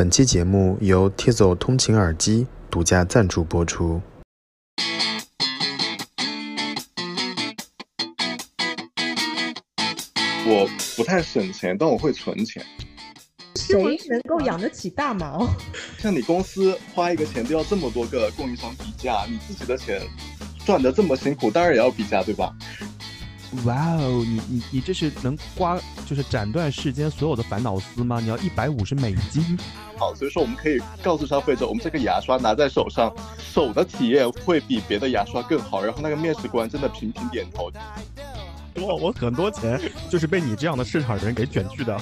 本期节目由 Tizo 通勤耳机独家赞助播出。我不太省钱，但我会存钱。谁能够养得起大毛？像你公司花一个钱都要这么多个供应商比价，你自己的钱赚得这么辛苦，当然也要比价，对吧？哇哦，你你你这是能刮，就是斩断世间所有的烦恼丝吗？你要一百五十美金？好，所以说我们可以告诉消费者，我们这个牙刷拿在手上，手的体验会比别的牙刷更好。然后那个面试官真的频频点头。哇，我很多钱就是被你这样的市场人给卷去的。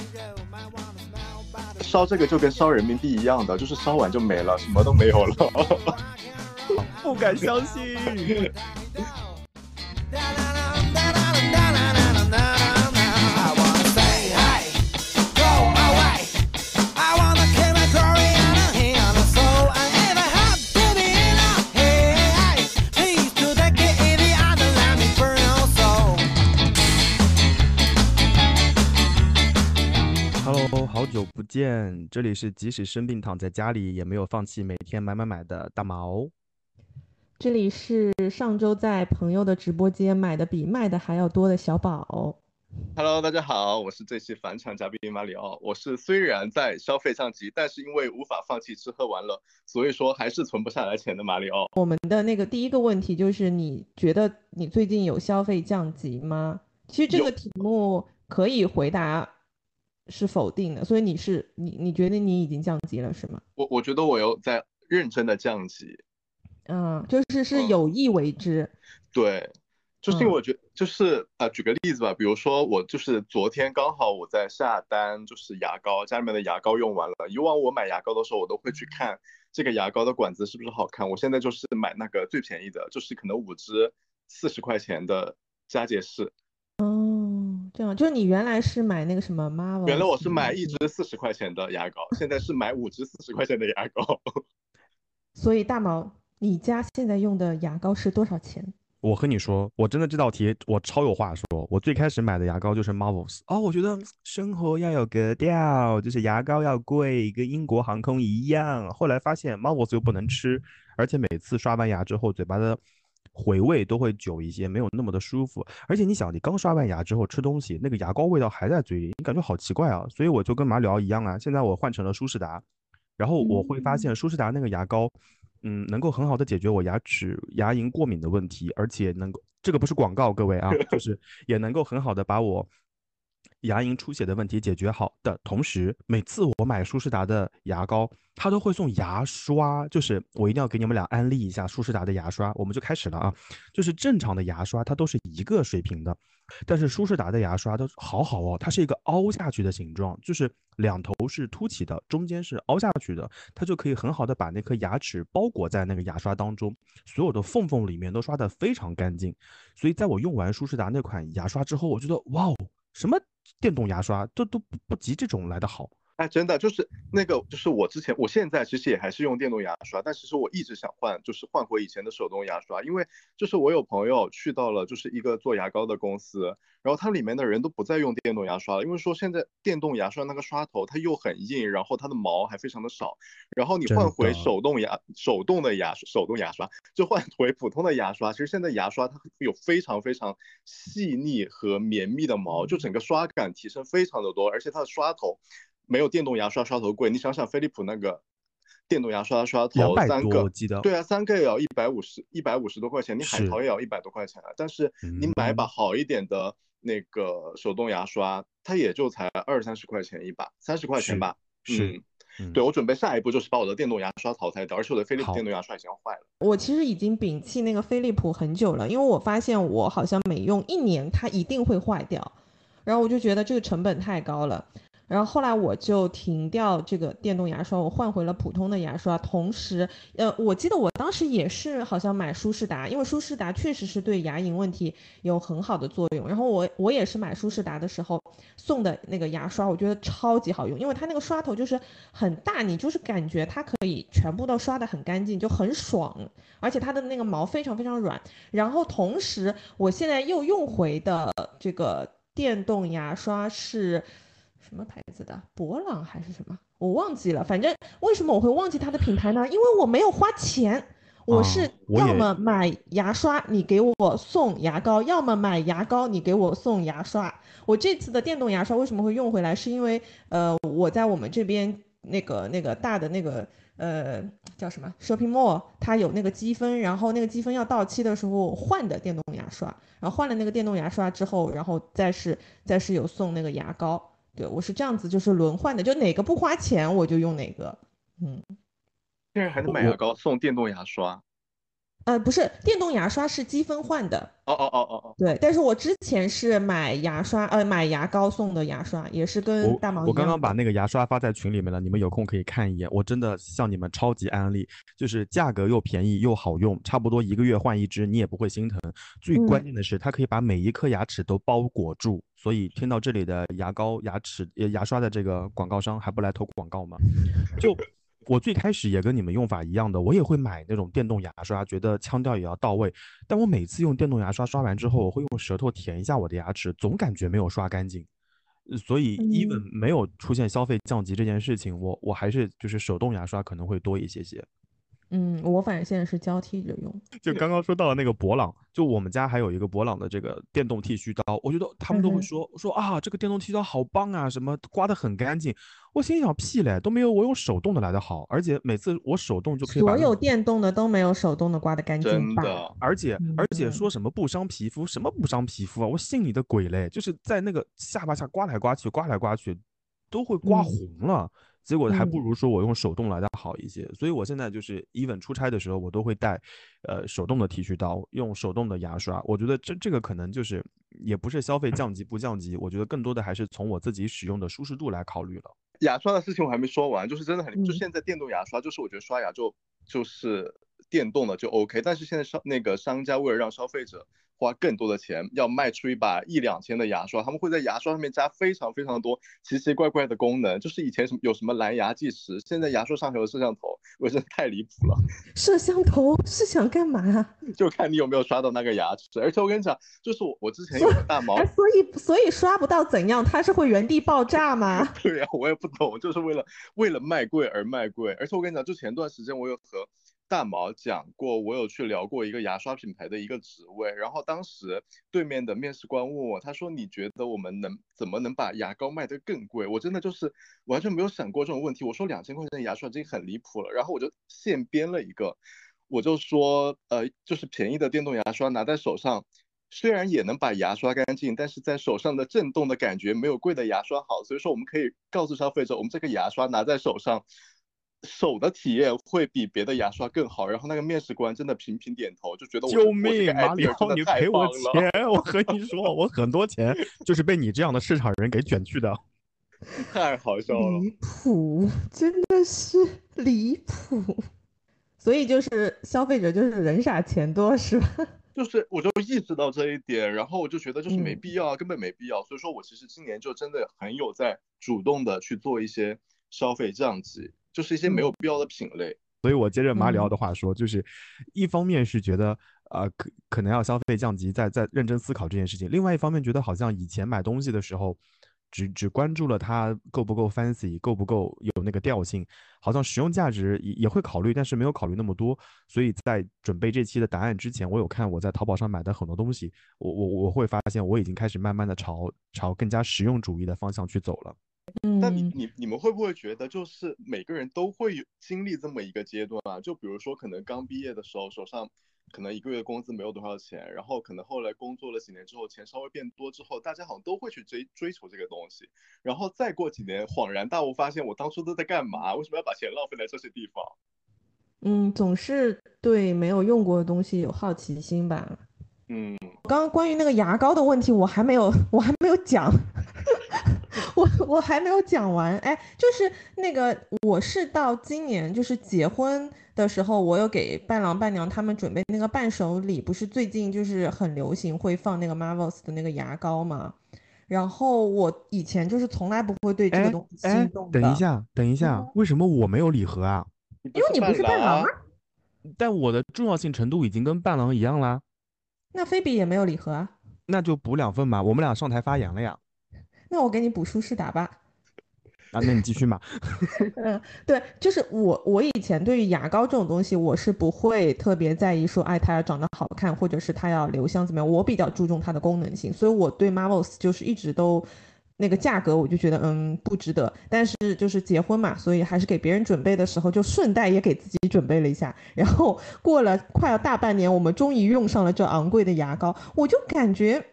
烧这个就跟烧人民币一样的，就是烧完就没了，什么都没有了。不敢相信。久不见，这里是即使生病躺在家里也没有放弃每天买买买的大毛。这里是上周在朋友的直播间买的比卖的还要多的小宝。Hello，大家好，我是这期返场嘉宾马里奥。我是虽然在消费降级，但是因为无法放弃吃喝玩乐，所以说还是存不下来钱的马里奥。我们的那个第一个问题就是，你觉得你最近有消费降级吗？其实这个题目可以回答。是否定的，所以你是你你觉得你已经降级了是吗？我我觉得我有在认真的降级，嗯，就是是有意为之。对，就是因为我觉就是啊，举个例子吧，比如说我就是昨天刚好我在下单，就是牙膏，家里面的牙膏用完了。以往我买牙膏的时候，我都会去看这个牙膏的管子是不是好看。我现在就是买那个最便宜的，就是可能五支四十块钱的佳洁士。哦，这样就是你原来是买那个什么 Marvel，原来我是买一支四十块钱的牙膏，现在是买五支四十块钱的牙膏。所以大毛，你家现在用的牙膏是多少钱？我和你说，我真的这道题我超有话说。我最开始买的牙膏就是 Marvels，哦，我觉得生活要有格调，就是牙膏要贵，跟英国航空一样。后来发现 Marvels 又不能吃，而且每次刷完牙之后，嘴巴的。回味都会久一些，没有那么的舒服。而且你想，你刚刷完牙之后吃东西，那个牙膏味道还在嘴里，你感觉好奇怪啊。所以我就跟马里奥一样啊，现在我换成了舒适达，然后我会发现舒适达那个牙膏，嗯，能够很好的解决我牙齿牙龈过敏的问题，而且能够这个不是广告，各位啊，就是也能够很好的把我。牙龈出血的问题解决好的同时，每次我买舒适达的牙膏，它都会送牙刷。就是我一定要给你们俩安利一下舒适达的牙刷。我们就开始了啊，就是正常的牙刷它都是一个水平的，但是舒适达的牙刷都好好哦，它是一个凹下去的形状，就是两头是凸起的，中间是凹下去的，它就可以很好的把那颗牙齿包裹在那个牙刷当中，所有的缝缝里面都刷得非常干净。所以在我用完舒适达那款牙刷之后，我觉得哇哦，什么？电动牙刷都都不不及这种来的好。哎，真的就是那个，就是我之前，我现在其实也还是用电动牙刷，但其实我一直想换，就是换回以前的手动牙刷，因为就是我有朋友去到了就是一个做牙膏的公司，然后它里面的人都不再用电动牙刷了，因为说现在电动牙刷那个刷头它又很硬，然后它的毛还非常的少，然后你换回手动牙手动的牙手动牙刷，就换回普通的牙刷，其实现在牙刷它有非常非常细腻和绵密的毛，就整个刷感提升非常的多，而且它的刷头。没有电动牙刷刷头贵，你想想飞利浦那个电动牙刷刷头三个，对啊，三个也要一百五十一百五十多块钱，你海淘也要一百多块钱啊。但是你买把好一点的那个手动牙刷，它也就才二三十块钱一把，三十块钱吧。是，对我准备下一步就是把我的电动牙刷淘汰掉，而且我的飞利浦电动牙刷已经坏了。我其实已经摒弃那个飞利浦很久了，因为我发现我好像每用一年它一定会坏掉，然后我就觉得这个成本太高了。然后后来我就停掉这个电动牙刷，我换回了普通的牙刷。同时，呃，我记得我当时也是好像买舒适达，因为舒适达确实是对牙龈问题有很好的作用。然后我我也是买舒适达的时候送的那个牙刷，我觉得超级好用，因为它那个刷头就是很大，你就是感觉它可以全部都刷得很干净，就很爽。而且它的那个毛非常非常软。然后同时，我现在又用回的这个电动牙刷是。什么牌子的？博朗还是什么？我忘记了，反正为什么我会忘记它的品牌呢？因为我没有花钱，我是要么买牙刷，你给我送牙膏；要么买牙膏，你给我送牙刷。我这次的电动牙刷为什么会用回来？是因为呃，我在我们这边那个那个大的那个呃叫什么 shopping mall，它有那个积分，然后那个积分要到期的时候换的电动牙刷，然后换了那个电动牙刷之后，然后再是再是有送那个牙膏。对我是这样子，就是轮换的，就哪个不花钱我就用哪个。嗯，现在还能买牙膏送电动牙刷。呃，不是，电动牙刷是积分换的。哦哦哦哦哦，对，但是我之前是买牙刷，呃，买牙膏送的牙刷，也是跟大毛一我刚刚把那个牙刷发在群里面了，你们有空可以看一眼。我真的向你们超级安利，就是价格又便宜又好用，差不多一个月换一支，你也不会心疼。最关嗯键的是，它可以把每一颗牙齿都包裹住。所以听到这里的牙膏、牙齿、呃牙刷的这个广告商还不来投广告吗？就我最开始也跟你们用法一样的，我也会买那种电动牙刷，觉得腔调也要到位。但我每次用电动牙刷刷完之后，我会用舌头舔一下我的牙齿，总感觉没有刷干净。呃所以，even 嗯没有出现消费降级这件事情，我我还是就是手动牙刷可能会多一些些。嗯，我反正现在是交替着用。就刚刚说到了那个博朗，就我们家还有一个博朗的这个电动剃须刀，我觉得他们都会说、说啊，这个电动剃须刀好棒啊，什么刮得很干净。我心想屁嘞，都没有我用手动的来的好，而且每次我手动就可以把所有电动的都没有手动的刮得干净吧？真的，而且而且嗯说什么不伤皮肤，什么不伤皮肤啊？我信你的鬼嘞！就是在那个下巴下刮来刮去，刮来刮去，都会刮嗯红了。结果还不嗯如说我用手动来的好一些。所以我现在就是 even 出差的时候，我都会带呃手动的剃须刀，用手动的牙刷。我觉得这这个可能就是也不是消费降级不降级，我觉得更多的还是从我自己使用的舒适度来考虑了。牙刷的事情我还没说完，就是真的很，就嗯现在电动牙刷，就是我觉得刷牙就就是电动的就 OK，但是现在商那个商家为了让消费者花更多的钱，要卖出一把一两千的牙刷，他们会在牙刷上面加非常非常多奇奇怪怪的功能，就是以前什么有什么蓝牙计时，现在牙刷上还有摄像头，我真的太离谱了，摄像头是想干嘛？就看你有没有刷到那个牙齿。而且我跟你讲，就是我我之前有个大毛哎，所以所以刷不到怎样？它是会原地爆炸吗？对呀、我也不懂，就是为了为了卖贵而卖贵。而且我跟你讲，就前段时间我有和大毛讲过，我有去聊过一个牙刷品牌的一个职位，然后当时对面的面试官问我，他说你觉得我们能怎么能把牙膏卖得更贵？我真的就是完全没有想过这种问题。我说两千块钱的牙刷已经很离谱了，然后我就现编了一个，我就说呃，就是便宜的电动牙刷拿在手上。虽然也能把牙刷干净，但是在手上的震动的感觉没有贵的牙刷好，所以说我们可以告诉消费者，我们这个牙刷拿在手上，手的体验会比别的牙刷更好。然后那个面试官真的频频点头，就觉得我救命！个马里奥，你赔我，钱！我和你说，我很多钱就是被你这样的市场人给卷去的。太好笑了。离谱，真的是离谱。所以就是消费者就是人傻钱多是吧？就是我就意识到这一点，然后我就觉得就是没嗯必要啊，根本没必要。所以说我其实今年就真的很有在主动的去做一些消费降级，就是一些没有嗯必要的品类。所以我接着马里奥嗯的话说，就是一方面是觉得呃可可能要消费降级，在在认真思考这件事情；另外一方面觉得好像以前买东西的时候，只只关注了它够不够 fancy，够不够有那个调性，好像实用价值也也会考虑，但是没有考虑那么多。所以在准备这期的答案之前，我有看我在淘宝上买的很多东西，我我我会发现我已经开始慢慢的朝朝更加实用主义的方向去走了。嗯但你你你们会不会觉得，就是每个人都会有经历这么一个阶段啊？就比如说，可能刚毕业的时候，手上可能一个月工资没有多少钱，然后可能后来工作了几年之后，钱稍微变多之后，大家好像都会去追追求这个东西，然后再过几年，恍然大悟，发现我当初都在干嘛？为什么要把钱浪费在这些地方？嗯，总是对没有用过的东西有好奇心吧。嗯，刚刚关于那个牙膏的问题，我还没有，我还没有讲，我我还没有讲完。哎，就是那个，我是到今年就是结婚的时候，我有给伴郎伴娘他们准备那个伴手礼，不是最近就是很流行会放那个 Marvels 的那个牙膏嘛。然后我以前就是从来不会对这个哎东西哎心动，的，等一下，等一下，为什么我没有礼盒啊？因因为你不是伴郎啊。但我的重要性程度已经跟伴郎一样啦，那菲比也没有礼盒啊，那就补两份吧。我们俩上台发言了呀。那我给你补舒适达吧。啊，那你继续嘛。嗯，对，就是我，我以前对于牙膏这种东西，我是不会特别在意说，哎，它要长得好看，或者是它要留香怎么样，我比较注重它的功能性，所以我对 Marvels 就是一直都那个价格，我就觉得嗯不值得。但是就是结婚嘛，所以还是给别人准备的时候，就顺带也给自己准备了一下。然后过了快要大半年，我们终于用上了这昂贵的牙膏，我就感觉。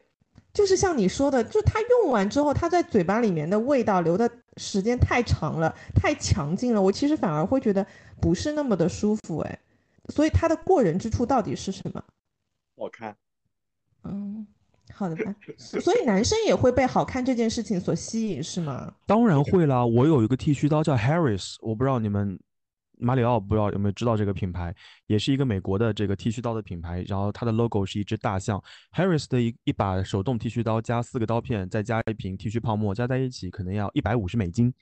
就是像你说的，就它用完之后，它在嘴巴里面的味道留的时间太长了，太强劲了，我其实反而会觉得不是那么的舒服，哎，所以它的过人之处到底是什么？好看。嗯，好的吧。所以男生也会被好看这件事情所吸引，是吗？当然会啦，我有一个剃须刀叫 Harris，我不知道你们。马里奥不知道有没有知道这个品牌，也是一个美国的这个剃须刀的品牌。然后它的 logo 是一只大象。Harris 的一一把手动剃须刀加四个刀片，再加一瓶剃须泡沫，加在一起可能要一百五十美金。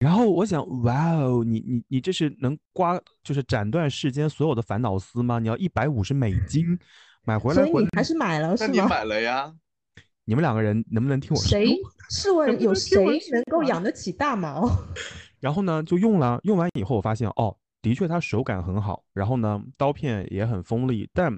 然后我想，哇哦，你你你这是能刮，就是斩断世间所有的烦恼丝吗？你要一百五十美金买回来，所以你还是买了是吗？你买了呀？你们两个人能不能听我说？谁试问有谁能够养得起大毛？然后呢，就用了，用完以后我发现，哦，的确它手感很好，然后呢，刀片也很锋利，但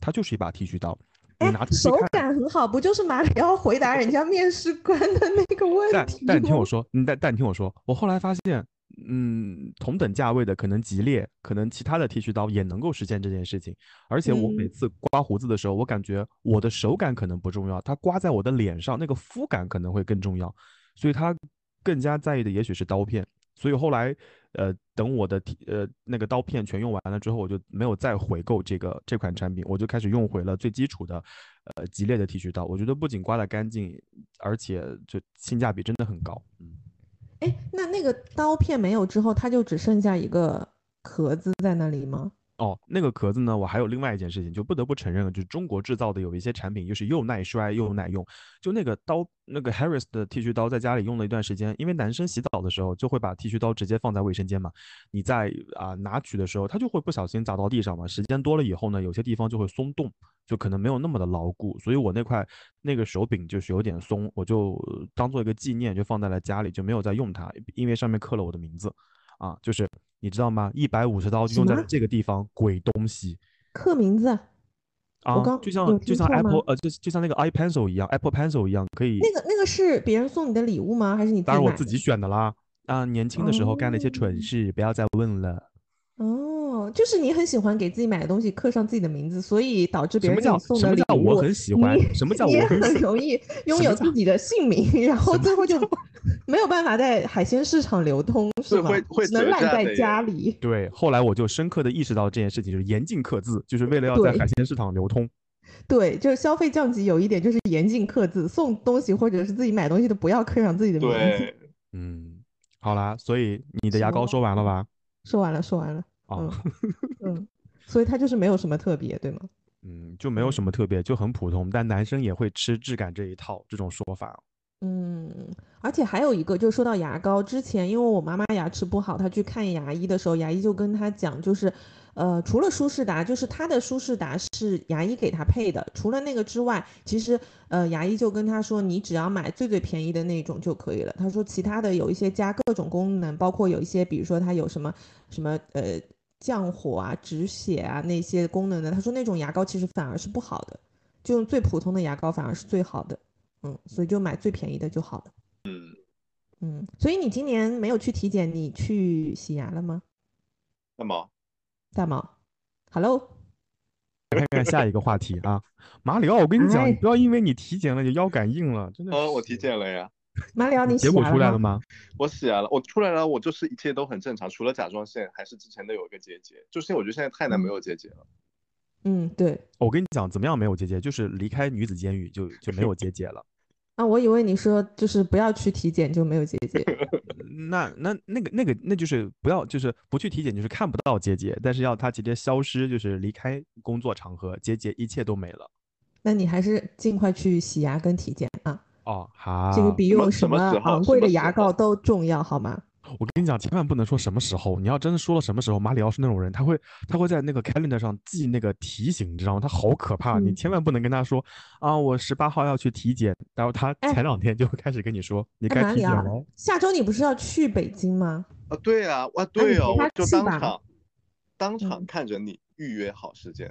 它就是一把剃须刀。哎，手感很好，不就是马里奥回答人家面试官的那个问题但但你听我说，但但你听我说，我后来发现，嗯，同等价位的可能吉列，可能其他的剃须刀也能够实现这件事情。而且我每次刮胡子的时候，我感觉我的手感可能不重要，它刮在我的脸上那个肤感可能会更重要，所以它更加在意的也许是刀片。所以后来，呃，等我的呃那个刀片全用完了之后，我就没有再回购这个这款产品，我就开始用回了最基础的，呃，吉列的剃须刀。我觉得不仅刮得干净，而且就性价比真的很高。嗯，哎，那那个刀片没有之后，它就只剩下一个壳子在那里吗？哦，那个壳子呢？我还有另外一件事情，就不得不承认了，就是中国制造的有一些产品，就是又耐摔又耐用。就那个刀，那个 Harris 的剃须刀，在家里用了一段时间，因为男生洗澡的时候就会把剃须刀直接放在卫生间嘛，你在啊拿取的时候，它就会不小心砸到地上嘛。时间多了以后呢，有些地方就会松动，就可能没有那么的牢固。所以我那块那个手柄就是有点松，我就当做一个纪念，就放在了家里，就没有再用它，因为上面刻了我的名字。啊，就是你知道吗？一百五十刀就用在这个地方，鬼东西，刻名字啊，就像就像 Apple 呃，就就像那个 iPencil 一样，Apple Pencil 一样，可以。那个那个是别人送你的礼物吗？还是你？当然我自己选的啦。啊，年轻的时候干了一些蠢事，不要再问了。哦，就是你很喜欢给自己买的东西刻上自己的名字，所以导致别人给你送的礼物。什么叫我很喜欢？什么叫 我很容易拥有自己的姓名，然后最后就。没有办法在海鲜市场流通，是吗？只能烂在家里。对，后来我就深刻的意识到这件事情，就是严禁刻字，就是为了要在海鲜市场流通。对，就是消费降级有一点就是严禁刻字，送东西或者是自己买东西都不要刻上自己的名字。嗯，好啦，所以你的牙膏说完了吧？说完了，说完了。哦，嗯，所以它就是没有什么特别，对吗？嗯，就没有什么特别，就很普通。但男生也会吃质感这一套，这种说法。嗯，而且还有一个，就是说到牙膏之前，因为我妈妈牙齿不好，她去看牙医的时候，牙医就跟她讲，就是，呃，除了舒适达，就是他的舒适达是牙医给他配的，除了那个之外，其实，呃，牙医就跟他说，你只要买最最便宜的那种就可以了。他说其他的有一些加各种功能，包括有一些，比如说它有什么什么，呃，降火啊、止血啊那些功能的，他说那种牙膏其实反而是不好的，就用最普通的牙膏反而是最好的。嗯，所以就买最便宜的就好了。嗯嗯，所以你今年没有去体检，你去洗牙了吗？大毛，大毛，Hello，看看下一个话题啊，马里奥，我跟你讲，你不要因为你体检了就腰杆硬了，真的。哦，我体检了呀。马里奥，你结果出来了吗？我洗牙了，我出来了，我就是一切都很正常，除了甲状腺还是之前的有一个结节，就是我觉得现在太难没有结节了。嗯，对。我跟你讲，怎么样没有结节？就是离开女子监狱就就没有结节了。啊，我以为你说就是不要去体检就没有结节。那那那个那个那就是不要就是不去体检就是看不到结节，但是要它直接消失，就是离开工作场合，结节一切都没了。那你还是尽快去洗牙跟体检啊。哦，好。这个比用什么昂贵的牙膏都重要，好吗？我跟你讲，千万不能说什么时候。你要真的说了什么时候，马里奥是那种人，他会他会在那个 calendar 上记那个提醒，你知道吗？他好可怕，你嗯千万不能跟他说啊，我十八号要去体检，然后他哎前两天就会开始跟你说，你哎，该体检了。，下周你不是要去北京吗？啊，对啊，啊对哦，就当场当场嗯看着你预约好时间，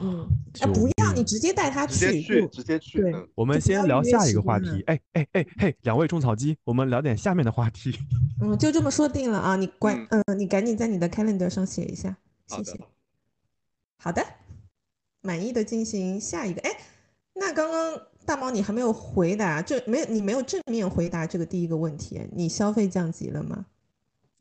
嗯，不要，你直接带他直接去，直接去，嗯，我们先聊下一个话题。哎哎哎嘿，两位种草机，我们聊点下面的话题。嗯，就这么说定了啊！你关，嗯嗯，你赶紧在你的 calendar 上写一下，谢谢。好的，满意的进行下一个。哎，那刚刚大毛你还没有回答，就没有你没有正面回答这个第一个问题，你消费降级了吗？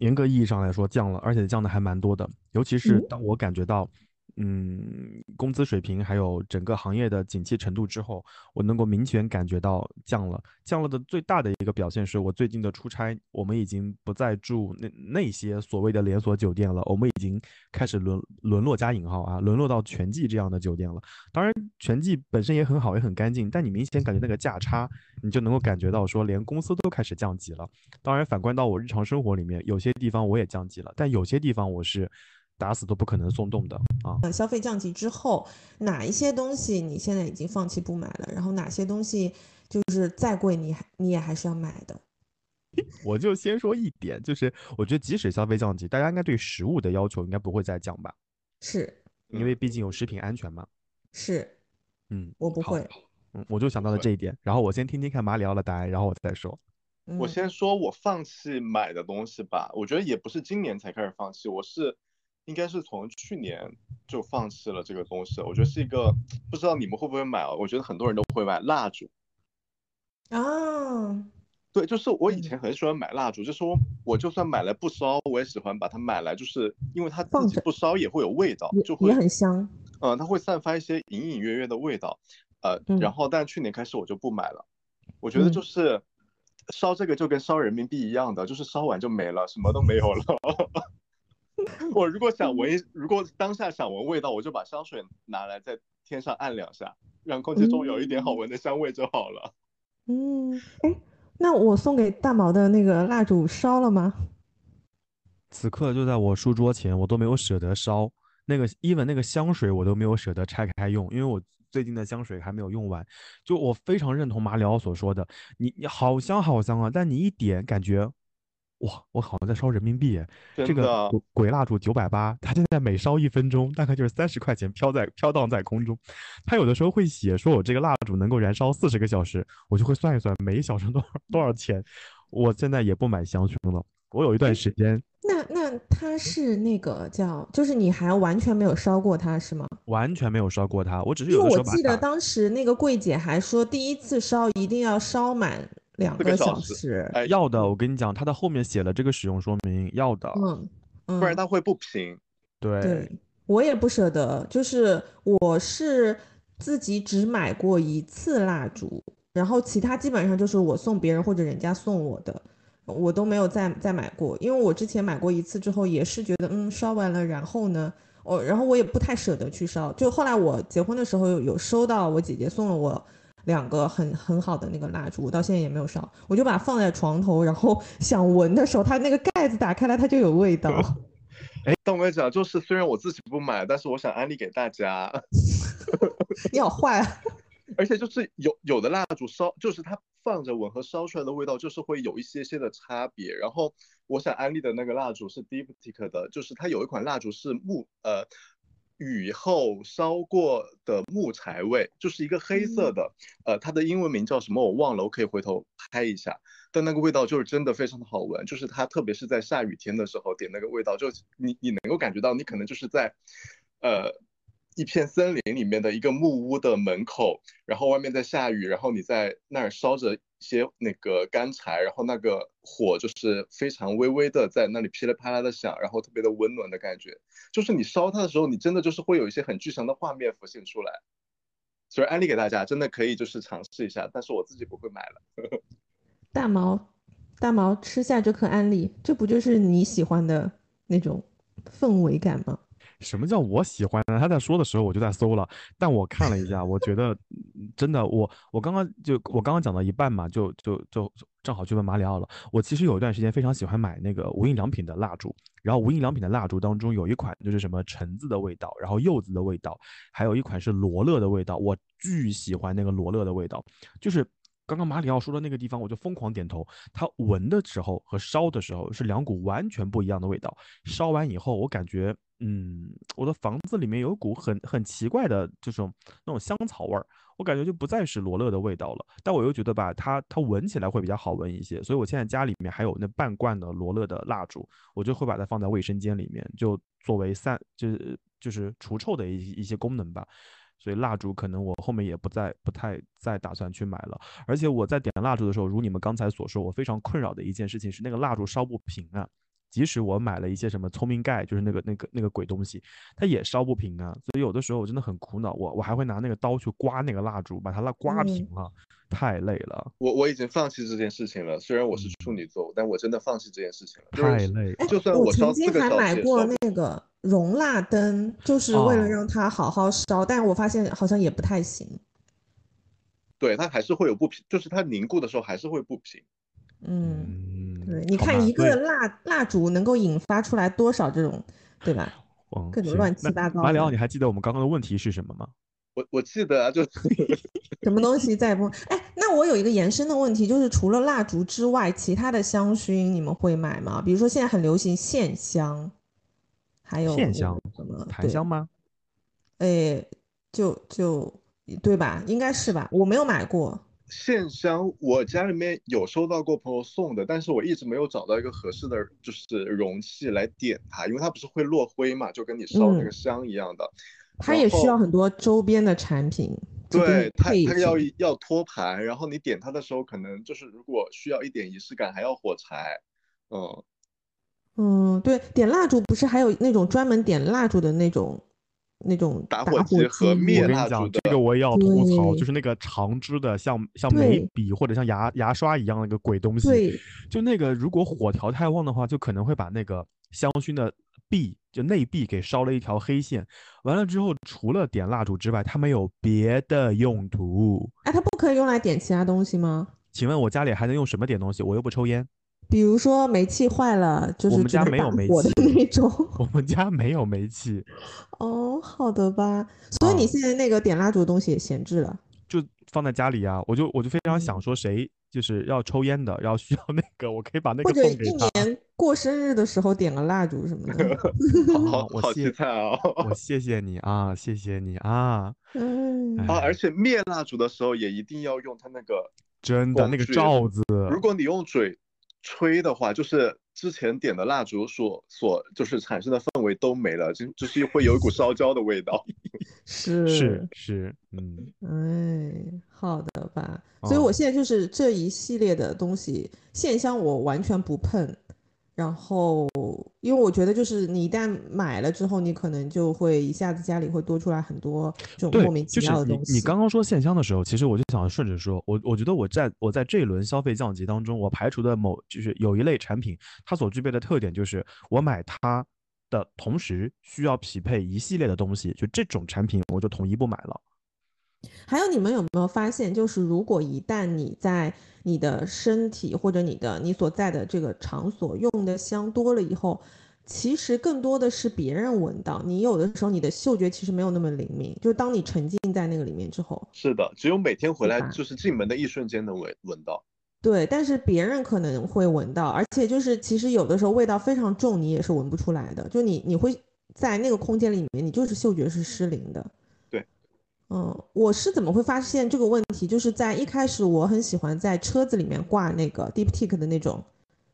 严格意义上来说降了，而且降的还蛮多的。尤其是嗯当我感觉到，嗯，工资水平还有整个行业的景气程度之后，我能够明显感觉到降了。降了的最大的一个表现是我最近的出差，我们已经不再住那那些所谓的连锁酒店了，我们已经开始沦沦落加引号啊，沦落到全季这样的酒店了。当然，全季本身也很好，也很干净，但你明显感觉那个价差，你就能够感觉到说，连公司都开始降级了。当然，反观到我日常生活里面，有些地方我也降级了，但有些地方我是打死都不可能松动的啊。呃，消费降级之后，哪一些东西你现在已经放弃不买了？然后哪些东西就是再贵你还你也还是要买的？我就先说一点，就是我觉得即使消费降级，大家应该对食物的要求应该不会再降吧，是因为毕竟有食品安全嘛。是，嗯，我不会。嗯，我就想到了这一点，然后我先听听看马里奥的答案，然后我再说。嗯我先说我放弃买的东西吧，我觉得也不是今年才开始放弃，我是应该是从去年就放弃了这个东西。我觉得是一个不知道你们会不会买啊？我觉得很多人都会买蜡烛。啊，对，就是我以嗯前很喜欢买蜡烛，就是我我就算买来不烧，我也喜欢把它买来，就是因为它自己不烧也会有味道，就会很香。嗯，它会散发一些隐隐约约的味道，呃，嗯然后但去年开始我就不买了，我觉得就嗯是烧这个就跟烧人民币一样的，就是烧完就没了，什么都没有了。我如果想闻，如果当下想闻味道，我就把香水拿来在天上按两下，让空气中有一点好闻的香味就好了。嗯，哎，那我送给大毛的那个蜡烛烧了吗？此刻就在我书桌前，我都没有舍得烧那个，even 那个香水我都没有舍得拆开用，因为我最近的香水还没有用完。就我非常认同马里奥所说的，你你好香好香啊，但你一点感觉，哇，我好像在烧人民币耶。这个鬼鬼蜡烛九百八，它现在每烧一分钟，大概就是三十块钱飘在飘荡在空中。它有的时候会写说我这个蜡烛能够燃烧四十个小时，我就会算一算每一小时多少多少钱。我现在也不买香薰了。我有一段时间那那它是那个叫，就是你还完全没有烧过它是吗？完全没有烧过它，我只是有的时候把我记得当时那个柜姐还说，第一次烧一定要烧满两个个小时。哎，要的。我跟你讲，它的后面写了这个使用说明，要的。嗯嗯，不然它会不平。对，对，我也不舍得，就是我是自己只买过一次蜡烛，然后其他基本上就是我送别人或者人家送我的，我都没有再再买过，因为我之前买过一次之后也是觉得嗯烧完了，然后呢，我然后我也不太舍得去烧，就后来我结婚的时候有有收到我姐姐送了我。两个很很好的那个蜡烛，我到现在也没有烧，我就把它放在床头，然后 想闻的时候，它那个盖子打开来，它就有味道。哎但我跟你讲，就是虽然我自己不买，但是我想安利给大家。你好坏啊！而且就是有有的蜡烛烧，就是它放着闻和烧出来的味道，就是会有一些些的差别。然后我想安利的那个蜡烛是 Diptyque 的，就是它有一款蜡烛是木呃雨后烧过的木材味，就是一个黑色的，呃，它的英文名叫什么我忘了，我可以回头拍一下。但那个味道就是真的非常的好闻，就是它特别是在下雨天的时候点那个味道，就你你能够感觉到你可能就是在，呃。一片森林里面的一个木屋的门口，然后外面在下雨，然后你在那儿烧着一些那个干柴，然后那个火就是非常微微的在那里噼里啪啦的响，然后特别的温暖的感觉。就是你烧它的时候，你真的就是会有一些很具象的画面浮现出来。所以安利给大家，真的可以就是尝试一下，但是我自己不会买了。大毛，大毛吃下这颗安利，这不就是你喜欢的那种氛围感吗？什么叫我喜欢呢？他在说的时候我就在搜了，但我看了一下，我觉得真的，我我刚刚就我刚刚讲到一半嘛，就就就正好去问马里奥了。我其实有一段时间非常喜欢买那个无印良品的蜡烛，然后无印良品的蜡烛当中有一款就是什么橙子的味道，然后柚子的味道，还有一款是罗勒的味道，我巨喜欢那个罗勒的味道，就是。刚刚马里奥说的那个地方，我就疯狂点头。它闻的时候和烧的时候是两股完全不一样的味道。烧完以后，我感觉，嗯，我的房子里面有股很很奇怪的这种那种香草味儿，我感觉就不再是罗勒的味道了。但我又觉得吧，它它闻起来会比较好闻一些，所以我现在家里面还有那半罐的罗勒的蜡烛，我就会把它放在卫生间里面，就作为散就是就是除臭的一一些功能吧。所以蜡烛可能我后面也不再不太再打算去买了，而且我在点蜡烛的时候，如你们刚才所说，我非常困扰的一件事情是那个蜡烛烧不平啊。即使我买了一些什么聪明盖，就是那个那个那个鬼东西，它也烧不平啊。所以有的时候我真的很苦恼，我我还会拿那个刀去刮那个蜡烛，把它蜡刮平了，太累了。我我已经放弃这件事情了，虽然我是处女座，但我真的放弃这件事情了，太累了。就算我曾经还买过那个熔蜡灯，就是为了让它好好烧，但我发现好像也不太行。对，它还是会有不平，就是它凝固的时候还是会不平。嗯，对，你看一个蜡蜡烛能够引发出来多少这种，对吧？各种乱七八糟。马里奥，你还记得我们刚刚的问题是什么吗？我我记得啊，就 什么东西在不？哎，那我有一个延伸的问题，就是除了蜡烛之外，其他的香薰你们会买吗？比如说现在很流行线香，还有线香什么檀香吗？哎，就就对吧？应该是吧？我没有买过。线香，我家里面有收到过朋友送的，但是我一直没有找到一个合适的，就是容器来点它，因为它不是会落灰嘛，就跟你烧那个香一样的。它也需要很多周边的产品。对，它它要要托盘，然后你点它的时候，可能就是如果需要一点仪式感，还要火柴。嗯嗯，对，点蜡烛不是还有那种专门点蜡烛的那种。那种打火机和灭蜡烛这个我也要吐槽，就是那个长支的，像像眉笔或者像牙牙刷一样的那个鬼东西。就那个如果火调太旺的话，就可能会把那个香薰的壁，就内壁给烧了一条黑线。完了之后，除了点蜡烛之外，它没有别的用途。哎，它不可以用来点其他东西吗？请问我家里还能用什么点东西？我又不抽烟。比如说煤气坏了，就是我们家没有煤气的那种。我们家没有煤气。哦，好的吧。所以你现在那个点蜡烛的东西也闲置了，就放在家里啊。我就我就非常想说，谁就是要抽烟的，要需要那个，我可以把那个送给他。一年过生日的时候点个蜡烛什么的。好，好谢菜啊！我谢谢你啊，谢谢你啊。嗯。啊，而且灭蜡烛的时候也一定要用它那个真的那个罩子。如果你用嘴。吹的话，就是之前点的蜡烛所所就是产生的氛围都没了，就就是会有一股烧焦的味道。是是是，嗯，哎，好的吧。所以我现在就是这一系列的东西，线香我完全不碰。然后，因为我觉得，就是你一旦买了之后，你可能就会一下子家里会多出来很多这种莫名其妙的东西。你刚刚说线香的时候，其实我就想顺着说，我我觉得我在我在这一轮消费降级当中，我排除的某就是有一类产品，它所具备的特点就是我买它的同时需要匹配一系列的东西，就这种产品我就统一不买了。还有，你们有没有发现，就是如果一旦你在你的身体或者你的你所在的这个场所用的香多了以后，其实更多的是别人闻到。你有的时候你的嗅觉其实没有那么灵敏，就是当你沉浸在那个里面之后，是的，只有每天回来就是进门的一瞬间能闻闻到。对，但是别人可能会闻到，而且就是其实有的时候味道非常重，你也是闻不出来的。就你你会在那个空间里面，你就是嗅觉是失灵的。嗯，我是怎么会发现这个问题？就是在一开始，我很喜欢在车子里面挂那个 Deep Tick 的那种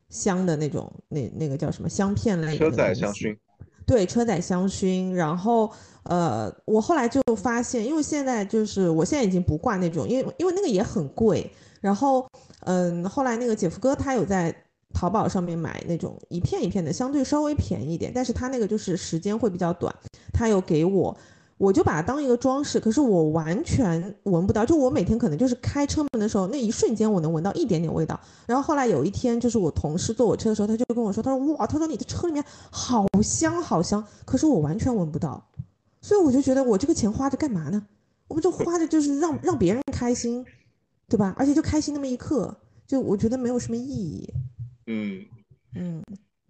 香的那种，那那个叫什么香片类的车载香薰。对，车载香薰。然后，呃，我后来就发现，因为现在就是我现在已经不挂那种，因为因为那个也很贵。然后，嗯，后来那个姐夫哥他有在淘宝上面买那种一片一片的，相对稍微便宜一点，但是他那个就是时间会比较短。他有给我。我就把它当一个装饰，可是我完全闻不到。就我每天可能就是开车门的时候，那一瞬间我能闻到一点点味道。然后后来有一天，就是我同事坐我车的时候，他就跟我说：“他说哇，他说你的车里面好香好香。”可是我完全闻不到，所以我就觉得我这个钱花着干嘛呢？我不就花着就是让让别人开心，对吧？而且就开心那么一刻，就我觉得没有什么意义。嗯嗯。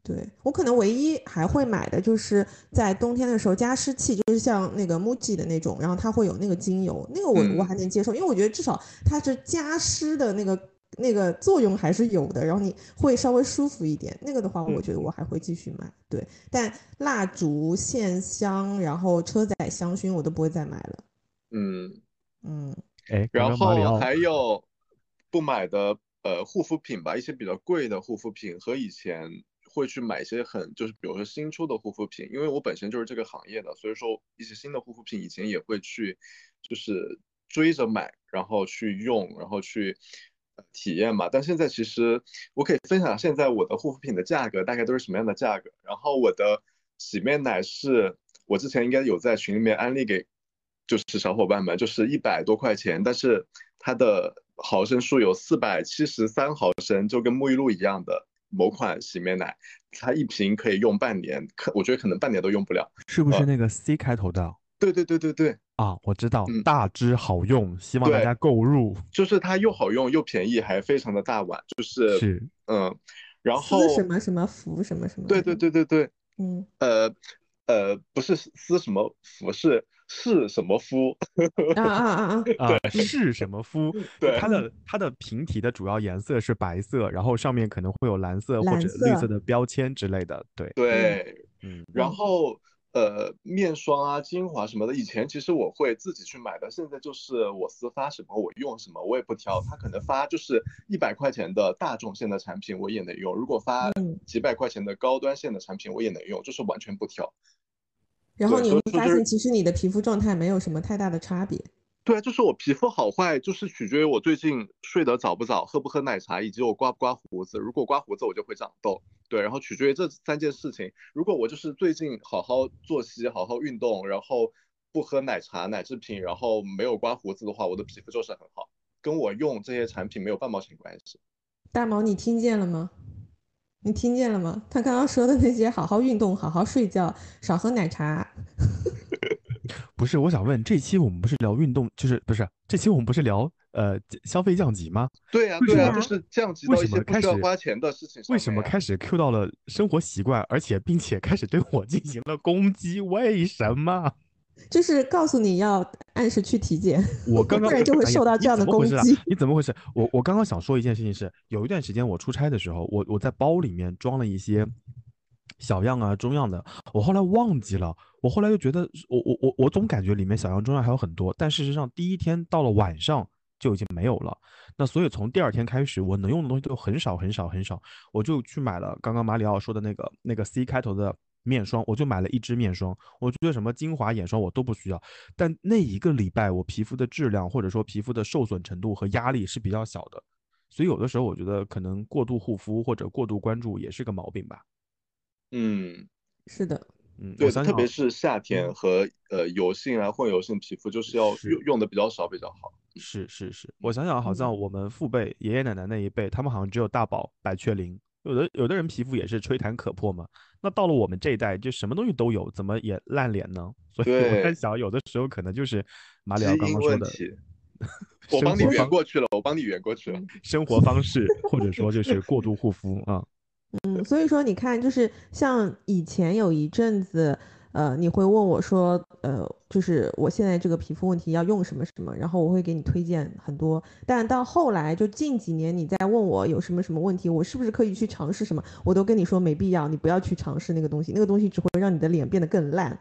对我可能唯一还会买的就是在冬天的时候加湿器，就是像那个 MUJI 的那种，然后它会有那个精油，那个我我还能接受，因为我觉得至少它是加湿的那个那个作用还是有的，然后你会稍微舒服一点。那个的话，我觉得我还会继续买。对，但蜡烛、线香，然后车载香薰我都不会再买了。嗯嗯，哎，然后还有不买的呃护肤品吧，一些比较贵的护肤品和以前。会去买一些很就是比如说新出的护肤品，因为我本身就是这个行业的，所以说一些新的护肤品以前也会去就是追着买，然后去用，然后去体验嘛。但现在其实我可以分享现在我的护肤品的价格大概都是什么样的价格。然后我的洗面奶是我之前应该有在群里面安利给就是小伙伴们，就是一百多块钱，但是它的毫升数有四百七十三毫升，就跟沐浴露一样的。某款洗面奶，它一瓶可以用半年，可我觉得可能半年都用不了。是不是那个 C 开头的？对对对对对。啊，我知道，大支好用，希望大家购入。就是它又好用又便宜，还非常的大碗，就是是嗯，然后什么什么福什么什么？对对对对对，嗯呃呃，不是撕什么福是。是什么肤？啊啊啊啊！对，是什么肤？对，它的它的瓶体的主要颜色是白色，然后上面可能会有蓝色或者绿色的标签之类的。对对，嗯。然后呃，面霜啊、精华什么的，以前其实我会自己去买的，现在就是我私发什么我用什么，我也不挑。他可能发就是一百块钱的大众线的产品，我也能用；如果发几百块钱的高端线的产品，我也能用，就是完全不挑。然后你会发现，其实你的皮肤状态没有什么太大的差别。对啊，就是我皮肤好坏，就是取决于我最近睡得早不早，喝不喝奶茶，以及我刮不刮胡子。如果刮胡子，我就会长痘。对，然后取决于这三件事情。如果我就是最近好好作息、好好运动，然后不喝奶茶、奶制品，然后没有刮胡子的话，我的皮肤就是很好，跟我用这些产品没有半毛钱关系。大毛，你听见了吗？你听见了吗？他刚刚说的那些，好好运动，好好睡觉，少喝奶茶。不是，我想问，这期我们不是聊运动，就是不是这期我们不是聊呃消费降级吗？对呀，对呀，就是降级到一些不需要花钱的事情为什么开始 Q 到了生活习惯，而且并且开始对我进行了攻击？为什么？就是告诉你要按时去体检，我刚刚 就会受到这样的攻击。你怎么回事？我我刚刚想说一件事情是，有一段时间我出差的时候，我我在包里面装了一些小样啊、中样的，我后来忘记了。我后来又觉得，我我我我总感觉里面小样、中样还有很多，但事实上第一天到了晚上就已经没有了。那所以从第二天开始，我能用的东西就很少很少很少，我就去买了刚刚马里奥说的那个那个 C 开头的。面霜，我就买了一支面霜。我觉得什么精华、眼霜我都不需要。但那一个礼拜，我皮肤的质量或者说皮肤的受损程度和压力是比较小的。所以有的时候我觉得可能过度护肤或者过度关注也是个毛病吧。嗯，是的，嗯，对，特别是夏天和呃油性啊混油性皮肤，就是要用用的比较少比较好。是是是，我想想，好像我们父辈、爷爷奶奶那一辈，他们好像只有大宝、百雀羚。有的有的人皮肤也是吹弹可破嘛，那到了我们这一代就什么东西都有，怎么也烂脸呢？所以我在想，有的时候可能就是马里奥刚刚说的，我帮你圆过去了，我帮你圆过去了，生活方式或者说就是过度护肤啊。嗯，所以说你看，就是像以前有一阵子。呃，你会问我说，呃，就是我现在这个皮肤问题要用什么什么，然后我会给你推荐很多。但到后来，就近几年，你再问我有什么什么问题，我是不是可以去尝试什么，我都跟你说没必要，你不要去尝试那个东西，那个东西只会让你的脸变得更烂。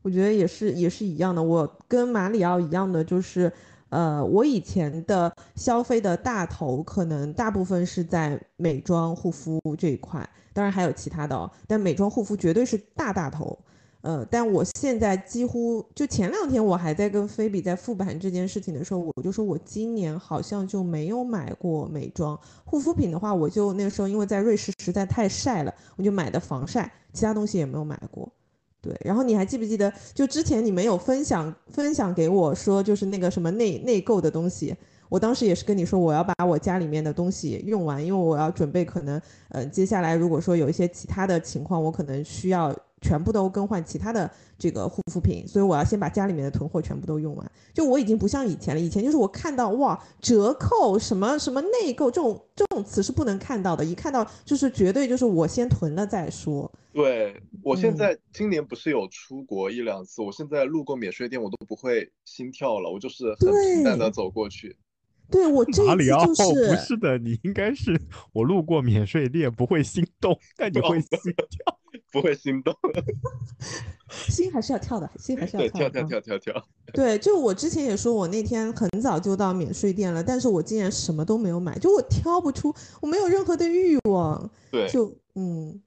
我觉得也是，也是一样的。我跟马里奥一样的，就是，呃，我以前的消费的大头可能大部分是在美妆护肤这一块，当然还有其他的哦，但美妆护肤绝对是大大头。呃，但我现在几乎就前两天我还在跟菲比在复盘这件事情的时候，我就说我今年好像就没有买过美妆护肤品的话，我就那个时候因为在瑞士实在太晒了，我就买的防晒，其他东西也没有买过。对，然后你还记不记得，就之前你没有分享分享给我说，就是那个什么内内购的东西，我当时也是跟你说，我要把我家里面的东西用完，因为我要准备可能，呃，接下来如果说有一些其他的情况，我可能需要全部都更换其他的这个护肤品，所以我要先把家里面的囤货全部都用完。就我已经不像以前了，以前就是我看到哇折扣什么什么内购这种这种词是不能看到的，一看到就是绝对就是我先囤了再说。对我现嗯在今年不是有出国一两次，我现在路过免税店我都不会心跳了，我就是很平淡的走过去。对我这一次哪里啊？就哦，不是是的，你应该是我路过免税店不会心动，但你会哦心跳。不会心动，心还是要跳的，心还是要，跳的。跳跳嗯跳跳跳。对，就我之前也说，我那天很早就到免税店了，但是我竟然什么都没有买，就我挑不出，我没有任何的欲望，对，就嗯，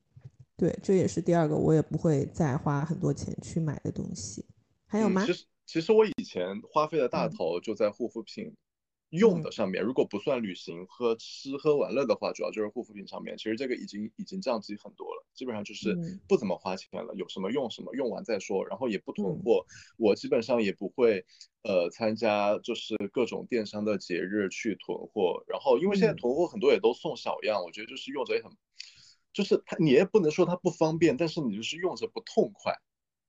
对，这也是第二个我也不会再花很多钱去买的东西。还有吗嗯其？实其实我以前花费的大嗯头就在护肤品用嗯的上面，如果不算旅行和吃喝玩乐的话，主要就是护肤品上面。其实这个已经已经降级很多了，基本上就是嗯不怎么花钱了，有什么用什么，用完再说，然后也不囤嗯货。我基本上也不会呃参加就是各种电商的节日去囤货，然后因为现在嗯囤货很多也都送小样，我觉得就是用着也很。就是它，你也不能说它不方便，但是你就是用着不痛快。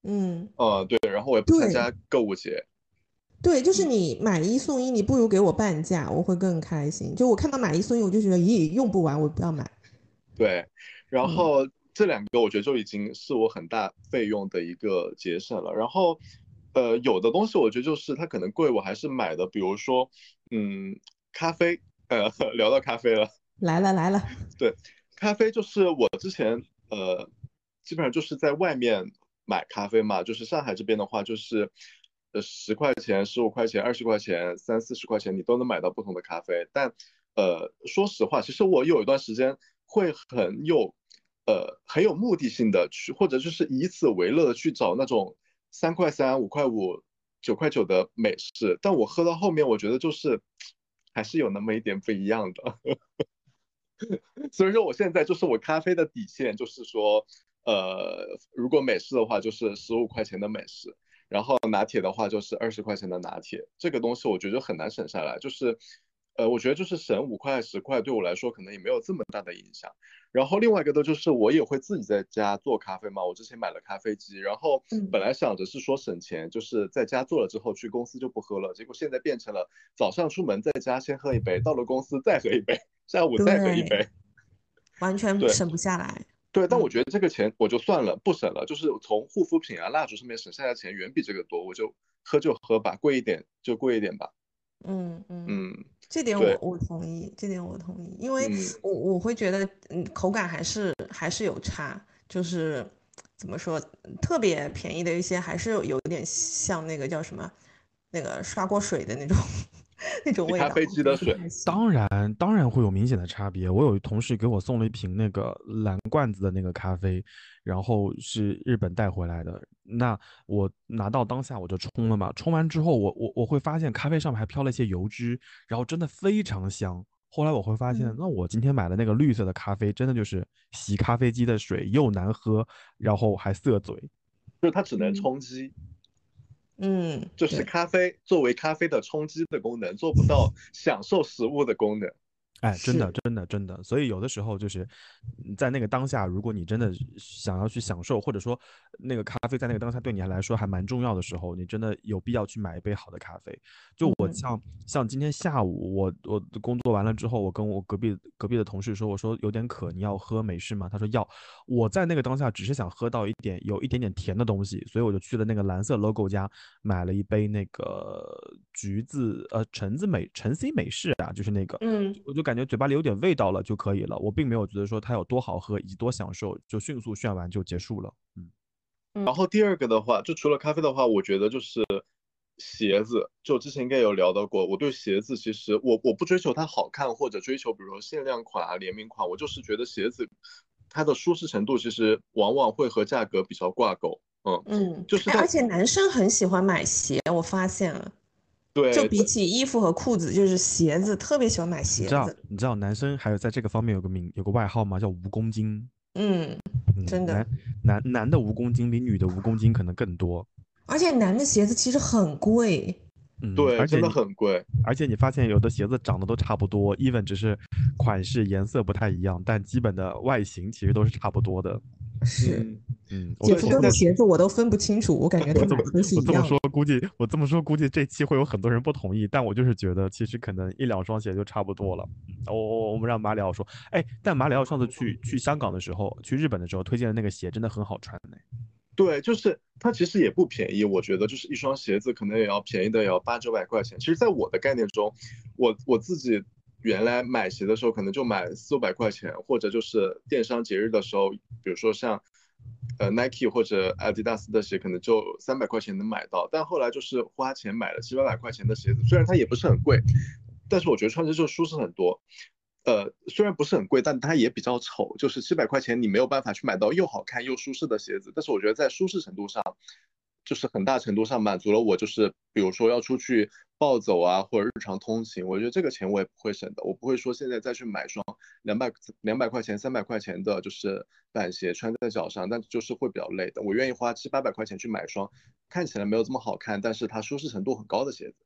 嗯，呃，对，然后我也不参加购物节。对，就是嗯你买一送一，你不如给我半价，我会更开心。就我看到买一送一，我就觉得咦，用不完，我不要买。对，然嗯后这两个我觉得就已经是我很大费用的一个节省了。然后，呃，有的东西我觉得就是它可能贵，我还是买的，比如说，嗯，咖啡，呃，聊到咖啡了，来了来了，对咖啡就是我之前呃，基本上就是在外面买咖啡嘛，就是上海这边的话，就是呃十块钱、十五块钱、二十块钱、三四十块钱，你都能买到不同的咖啡。但呃，说实话，其实我有一段时间会很有呃很有目的性的去，或者就是以此为乐的去找那种三块三、五块五、九块九的美式，但我喝到后面，我觉得就是还是有那么一点不一样的。所以说我现在就是我咖啡的底线，就是说，呃，如果美式的话就是十五块钱的美式，然后拿铁的话就是二十块钱的拿铁。这个东西我觉得很难省下来，就是，呃，我觉得就是省五块十块对我来说可能也没有这么大的影响。然后另外一个呢，就是我也会自己在家做咖啡嘛，我之前买了咖啡机，然后嗯本来想着是说省钱，就是在家做了之后去公司就不喝了，结果现在变成了早上出门在家先喝一杯，到了公司再喝一杯，下午再喝一杯。完全省不下来。对，但我嗯觉得这个钱我就算了，不省了，就是从护肤品啊、蜡烛上面省下来的钱远比这个多，我就喝就喝吧，贵一点就贵一点吧。嗯嗯，嗯这点我我同意，这点我同意，因为嗯我我会觉得，嗯，口感还是还是有差，就是怎么说，特别便宜的一些还是有有点像那个叫什么，那个刷锅水的那种 那种味道，咖啡机的水当然，当然会有明显的差别。我有同事给我送了一瓶那个蓝罐子的那个咖啡，然后是日本带回来的。那我拿到当下我就冲了嘛，冲完之后我我我会发现咖啡上面还飘了一些油脂，然后真的非常香。后来我会发现，嗯那我今天买的那个绿色的咖啡，真的就是洗咖啡机的水，又难喝，然后还涩嘴。就是它只能嗯充饥，嗯，就是咖啡作为咖啡的充饥的功能，做不到享受食物的功能。哎，真的，真的，真的，所以有的时候就是嗯在那个当下，如果你真的想要去享受，或者说那个咖啡在那个当下对你来说还蛮重要的时候，你真的有必要去买一杯好的咖啡。就我嗯像像今天下午我我工作完了之后，我跟我隔壁隔壁的同事说，我说有点渴，你要喝美式吗？他说要。我在那个当下只是想喝到一点有一点点甜的东西，所以我就去了那个蓝色 logo 家买了一杯那个橘子呃橙子美橙 C 美式啊，就是那个。嗯我就感觉嘴巴里有点味道了就可以了，我并没有觉得说它有多好喝以及多享受，就迅速炫完就结束了。嗯，然后第二个的话，就除了咖啡的话，我觉得就是鞋子。就之前应该有聊到过，我对鞋子其实我我不追求它好看，或者追求比如说限量款啊、联名款，我就是觉得鞋子它的舒适程度其实往往会和价格比较挂钩。嗯，嗯，就是而且男生很喜欢买鞋，我发现了，对，就比起衣服和裤子，就是鞋子，特别喜欢买鞋你知道子。你知道男生还有在这个方面有个名有个外号吗？叫蜈蚣精。嗯，嗯真的男男男的蜈蚣精比女的蜈蚣精可能更多。而且男的鞋子其实很贵，嗯，对，真的而且你很贵。而且你发现有的鞋子长得都差不多，even 只是款式颜色不太一样，但基本的外形其实都是差不多的。是。嗯，姐夫哥的鞋子我都分不清楚，我感觉他我这么是一样的我这么说，估计我这么说，估计这期会有很多人不同意，但我就是觉得，其实可能一两双鞋就差不多了。嗯我我我们让马里奥说，哎，但马里奥上次去去香港的时候，去日本的时候推荐的那个鞋真的很好穿呢。对，就是它其实也不便宜，我觉得就是一双鞋子可能也要便宜的也要八九百块钱。其实，在我的概念中，我我自己原来买鞋的时候可能就买四五百块钱，或者就是电商节日的时候，比如说像呃 Nike 或者阿迪达斯的鞋，可能就三百块钱能买到。但后来就是花钱买了七八百块钱的鞋子，虽然它也不是很贵，但是我觉得穿着就舒适很多。呃，虽然不是很贵，但它也比较丑，就是七百块钱你没有办法去买到又好看又舒适的鞋子。但是我觉得在舒适程度上，就是很大程度上满足了我，就是比如说要出去暴走啊，或者日常通勤，我觉得这个钱我也不会省的，我不会说现在再去买双两百两百块钱、三百块钱的，就是板鞋穿在脚上，但就是会比较累的。我愿意花七八百块钱去买双看起来没有这么好看，但是它舒适程度很高的鞋子。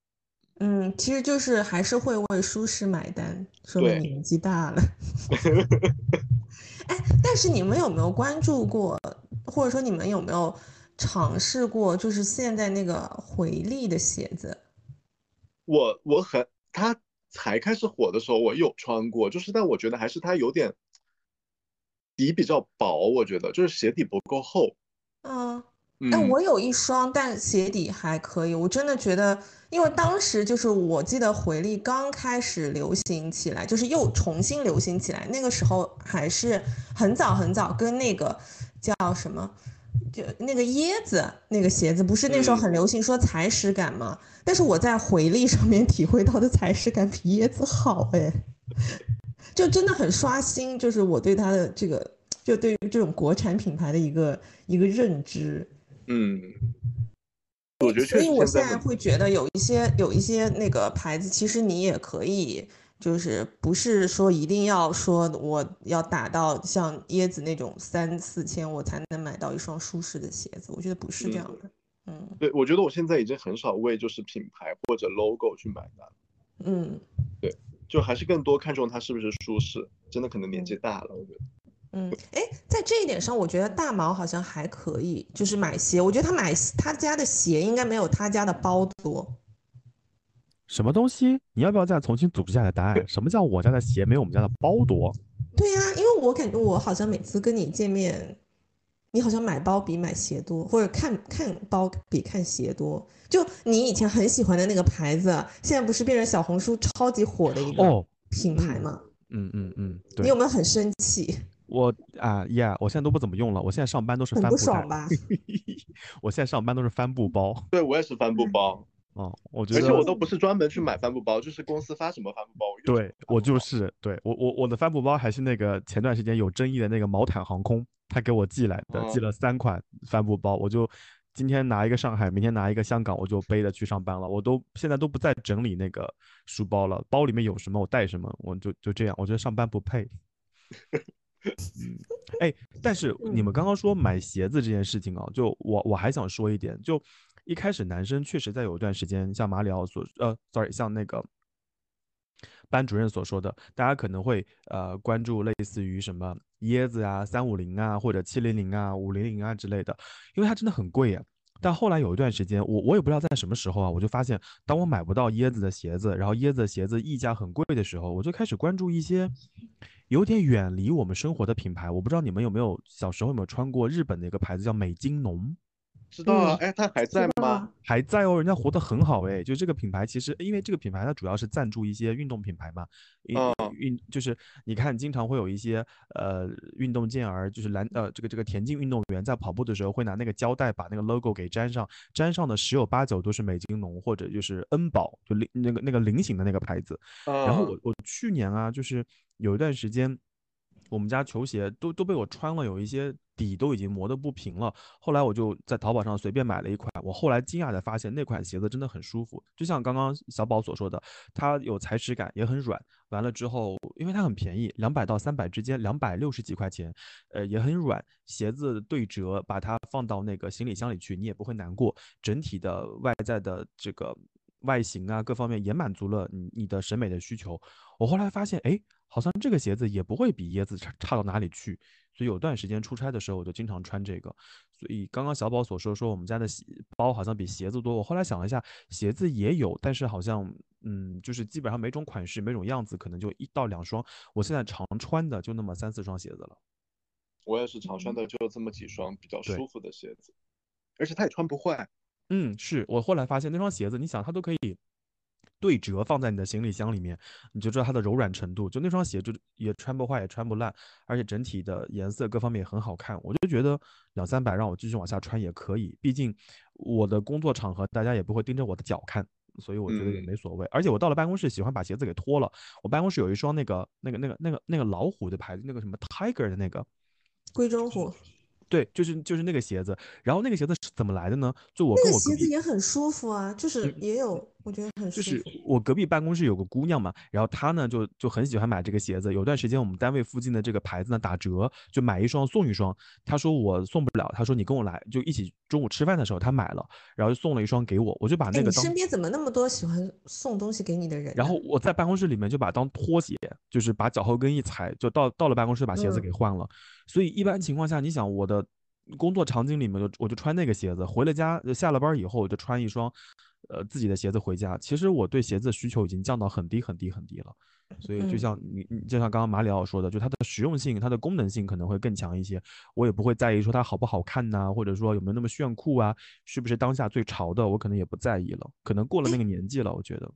嗯，其实就是还是会为舒适买单，说明年纪大了。哎，但是你们有没有关注过，或者说你们有没有尝试过，就是现在那个回力的鞋子？我我很，它才开始火的时候，我有穿过，就是但我觉得还是它有点底比较薄，我觉得就是鞋底不够厚。嗯，嗯，哎，我有一双，但鞋底还可以。我真的觉得，因为当时就是我记得回力刚开始流行起来，就是又重新流行起来，那个时候还是很早很早，跟那个叫什么，就那个椰子那个鞋子，不是那时候嗯很流行说踩屎感吗？但是我在回力上面体会到的踩屎感比椰子好，哎，就真的很刷新，就是我对它的这个，就对于这种国产品牌的一个一个认知。嗯，我觉得所以我现在现在会觉得有一些有一些那个牌子，其实你也可以，就是不是说一定要说我要打到像椰子那种三四千我才能买到一双舒适的鞋子，我觉得不是这样的。嗯对，我觉得我现在已经很少为就是品牌或者 logo 去买单，嗯对就还是更多看重它是不是舒适。真的可能年纪大了，我觉得。嗯，哎，在这一点上，我觉得大毛好像还可以，就是买鞋，我觉得他买他家的鞋应该没有他家的包多。什么东西？你要不要再重新组织一下你的答案？什么叫我家的鞋没有我们家的包多？对呀、因为我感觉我好像每次跟你见面，你好像买包比买鞋多，或者看看包比看鞋多。就你以前很喜欢的那个牌子，现在不是变成小红书超级火的一个哦，品牌吗？嗯嗯嗯，你对有没有很生气？我啊呀，我现在都不怎么用了，我现在上班都是很帆布爽吧？我现在上班都是帆布包。对我也是帆布包，哦，我觉得而且我都不是专门去买帆布包，就是公司发什么帆布包，我用对我就是对我我我的帆布包还是那个前段时间有争议的那个毛毯航空，他给我寄来的，寄哦了三款帆布包，我就今天拿一个上海，明天拿一个香港，我就背着去上班了。我都现在都不再整理那个书包了，包里面有什么我带什么，我就就这样。我觉得上班不配。嗯，哎，但是你们刚刚说买鞋子这件事情啊，就我我还想说一点，就一开始男生确实在有一段时间，像马里奥所呃，sorry，像那个班主任所说的，大家可能会呃关注类似于什么椰子啊、三五零啊或者七零零啊、五零零啊之类的，因为它真的很贵呀。但后来有一段时间，我我也不知道在什么时候啊，我就发现，当我买不到椰子的鞋子，然后椰子的鞋子溢价很贵的时候，我就开始关注一些有点远离我们生活的品牌。我不知道你们有没有小时候有没有穿过日本的一个牌子叫美津浓。知道啊，嗯哎，它还在吗？还在哦，人家活得很好哎。就这个品牌，其实因为这个品牌它主要是赞助一些运动品牌嘛，运嗯运就是你看经常会有一些呃运动健儿，就是篮呃这个这个田径运动员在跑步的时候会拿那个胶带把那个 logo 给粘上，粘上的十有八九都是美津浓或者就是恩宝，就菱那个那个菱形的那个牌子。然后嗯我我去年啊，就是有一段时间。我们家球鞋都都被我穿了，有一些底都已经磨得不平了。后来我就在淘宝上随便买了一款，我后来惊讶的发现那款鞋子真的很舒服，就像刚刚小宝所说的，它有踩屎感，也很软。完了之后，因为它很便宜，两百到三百之间，两百六十几块钱，呃，也很软。鞋子对折，把它放到那个行李箱里去，你也不会难过。整体的外在的这个外形啊，各方面也满足了你你的审美的需求。我后来发现，哎。好像这个鞋子也不会比椰子差差到哪里去，所以有段时间出差的时候我就经常穿这个。所以刚刚小宝所说说我们家的包好像比鞋子多，我后来想了一下，鞋子也有，但是好像嗯，就是基本上每种款式、每种样子可能就一到两双。我现在常穿的就那么三四双鞋子了。我也是常穿的就这么几双比较舒服的鞋子，而且它也穿不坏。嗯，是我后来发现那双鞋子，你想它都可以。对折放在你的行李箱里面，你就知道它的柔软程度。就那双鞋，就也穿不坏，也穿不烂，而且整体的颜色各方面也很好看。我就觉得两三百让我继续往下穿也可以，毕竟我的工作场合大家也不会盯着我的脚看，所以我觉得也没所谓。而且我到了办公室喜欢把鞋子给脱了。我办公室有一双那个那个那个那个那个老虎的牌子，那个什么 Tiger 的那个贵州虎。对，就是就是那个鞋子，然后那个鞋子是怎么来的呢？就我跟我鞋子也很舒服啊，就是也有，我觉得很舒服。就是我隔壁办公室有个姑娘嘛，然后她呢就就很喜欢买这个鞋子。有段时间我们单位附近的这个牌子呢打折，就买一双送一双。她说我送不了，她说你跟我来，就一起中午吃饭的时候她买了，然后就送了一双给我，我就把那个。你身边怎么那么多喜欢送东西给你的人？然后我在办公室里面就把当拖鞋，就是把脚后跟一踩，就到到了办公室把鞋子给换了。所以一般情况下，你想我的。工作场景里面就我就穿那个鞋子，回了家下了班以后我就穿一双，呃自己的鞋子回家。其实我对鞋子需求已经降到很低很低很低了，所以就像你你就像刚刚马里奥说的，就它的实用性、它的功能性可能会更强一些。我也不会在意说它好不好看呐，或者说有没有那么炫酷啊，是不是当下最潮的，我可能也不在意了。可能过了那个年纪了，我觉得。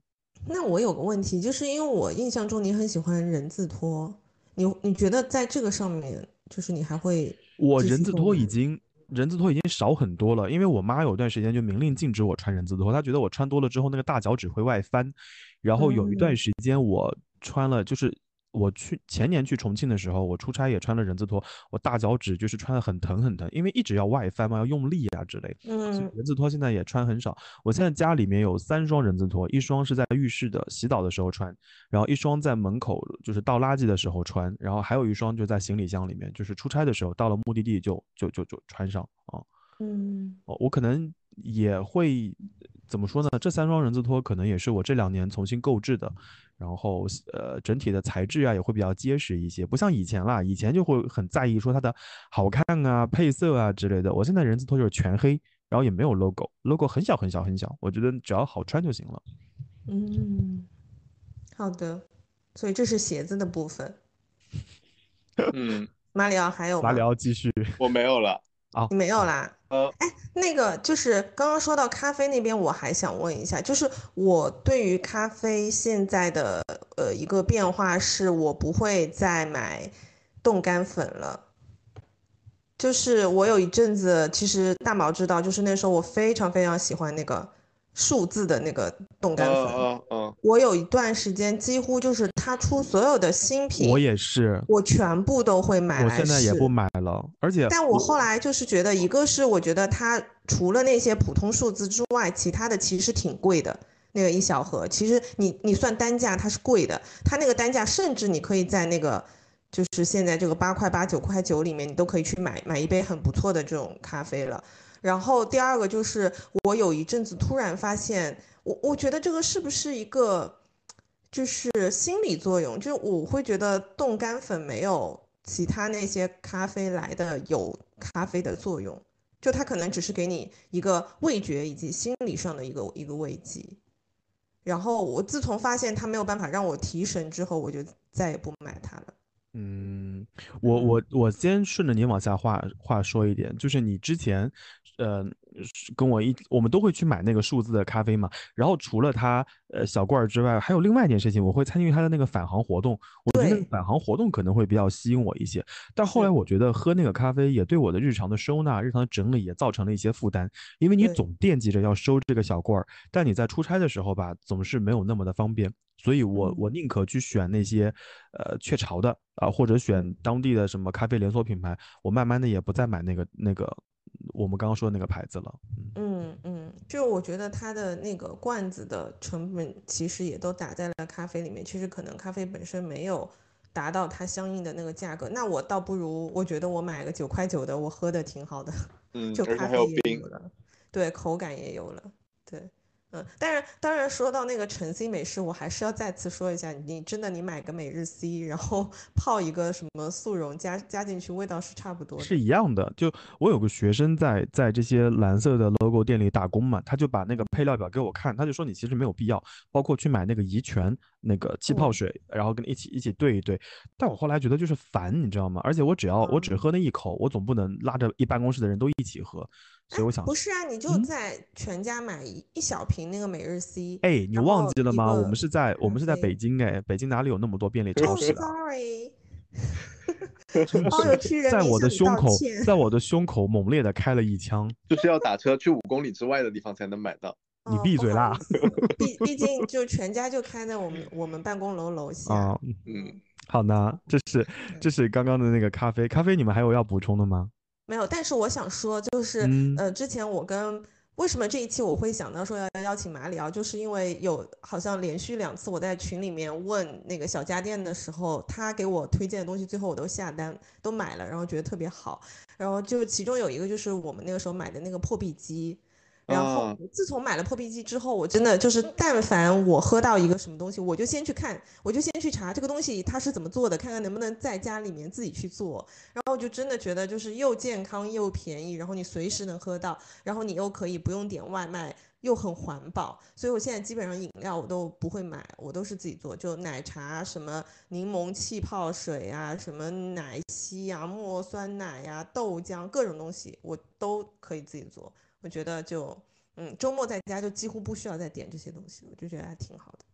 那我有个问题，就是因为我印象中你很喜欢人字拖，你你觉得在这个上面，就是你还会？我人字拖已经人字拖已经少很多了，因为我妈有段时间就明令禁止我穿人字拖，她觉得我穿多了之后那个大脚趾会外翻，然后有一段时间我穿了就是。我去前年去重庆的时候，我出差也穿了人字拖，我大脚趾就是穿的很疼很疼，因为一直要外翻嘛，要用力啊之类的。嗯，人字拖现在也穿很少。我现在家里面有三双人字拖，一双是在浴室的洗澡的时候穿，然后一双在门口就是倒垃圾的时候穿，然后还有一双就在行李箱里面，就是出差的时候到了目的地就就就就穿上啊。嗯，我我可能也会怎么说呢？这三双人字拖可能也是我这两年重新购置的。然后，呃，整体的材质啊也会比较结实一些，不像以前啦，以前就会很在意说它的好看啊、配色啊之类的。我现在人字拖就是全黑，然后也没有 logo，logo 很小很小很小，我觉得只要好穿就行了。嗯，好的，所以这是鞋子的部分。嗯，马里奥还有马里奥继续，我没有了。啊，没有啦。呃，哎，那个就是刚刚说到咖啡那边，我还想问一下，就是我对于咖啡现在的呃一个变化是，我不会再买冻干粉了。就是我有一阵子，其实大毛知道，就是那时候我非常非常喜欢那个。数字的那个冻干粉，嗯嗯，我有一段时间几乎就是他出所有的新品，我也是，我全部都会买。我现在也不买了，而且，但我后来就是觉得，一个是我觉得它除了那些普通数字之外，其他的其实挺贵的。那个一小盒，其实你你算单价它是贵的，它那个单价甚至你可以在那个就是现在这个八块八九块九里面，你都可以去买买一杯很不错的这种咖啡了。然后第二个就是我有一阵子突然发现，我我觉得这个是不是一个，就是心理作用，就是我会觉得冻干粉没有其他那些咖啡来的有咖啡的作用，就它可能只是给你一个味觉以及心理上的一个一个慰藉。然后我自从发现它没有办法让我提神之后，我就再也不买它了。嗯，我我我先顺着你往下话话说一点，就是你之前。呃，跟我一，我们都会去买那个数字的咖啡嘛。然后除了它呃小罐儿之外，还有另外一件事情，我会参与它的那个返航活动。我觉得返航活动可能会比较吸引我一些。但后来我觉得喝那个咖啡也对我的日常的收纳、日常的整理也造成了一些负担，因为你总惦记着要收这个小罐儿，但你在出差的时候吧，总是没有那么的方便。所以我嗯我宁可去选那些呃雀巢的啊、或者选当地的什么咖啡连锁品牌，我慢慢的也不再买那个那个我们刚刚说的那个牌子了。嗯，嗯嗯，就我觉得它的那个罐子的成本其实也都打在了咖啡里面，其实可能咖啡本身没有达到它相应的那个价格，那我倒不如我觉得我买个九块九的，我喝的挺好的，嗯，就咖啡也有冰有，了，对，口感也有了，对。嗯，当然，当然说到那个晨 C 美式，我还是要再次说一下，你真的你买个每日 C，然后 泡一个什么速溶加加进去，味道是差不多的。是一样的。就我有个学生在在这些蓝色的 logo 店里打工嘛，他就把那个配料表给我看，他就说你其实没有必要，包括去买那个怡泉那个气泡嗯水，然后跟一起一起兑一兑。但我后来觉得就是烦，你知道吗？而且我只要我只嗯喝那一口，我总不能拉着一办公室的人都一起喝，所以我想不是啊，你就嗯在全家买一一小瓶那个每日 C。哎，你忘记了吗？我们是在我们是在北京哎，北京哪里有那么多便利超哦市啊？，sorry，好有趣人在我的胸口，在我的胸口猛烈的开了一枪。就是要打车去五公里之外的地方才能买到。你闭嘴啦毕毕竟就全家就开在我们我们办公楼楼 下。啊、嗯，好呢，这是这是刚刚的那个咖啡，咖啡你们还有要补充的吗？没有，但是我想说，就是、嗯呃，之前我跟为什么这一期我会想到说要邀请马里奥，就是因为有好像连续两次我在群里面问那个小家电的时候，他给我推荐的东西，最后我都下单都买了，然后觉得特别好。然后就其中有一个就是我们那个时候买的那个破壁机。然后啊自从买了破壁机之后，我真的就是，但凡我喝到一个什么东西，我就先去看，我就先去查这个东西它是怎么做的，看看能不能在家里面自己去做。然后我就真的觉得就是又健康又便宜，然后你随时能喝到，然后你又可以不用点外卖，又很环保。所以我现在基本上饮料我都不会买，我都是自己做，就奶茶、什么柠檬气泡水啊、什么奶昔呀、墨酸奶呀、豆浆各种东西我都可以自己做。我觉得就嗯，周末在家就几乎不需要再点这些东西，我就觉得还挺好的。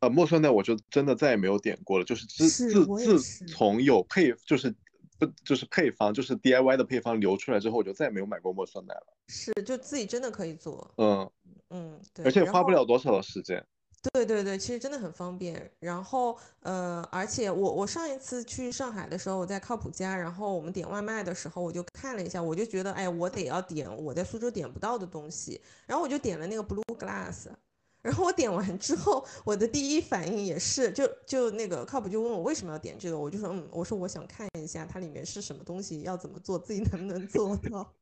呃，莫酸奶我就真的再也没有点过了，就是自是自自从有配就是不就是配方就是 DIY 的配方流出来之后，我就再也没有买过莫酸奶了。是，就自己真的可以做，嗯，嗯，对，而且花不了多少的时间。对对对，其实真的很方便。然后呃，而且我我上一次去上海的时候，我在靠谱家，然后我们点外卖的时候，我就看了一下，我就觉得哎，我得要点我在苏州点不到的东西，然后我就点了那个 Blue Glass。然后我点完之后，我的第一反应也是，就就那个靠谱就问我为什么要点这个，我就说嗯，我说我想看一下它里面是什么东西，要怎么做，自己能不能做到。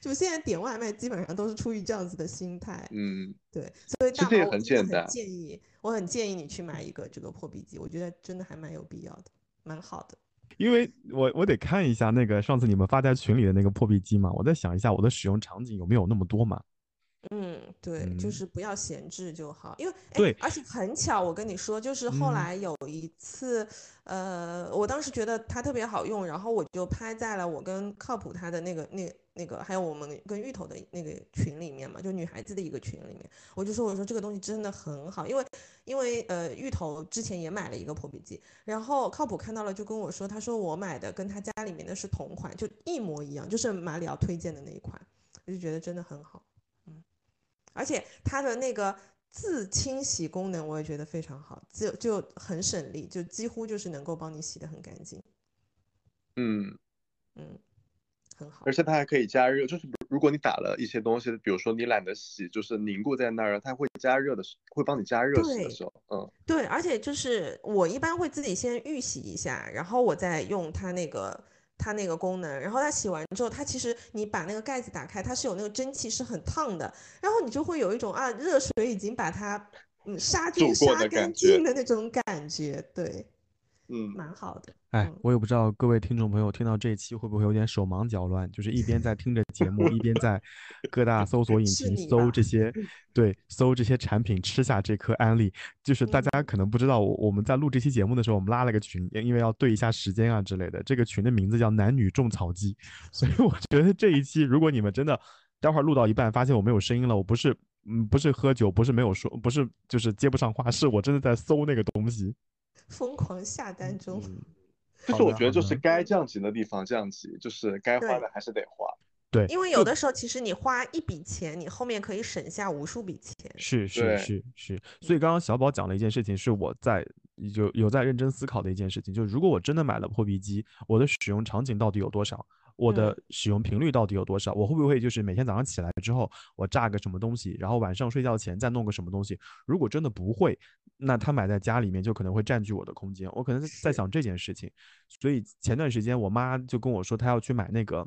就现在点外卖基本上都是出于这样子的心态，嗯，对，所以大其实也很简单建议我很建议你去买一个这个破壁机，我觉得真的还蛮有必要的，蛮好的。因为我我得看一下那个上次你们发在群里的那个破壁机嘛，我在想一下我的使用场景有没有那么多嘛。嗯，对，就嗯是不要闲置就好，因为哎对而且很巧，我跟你说，就是后嗯来有一次，呃，我当时觉得它特别好用，然后我就拍在了我跟靠谱他的那个那那个，还有我们跟芋头的那个群里面嘛，就女孩子的一个群里面，我就说我说这个东西真的很好，因为因为呃芋头之前也买了一个破壁机，然后靠谱看到了就跟我说，他说我买的跟他家里面的是同款，就一模一样，就是马里奥推荐的那一款，我就觉得真的很好。嗯。而且它的那个自清洗功能我也觉得非常好，就就很省力，就几乎就是能够帮你洗得很干净，嗯，嗯，很好而。且它还可以加热，就是如果你打了一些东西，比如说你懒得洗，就是凝固在那儿，它会加热的时，会帮你加热洗的时候，嗯，对，而且就是我一般会自己先预洗一下，然后我再用它那个它那个功能，然后它洗完之后，它其实你把那个盖子打开，它是有那个蒸汽是很烫的，然后你就会有一种啊热水已经把它嗯杀菌杀干净的那种感觉，对，嗯，蛮好的。哎嗯，我也不知道各位听众朋友听到这一期会不会有点手忙脚乱，就是一边在听着节目，一边在各大搜索引擎搜这些，对，搜这些产品，吃下这颗安利。就是大嗯家可能不知道，我我们在录这期节目的时候，我们拉了个群，因为要对一下时间啊之类的。这个群的名字叫“男女种草机”，所以我觉得这一期如果你们真的待会儿录到一半发现我没有声音了，我不是嗯不是喝酒，不是没有说，不是就是接不上话，是我真的在搜那个东西。疯狂下单中。嗯，就是我觉得就是该降级的地方降级，就是该花的还是得花。对，因为有的时候其实你花一笔钱，你后面可以省下无数笔钱。是是是是，所以刚刚小宝讲了一件事情，是我在有有在认真思考的一件事情，就是如果我真的买了破壁机，我的使用场景到底有多少？我的使用频率到底有多少？我会不会就是每天早上起来之后，我炸个什么东西，然后晚上睡觉前再弄个什么东西？如果真的不会，那它买在家里面就可能会占据我的空间。我可能在在想这件事情，所以前段时间我妈就跟我说，她要去买那个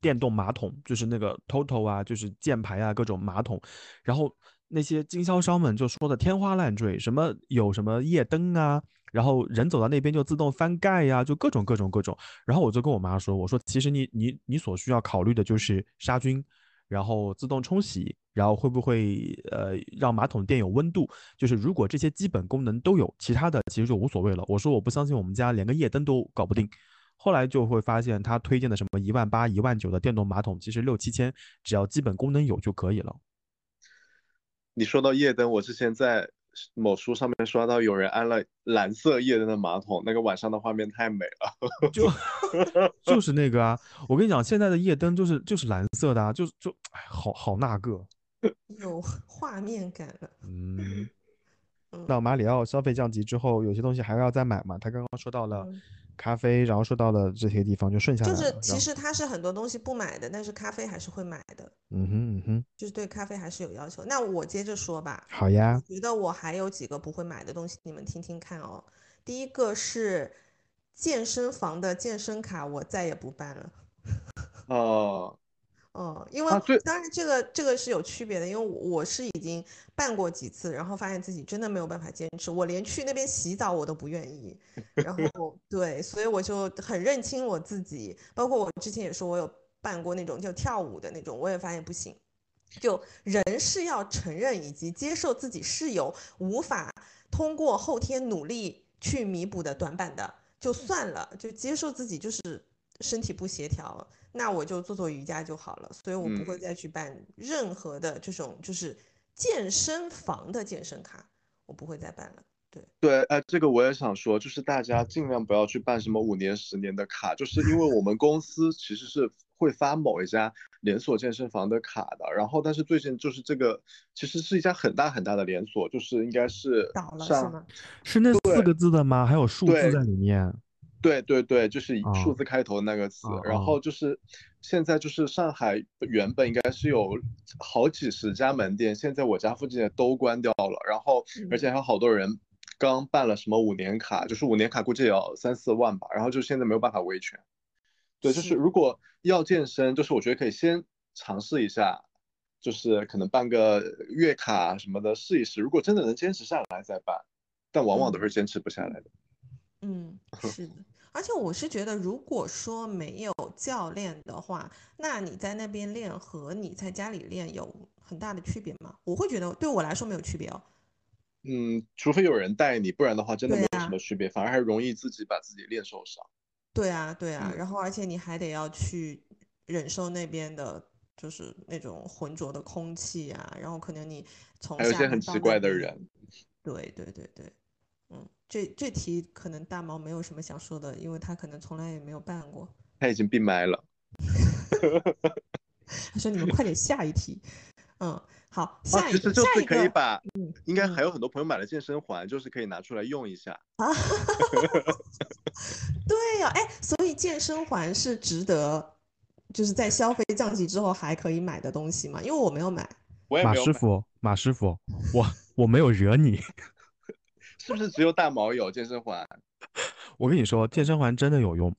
电动马桶，就是那个 TOTO 啊，就是箭牌啊，各种马桶，然后那些经销商们就说的天花乱坠，什么有什么夜灯啊。然后人走到那边就自动翻盖呀，就各种各种各种。然后我就跟我妈说，我说其实你你你所需要考虑的就是杀菌，然后自动冲洗，然后会不会呃让马桶垫有温度？就是如果这些基本功能都有，其他的其实就无所谓了。我说我不相信我们家连个夜灯都搞不定。后来就会发现他推荐的什么一万八、一万九的电动马桶，其实六七千，只要基本功能有就可以了。你说到夜灯，我之前在某书上面刷到有人安了蓝色夜灯的马桶，那个晚上的画面太美了。就 就是那个啊，我跟你讲，现在的夜灯就是就是蓝色的啊，就就哎，好好那个，有画面感了。嗯。嗯那马里奥消费降级之后，有些东西还要再买嘛？他刚刚说到了嗯咖啡，然后说到了这些地方就顺下来了。就是其实他是很多东西不买的，但是咖啡还是会买的，嗯哼嗯哼，就是对咖啡还是有要求。那我接着说吧，好呀，觉得我还有几个不会买的东西，你们听听看哦。第一个是健身房的健身卡，我再也不办了。哦，哦，因为当然这个这个是有区别的，因为我我是已经办过几次，然后发现自己真的没有办法坚持，我连去那边洗澡我都不愿意，然后对，所以我就很认清我自己，包括我之前也说我有办过那种就跳舞的那种，我也发现不行，就人是要承认以及接受自己是有无法通过后天努力去弥补的短板的，就算了，就接受自己就是身体不协调，那我就做做瑜伽就好了。所以我不会嗯再去办任何的这种就是健身房的健身卡，我不会再办了。对对，哎，这个我也想说，就是大家尽量不要去办什么五年、十年的卡，就是因为我们公司其实是会发某一家连锁健身房的卡的，然后但是最近就是这个其实是一家很大很大的连锁，就是应该是倒了是吗？是那四个字的吗？还有数字在里面。对对对，就是以数哦字开头的那个词，然后就是现在就是上海原本应该是有好几十家门店，现在我家附近的都关掉了，然后而且还有好多人刚办了什么五年卡，就是五年卡估计也要三四万吧，然后就现在没有办法维权。对，就是是。如果要健身，就是我觉得可以先尝试一下，就是可能办个月卡什么的试一试，如果真的能坚持下来再办，但往往都是坚持不下来的。嗯，是的，而且我是觉得，如果说没有教练的话，那你在那边练和你在家里练有很大的区别吗？我会觉得对我来说没有区别哦。嗯，除非有人带你，不然的话真的没有什啊么区别，反而还容易自己把自己练受伤。对啊，对啊，嗯然后而且你还得要去忍受那边的，就是那种浑浊的空气啊，然后可能你从还有一些很奇怪的人。对对对对，嗯，这这题可能大毛没有什么想说的，因为他可能从来也没有办过。他已经闭麦了。他说：“你们快点下一题。”嗯，好，啊，下一个，其实就可以把，嗯应该嗯还有很多朋友买了健身环，就是可以拿出来用一下。啊，对呀、哎，所以健身环是值得，就是在消费降级之后还可以买的东西吗？因为我没有买。马我也没有买，师傅，马师傅，我我没有惹你。是不是只有大毛有健身环？我跟你说，健身环真的有用，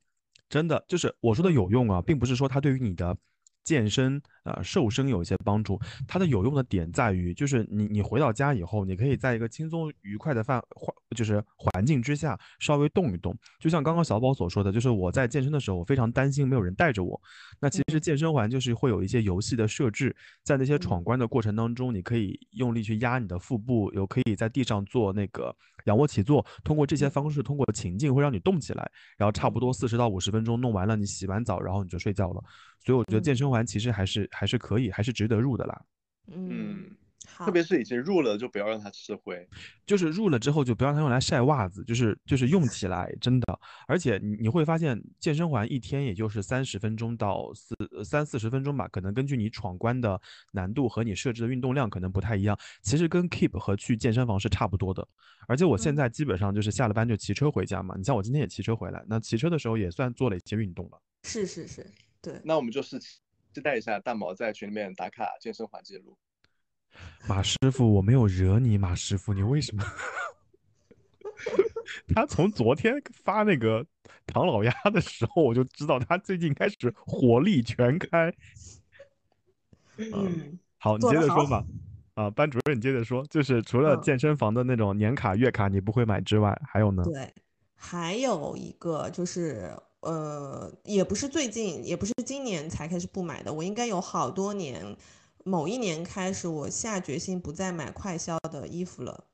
真的就是我说的有用啊，并不是说它对于你的健身呃瘦身有一些帮助，它的有用的点在于，就是你你回到家以后，你可以在一个轻松愉快的范环就是环境之下稍微动一动，就像刚刚小宝所说的，就是我在健身的时候，我非常担心没有人带着我。那其实健身环就是会有一些游戏的设置，在那些闯关的过程当中，你可以用力去压你的腹部，有可以在地上做那个仰卧起坐，通过这些方式，通过情境会让你动起来，然后差不多四十到五十分钟弄完了，你洗完澡，然后你就睡觉了。所以我觉得嗯。健身环其实还是还是可以，还是值得入的啦。嗯，嗯，特别是已经入了，就不要让它吃灰。就是入了之后，就不要让它用来晒袜子，就是就是用起来真的。而且你你会发现，健身环一天也就是三十分钟到四三四十分钟吧，可能根据你闯关的难度和你设置的运动量可能不太一样。其实跟 Keep 和去健身房是差不多的。而且我现在基本上就是下了班就骑车回家嘛。你像我今天也骑车回来，那骑车的时候也算做了一些运动了。是是是，对。那我们就是期待一下大毛在群里面打卡健身环记录。马师傅，我没有惹你，马师傅，你为什么？他从昨天发那个唐老鸭的时候，我就知道他最近开始火力全开。嗯，好，你接着说吧。啊，班主任，你接着说。就是除了健身房的那种年卡、月卡你不会买之外，还有呢？对，还有一个就是，呃，也不是最近，也不是今年才开始不买的，我应该有好多年。某一年开始，我下决心不再买快销的衣服了，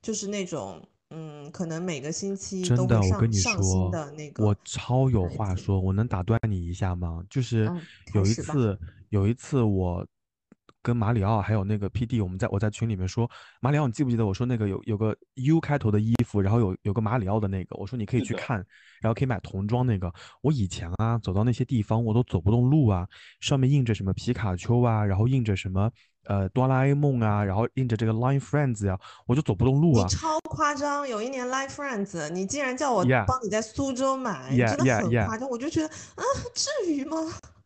就是那种，嗯，可能每个星期真的，我跟你说，我超有话说，我能打断你一下吗？就是有一次，有一次我。跟马里奥还有那个 P.D，我们在我在群里面说，马里奥，你记不记得我说那个有有个 U 开头的衣服，然后有有个马里奥的那个，我说你可以去看，然后可以买童装那个。我以前啊，走到那些地方我都走不动路啊，上面印着什么皮卡丘啊，然后印着什么呃哆啦 A 梦啊，然后印着这个 Line Friends 呀，我就走不动路啊。你超夸张！有一年 Line Friends，你竟然叫我帮你在苏州买，真的很夸张，我就觉得啊，至于吗？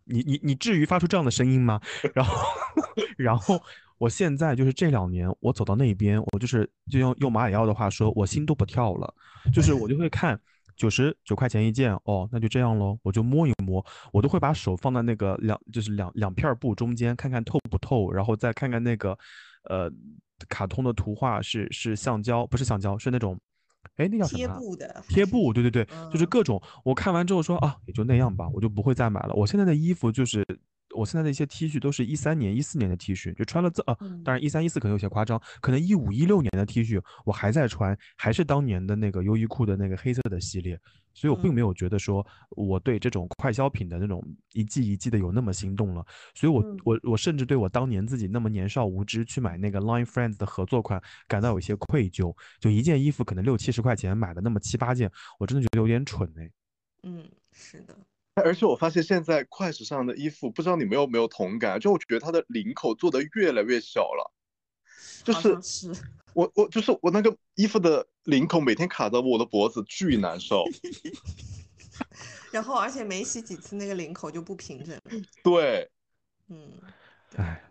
你你你至于发出这样的声音吗？然后，然后我现在就是这两年，我走到那边，我就是就用用马里奥的话说，我心都不跳了。就是我就会看九十九块钱一件，哦，那就这样喽，我就摸一摸，我都会把手放在那个两就是两两片布中间，看看透不透，然后再看看那个呃卡通的图画是是橡胶，不是橡胶，是那种。哎，那叫什么？贴布的贴布，对对对，就是各种。我看完之后说啊，也就那样吧，我就不会再买了。我现在的衣服就是，我现在的一些 T 恤都是一三年、一四年的 T 恤，就穿了这啊，当然一三一四可能有些夸张，可能一五一六年的 T 恤我还在穿，还是当年的那个优衣库的那个黑色的系列。所以我并没有觉得说我对这种快消品的那种一季一季的有那么心动了，所以我我我甚至对我当年自己那么年少无知去买那个 Line Friends 的合作款感到有些愧疚。就一件衣服可能六七十块钱买了那么七八件，我真的觉得有点蠢哎。嗯，是的。而且我发现现在快时尚的衣服，不知道你们有没有同感？就我觉得它的领口做的越来越小了，就是。我我就是我那个衣服的领口每天卡着我的脖子，巨难受。然后而且没洗几次，那个领口就不平整。对，嗯，哎，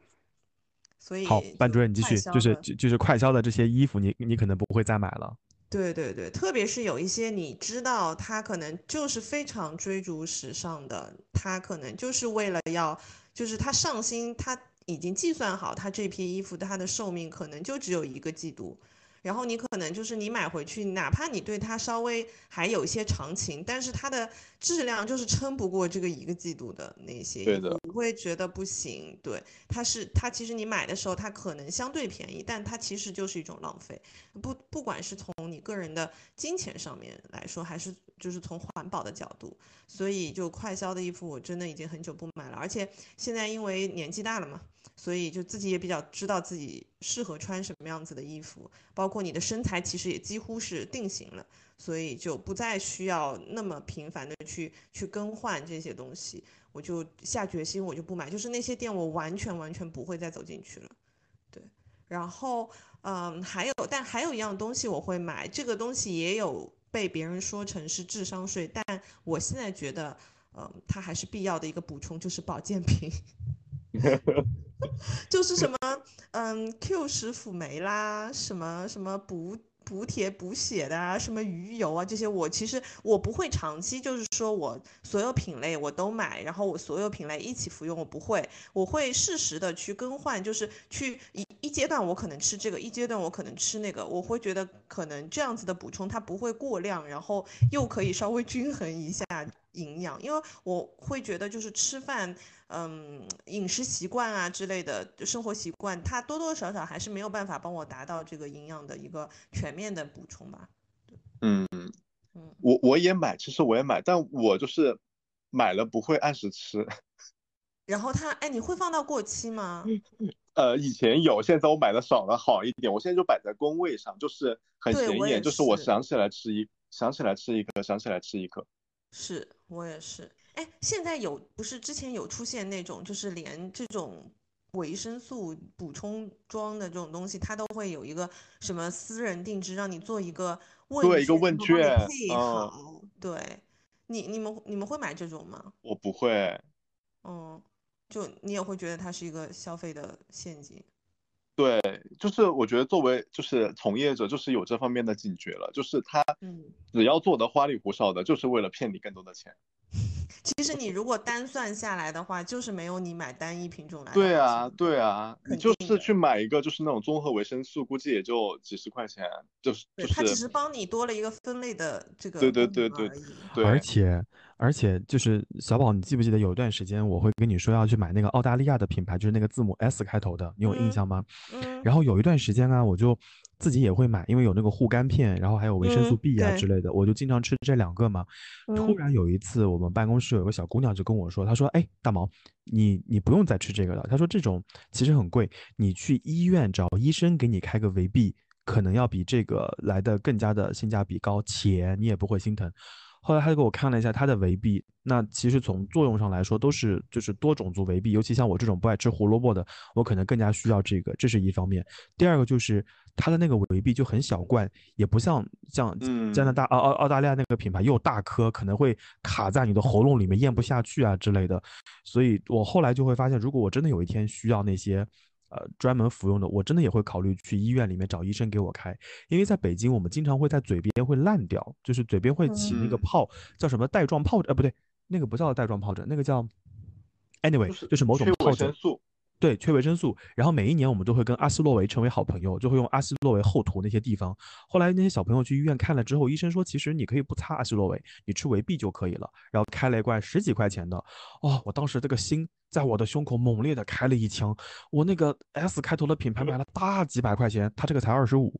所以好，班主任你继续，就是就是快销的这些衣服，你你可能不会再买了。对对对，特别是有一些你知道他可能就是非常追逐时尚的，他可能就是为了要，就是他上新他。已经计算好，他这批衣服它的寿命可能就只有一个季度，然后你可能就是你买回去，哪怕你对它稍微还有一些长情，但是它的质量就是撑不过这个一个季度的那些衣服，你会觉得不行。对，它是它其实你买的时候它可能相对便宜，但它其实就是一种浪费。不不管是从你个人的金钱上面来说，还是就是从环保的角度，所以就快销的衣服我真的已经很久不买了，而且现在因为年纪大了嘛。所以就自己也比较知道自己适合穿什么样子的衣服，包括你的身材其实也几乎是定型了，所以就不再需要那么频繁的去去更换这些东西。我就下决心，我就不买，就是那些店我完全完全不会再走进去了。对，然后嗯，还有，但还有一样东西我会买，这个东西也有被别人说成是智商税，但我现在觉得，嗯，它还是必要的一个补充，就是保健品。就是什么，嗯，Q 十辅酶啦，什么什么补补铁补血的啊，什么鱼油啊，这些我其实我不会长期，就是说我所有品类我都买，然后我所有品类一起服用，我不会，我会适时的去更换，就是去一一阶段我可能吃这个，一阶段我可能吃那个，我会觉得可能这样子的补充它不会过量，然后又可以稍微均衡一下营养，因为我会觉得就是吃饭。嗯，饮食习惯啊之类的生活习惯，它多多少少还是没有办法帮我达到这个营养的一个全面的补充吧。嗯嗯，我我也买，其实我也买，但我就是买了不会按时吃。然后它，哎，你会放到过期吗？呃，以前有，现在我买的少了，好一点。我现在就摆在工位上，就是很显眼，就是我想起来吃一，想起来吃一颗，想起来吃一颗。是我也是。哎，现在有不是之前有出现那种，就是连这种维生素补充装的这种东西，它都会有一个什么私人定制，让你做一个问对一个问卷配好。对，你你们你们会买这种吗？我不会。嗯。就你也会觉得它是一个消费的陷阱，对，就是我觉得作为就是从业者，就是有这方面的警觉了，就是他只要做的花里胡哨的，就是为了骗你更多的钱。其实你如果单算下来的话，就是没有你买单一品种来。对啊，对啊，你就是去买一个就是那种综合维生素，估计也就几十块钱，就是就是。它只是帮你多了一个分类的这个。对对对对对。而且而且就是小宝，你记不记得有一段时间我会跟你说要去买那个澳大利亚的品牌，就是那个字母 S 开头的，你有印象吗？嗯。然后有一段时间啊，我就。自己也会买，因为有那个护肝片，然后还有维生素 B 啊之类的，我就经常吃这两个嘛。突然有一次，我们办公室有个小姑娘就跟我说，她说：“哎，大毛，你你不用再吃这个了。”她说：“这种其实很贵，你去医院找医生给你开个维 B，可能要比这个来的更加的性价比高，且你也不会心疼。”后来他就给我看了一下他的维 B，那其实从作用上来说都是就是多种族维 B，尤其像我这种不爱吃胡萝卜的，我可能更加需要这个，这是一方面。第二个就是它的那个维 B 就很小罐，也不像像加拿大澳澳澳大利亚那个品牌又大颗，可能会卡在你的喉咙里面咽不下去啊之类的。所以我后来就会发现，如果我真的有一天需要那些。呃，专门服用的，我真的也会考虑去医院里面找医生给我开，因为在北京，我们经常会在嘴边会烂掉，就是嘴边会起那个泡，叫什么带状疱疹？呃，不对，那个不叫带状疱疹，那个叫，anyway，就是某种疱疹。对，缺维生素。然后每一年我们都会跟阿司洛维成为好朋友，就会用阿司洛维厚涂那些地方。后来那些小朋友去医院看了之后，医生说，其实你可以不擦阿司洛维，你吃维 B 就可以了。然后开了一罐十几块钱的，哦，我当时这个心在我的胸口猛烈的开了一枪。我那个 S 开头的品牌买了大几百块钱，它这个才二十五。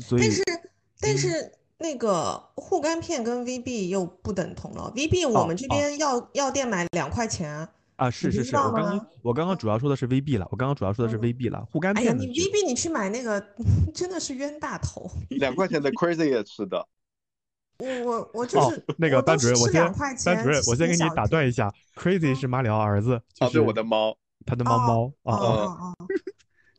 所以，但是但是那个护肝片跟 VB 又不等同了。VB 我们这边药药店买两块钱。啊，是是是，我刚刚我刚刚主要说的是 VB 了，我刚刚主要说的是 VB 了，护肝片。哎呀，你 VB 你去买那个 真的是冤大头，两块钱的 Crazy 也吃的。我我我就是那个班主任，我先班主任，我先给你打断一下，Crazy 是马里奥儿子，就是我的猫，他的猫猫啊啊啊！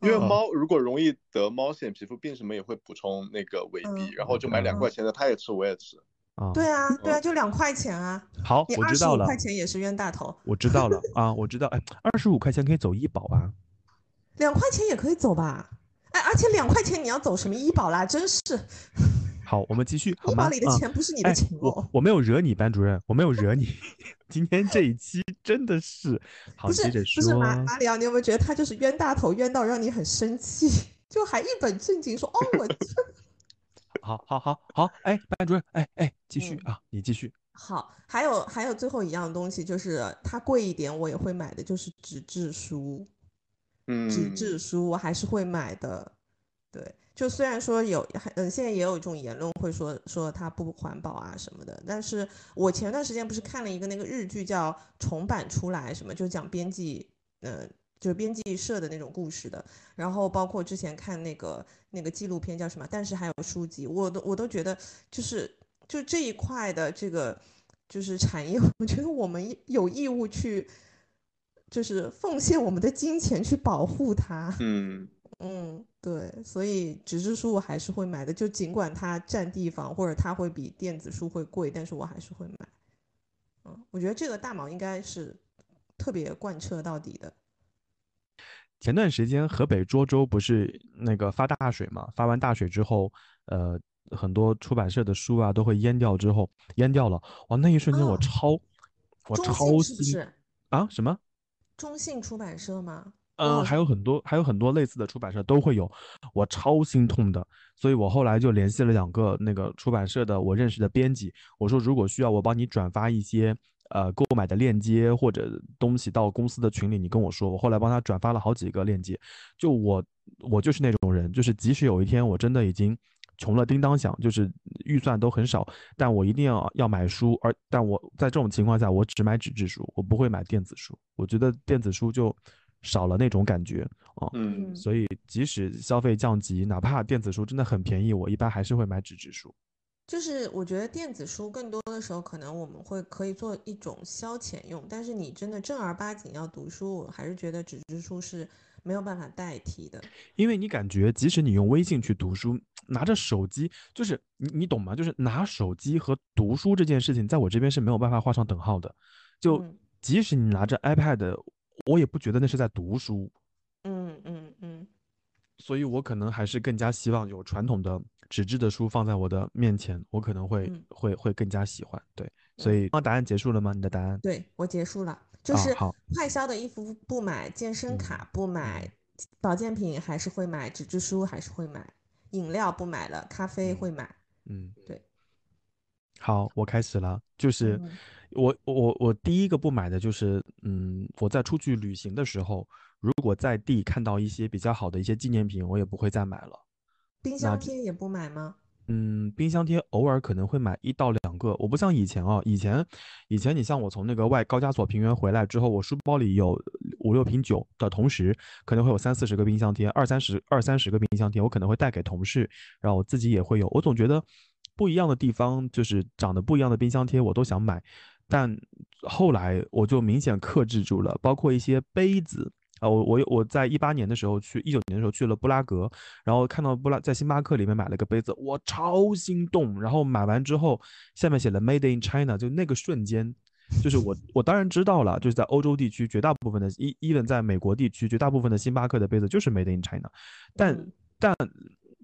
因为猫如果容易得猫癣、皮肤病什么，也会补充那个维 B，然后就买两块钱的，他也吃，我也吃。啊对啊，对啊，就两块钱啊。好，我知道了。块钱也是冤大头。我知道了啊，我知道。哎，二十五块钱可以走医保啊。两块钱也可以走吧？哎，而且两块钱你要走什么医保啦？真是。好，我们继续。医保里的钱不是你的钱哦。我我没有惹你，班主任，我没有惹你。今天这一期真的是。好，接着说。不是马马里奥，你有没有觉得他就是冤大头，冤到让你很生气？就还一本正经说：“哦，我。”好，好，好，好，哎，班主任，哎，哎，继续啊，你继续。好，还有，还有最后一样东西，就是它贵一点，我也会买的，就是纸质书。嗯，纸质书我还是会买的。对，就虽然说有，嗯，现在也有一种言论会说说它不环保啊什么的，但是我前段时间不是看了一个那个日剧叫重版出来，什么就讲编辑，嗯。就是编辑社的那种故事的，然后包括之前看那个那个纪录片叫什么？但是还有书籍，我都我都觉得就是就这一块的这个就是产业，我觉得我们有义务去就是奉献我们的金钱去保护它。嗯嗯，对，所以纸质书我还是会买的，就尽管它占地方或者它会比电子书会贵，但是我还是会买。嗯，我觉得这个大毛应该是特别贯彻到底的。前段时间河北涿州不是那个发大水嘛？发完大水之后，呃，很多出版社的书啊都会淹掉，之后淹掉了。哇，那一瞬间我超，我超心啊！什么？中信出版社吗？嗯，还有很多，还有很多类似的出版社都会有，我超心痛的。所以我后来就联系了两个那个出版社的我认识的编辑，我说如果需要，我帮你转发一些。呃，购买的链接或者东西到公司的群里，你跟我说，我后来帮他转发了好几个链接。就我，我就是那种人，就是即使有一天我真的已经穷了叮当响，就是预算都很少，但我一定要要买书，而但我在这种情况下，我只买纸质书，我不会买电子书。我觉得电子书就少了那种感觉啊。嗯，所以即使消费降级，哪怕电子书真的很便宜，我一般还是会买纸质书。就是我觉得电子书更多的时候，可能我们会可以做一种消遣用，但是你真的正儿八经要读书，我还是觉得纸质书是没有办法代替的。因为你感觉，即使你用微信去读书，拿着手机，就是你你懂吗？就是拿手机和读书这件事情，在我这边是没有办法画上等号的。就嗯即使你拿着 iPad，我也不觉得那是在读书。嗯嗯嗯，所以我可能还是更加希望有传统的纸质的书放在我的面前，我可能会、嗯会会更加喜欢。对，所以那答案结束了吗？你的答案？对我结束了，就啊是好快消的衣服不买，健身嗯卡不买，保健品还是会买，纸质书还是会买，饮料不买了，咖啡嗯会买。嗯，对。好，我开始了，就是嗯我我我第一个不买的就是，嗯，我在出去旅行的时候，如果在地看到一些比较好的一些纪念品，我也不会再买了。冰箱贴也不买吗？嗯，冰箱贴偶尔可能会买一到两个，我不像以前啊，以前以前你像我从那个外高加索平原回来之后，我书包里有五六瓶酒的同时，可能会有三四十个冰箱贴，二三十二三十个冰箱贴，我可能会带给同事，然后我自己也会有。我总觉得不一样的地方就是长得不一样的冰箱贴，我都想买，但后来我就明显克制住了，包括一些杯子。啊，我我我在一八年的时候去，一九年的时候去了布拉格，然后看到布拉在星巴克里面买了个杯子，我超心动。然后买完之后，下面写了 Made in China，就那个瞬间，就是我我当然知道了，就是在欧洲地区绝大部分的，e even 在美国地区绝大部分的星巴克的杯子就是 Made in China，但、嗯但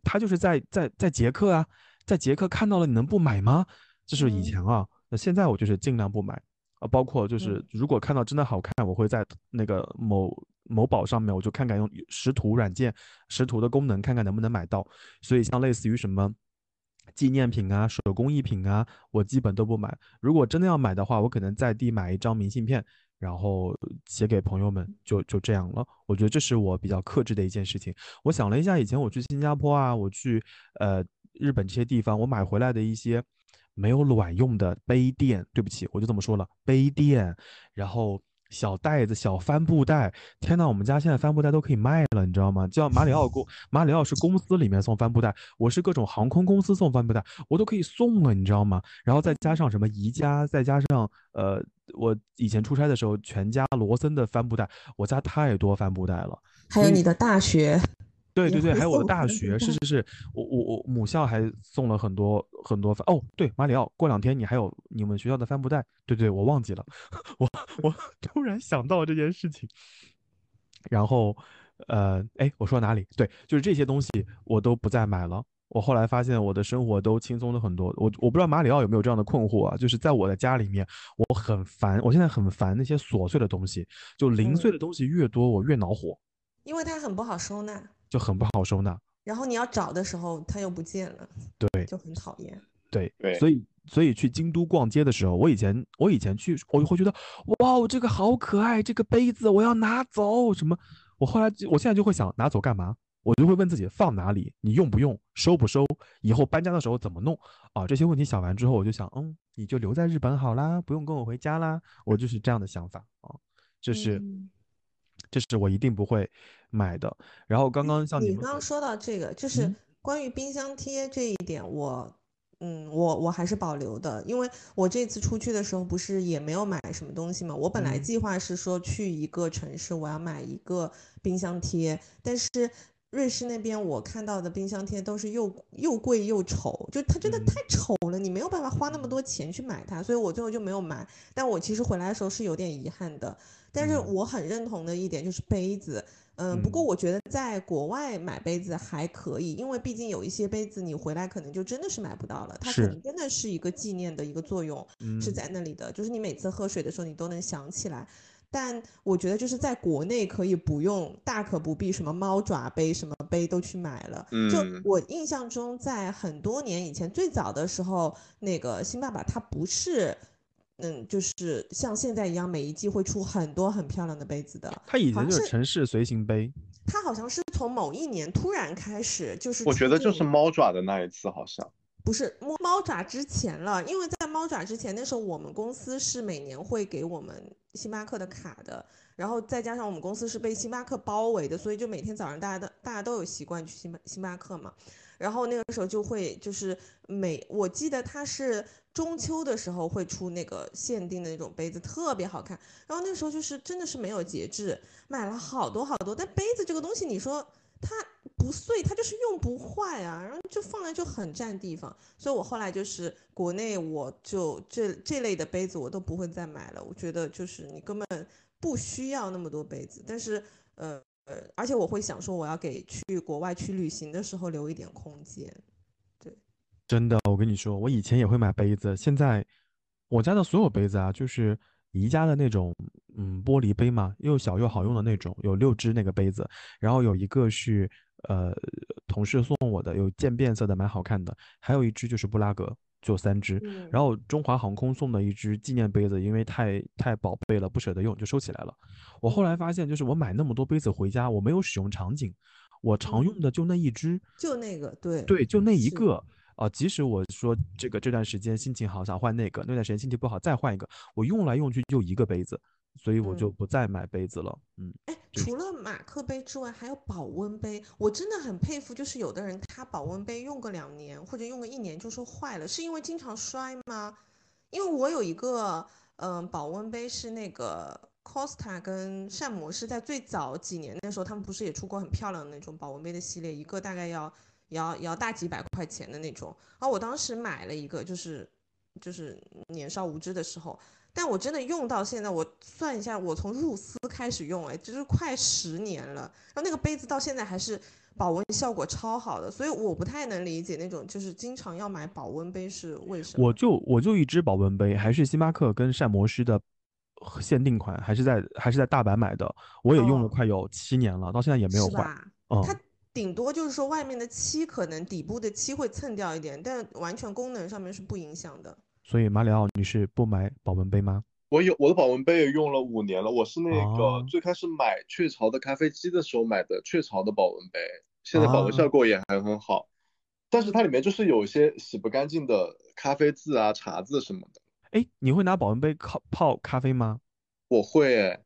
它就是在在在捷克啊，在捷克看到了，你能不买吗？这是以嗯前啊，那现在我就是尽量不买啊，包括就是嗯如果看到真的好看，我会在那个某某宝上面，我就看看用识图软件识图的功能，看看能不能买到。所以像类似于什么纪念品啊、手工艺品啊，我基本都不买。如果真的要买的话，我可能在地买一张明信片，然后写给朋友们，就就这样了。我觉得这是我比较克制的一件事情。我想了一下，以前我去新加坡啊，我去呃日本这些地方，我买回来的一些没有卵用的杯垫，对不起，我就这么说了，杯垫，然后小袋子、小帆布袋。天呐，我们家现在帆布袋都可以卖了，你知道吗？叫马里奥公，马里奥是公司里面送帆布袋，我是各种航空公司送帆布袋，我都可以送了，你知道吗？然后再加上什么宜家，再加上呃，我以前出差的时候，全家罗森的帆布袋，我家太多帆布袋了。还有你的大学，也对对对，还有我的大学，是是是，我我我母校还送了很多很多帆哦，对，马里奥，过两天你还有你们学校的帆布袋，对对，我忘记了，我我 突然想到这件事情，然后呃，哎，我说哪里？对，就是这些东西我都不再买了。我后来发现我的生活都轻松了很多。我我不知道马里奥有没有这样的困惑啊？就是在我的家里面，我很烦，我现在很烦那些琐碎的东西，就零碎嗯的东西越多，我越恼火，因为它很不好收纳，就很不好收纳。然后你要找的时候它又不见了，对就很讨厌。对，对所以所以去京都逛街的时候，我以前我以前去，我就会觉得哇，哦这个好可爱，这个杯子我要拿走什么？我后来我现在就会想拿走干嘛？我就会问自己放哪里，你用不用，收不收，以后搬家的时候怎么弄啊？这些问题想完之后，我就想，嗯，你就留在日本好啦，不用跟我回家啦。我就是这样的想法啊，这是、嗯这是我一定不会买的。然后刚刚像你你刚刚说到这个，就是。嗯关于冰箱贴这一点，我，嗯，我我还是保留的，因为我这次出去的时候不是也没有买什么东西嘛，我本来嗯。计划是说去一个城市我要买一个冰箱贴，但是瑞士那边我看到的冰箱贴都是又又贵又丑，就它真的嗯太丑了，你没有办法花那么多钱去买它，所以我最后就没有买。但我其实回来的时候是有点遗憾的，但是嗯我很认同的一点就是杯子。嗯，不过嗯我觉得在国外买杯子还可以，因为毕竟有一些杯子你回来可能就真的是买不到了，它可能真的是一个纪念的一个作用是嗯在那里的，就是你每次喝水的时候你都能想起来。但我觉得就是在国内可以不用，大可不必什么猫爪杯什么杯都去买了。就嗯我印象中，在很多年以前，最早的时候，那个新爸爸他不是嗯，就是像现在一样，每一季会出很多很漂亮的杯子的。它以前就是城市随行杯，它好像是从某一年突然开始，就是我觉得就是猫爪的那一次，好像不是猫猫爪之前了，因为在猫爪之前，那时候我们公司是每年会给我们星巴克的卡的，然后再加上我们公司是被星巴克包围的，所以就每天早上大家都大家都有习惯去星巴星巴克嘛。然后那个时候就会就是每我记得它是中秋的时候会出那个限定的那种杯子，特别好看。然后那时候就是真的是没有节制，买了好多好多。但杯子这个东西，你说它不碎，它就是用不坏啊，然后就放来就很占地方。所以我后来就是国内我就这这类的杯子我都不会再买了。我觉得就是你根本不需要那么多杯子，但是呃呃，而且我会想说我要给去国外去旅行的时候留一点空间。对真的，我跟你说，我以前也会买杯子，现在我家的所有杯子啊，就是宜家的那种，嗯，玻璃杯嘛，又小又好用的那种，有六只那个杯子，然后有一个是呃同事送我的，有渐变色的，蛮好看的，还有一只就是布拉格，就三只，嗯然后中华航空送的一只纪念杯子，因为太太宝贝了，不舍得用，就收起来了。我后来发现，就是我买那么多杯子回家，我没有使用场景，我常用的就那一只，就那个对对，就那一是个。啊、即使我说这个这段时间心情好，想换那个，那段时间心情不好再换一个，我用来用去就一个杯子，所以我就嗯不再买杯子了。嗯，哎，就是除了马克杯之外，还有保温杯。我真的很佩服，就是有的人他保温杯用个两年或者用个一年就说坏了，是因为经常摔吗？因为我有一个嗯、呃保温杯是那个 Costa 跟膳魔师在最早几年那时候，他们不是也出过很漂亮的那种保温杯的系列，一个大概要也要也要大几百块钱的那种。然后我当时买了一个，就是就是年少无知的时候。但我真的用到现在，我算一下，我从入丝开始用，哎，就是快十年了。然后那个杯子到现在还是保温效果超好的，所以我不太能理解那种就是经常要买保温杯是为什么。我就我就一只保温杯，还是星巴克跟膳魔师的限定款，还是在还是在大阪买的，我也用了哦快有七年了，到现在也没有坏。是吧？嗯，它顶多就是说外面的漆可能底部的漆会蹭掉一点，但完全功能上面是不影响的。所以马里奥，你是不买保温杯吗？我有我的保温杯也用了五年了，我是那个哦最开始买雀巢的咖啡机的时候买的雀巢的保温杯，现在保温啊效果也还很好，但是它里面就是有一些洗不干净的咖啡渍啊、茶渍什么的。哎，你会拿保温杯泡泡咖啡吗？我会诶，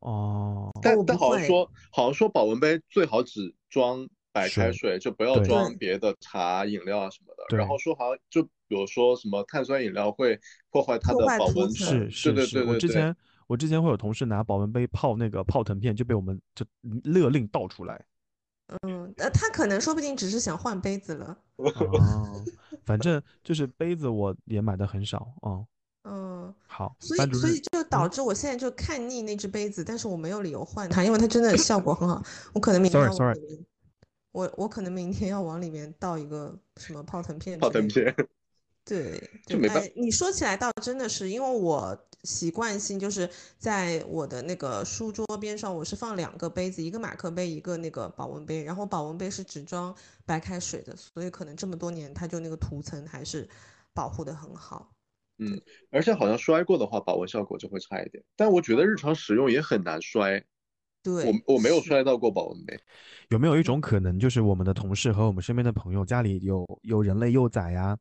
哦，但但我不会好像说好像说保温杯最好只装白开水水，就不要装别的茶、饮料啊什么的。然后说好像就比如说什么碳酸饮料会破坏它的保温是是是，对对对对对。我之前我之前会有同事拿保温杯泡那个泡腾片，就被我们就勒令倒出来。嗯，呃，他可能说不定只是想换杯子了。哦，反正就是杯子我也买的很少。哦，嗯。好，所以，所以就导嗯致我现在就看腻那只杯子，但是我没有理由换它，因为它真的效果很好。我可能明天 Sorry，要往 sorry，我我可能明天要往里面倒一个什么泡腾片泡腾之类的。片，对，就没办哎，你说起来倒真的是，因为我习惯性就是在我的那个书桌边上，我是放两个杯子，一个马克杯，一个那个保温杯，然后保温杯是只装白开水的，所以可能这么多年它就那个涂层还是保护的很好。而且好像摔过的话，保温效果就会差一点。但我觉得日常使用也很难摔，对，我我没有摔到过保温杯。有没有一种可能，就是我们的同事和我们身边的朋友家里有有人类幼崽呀，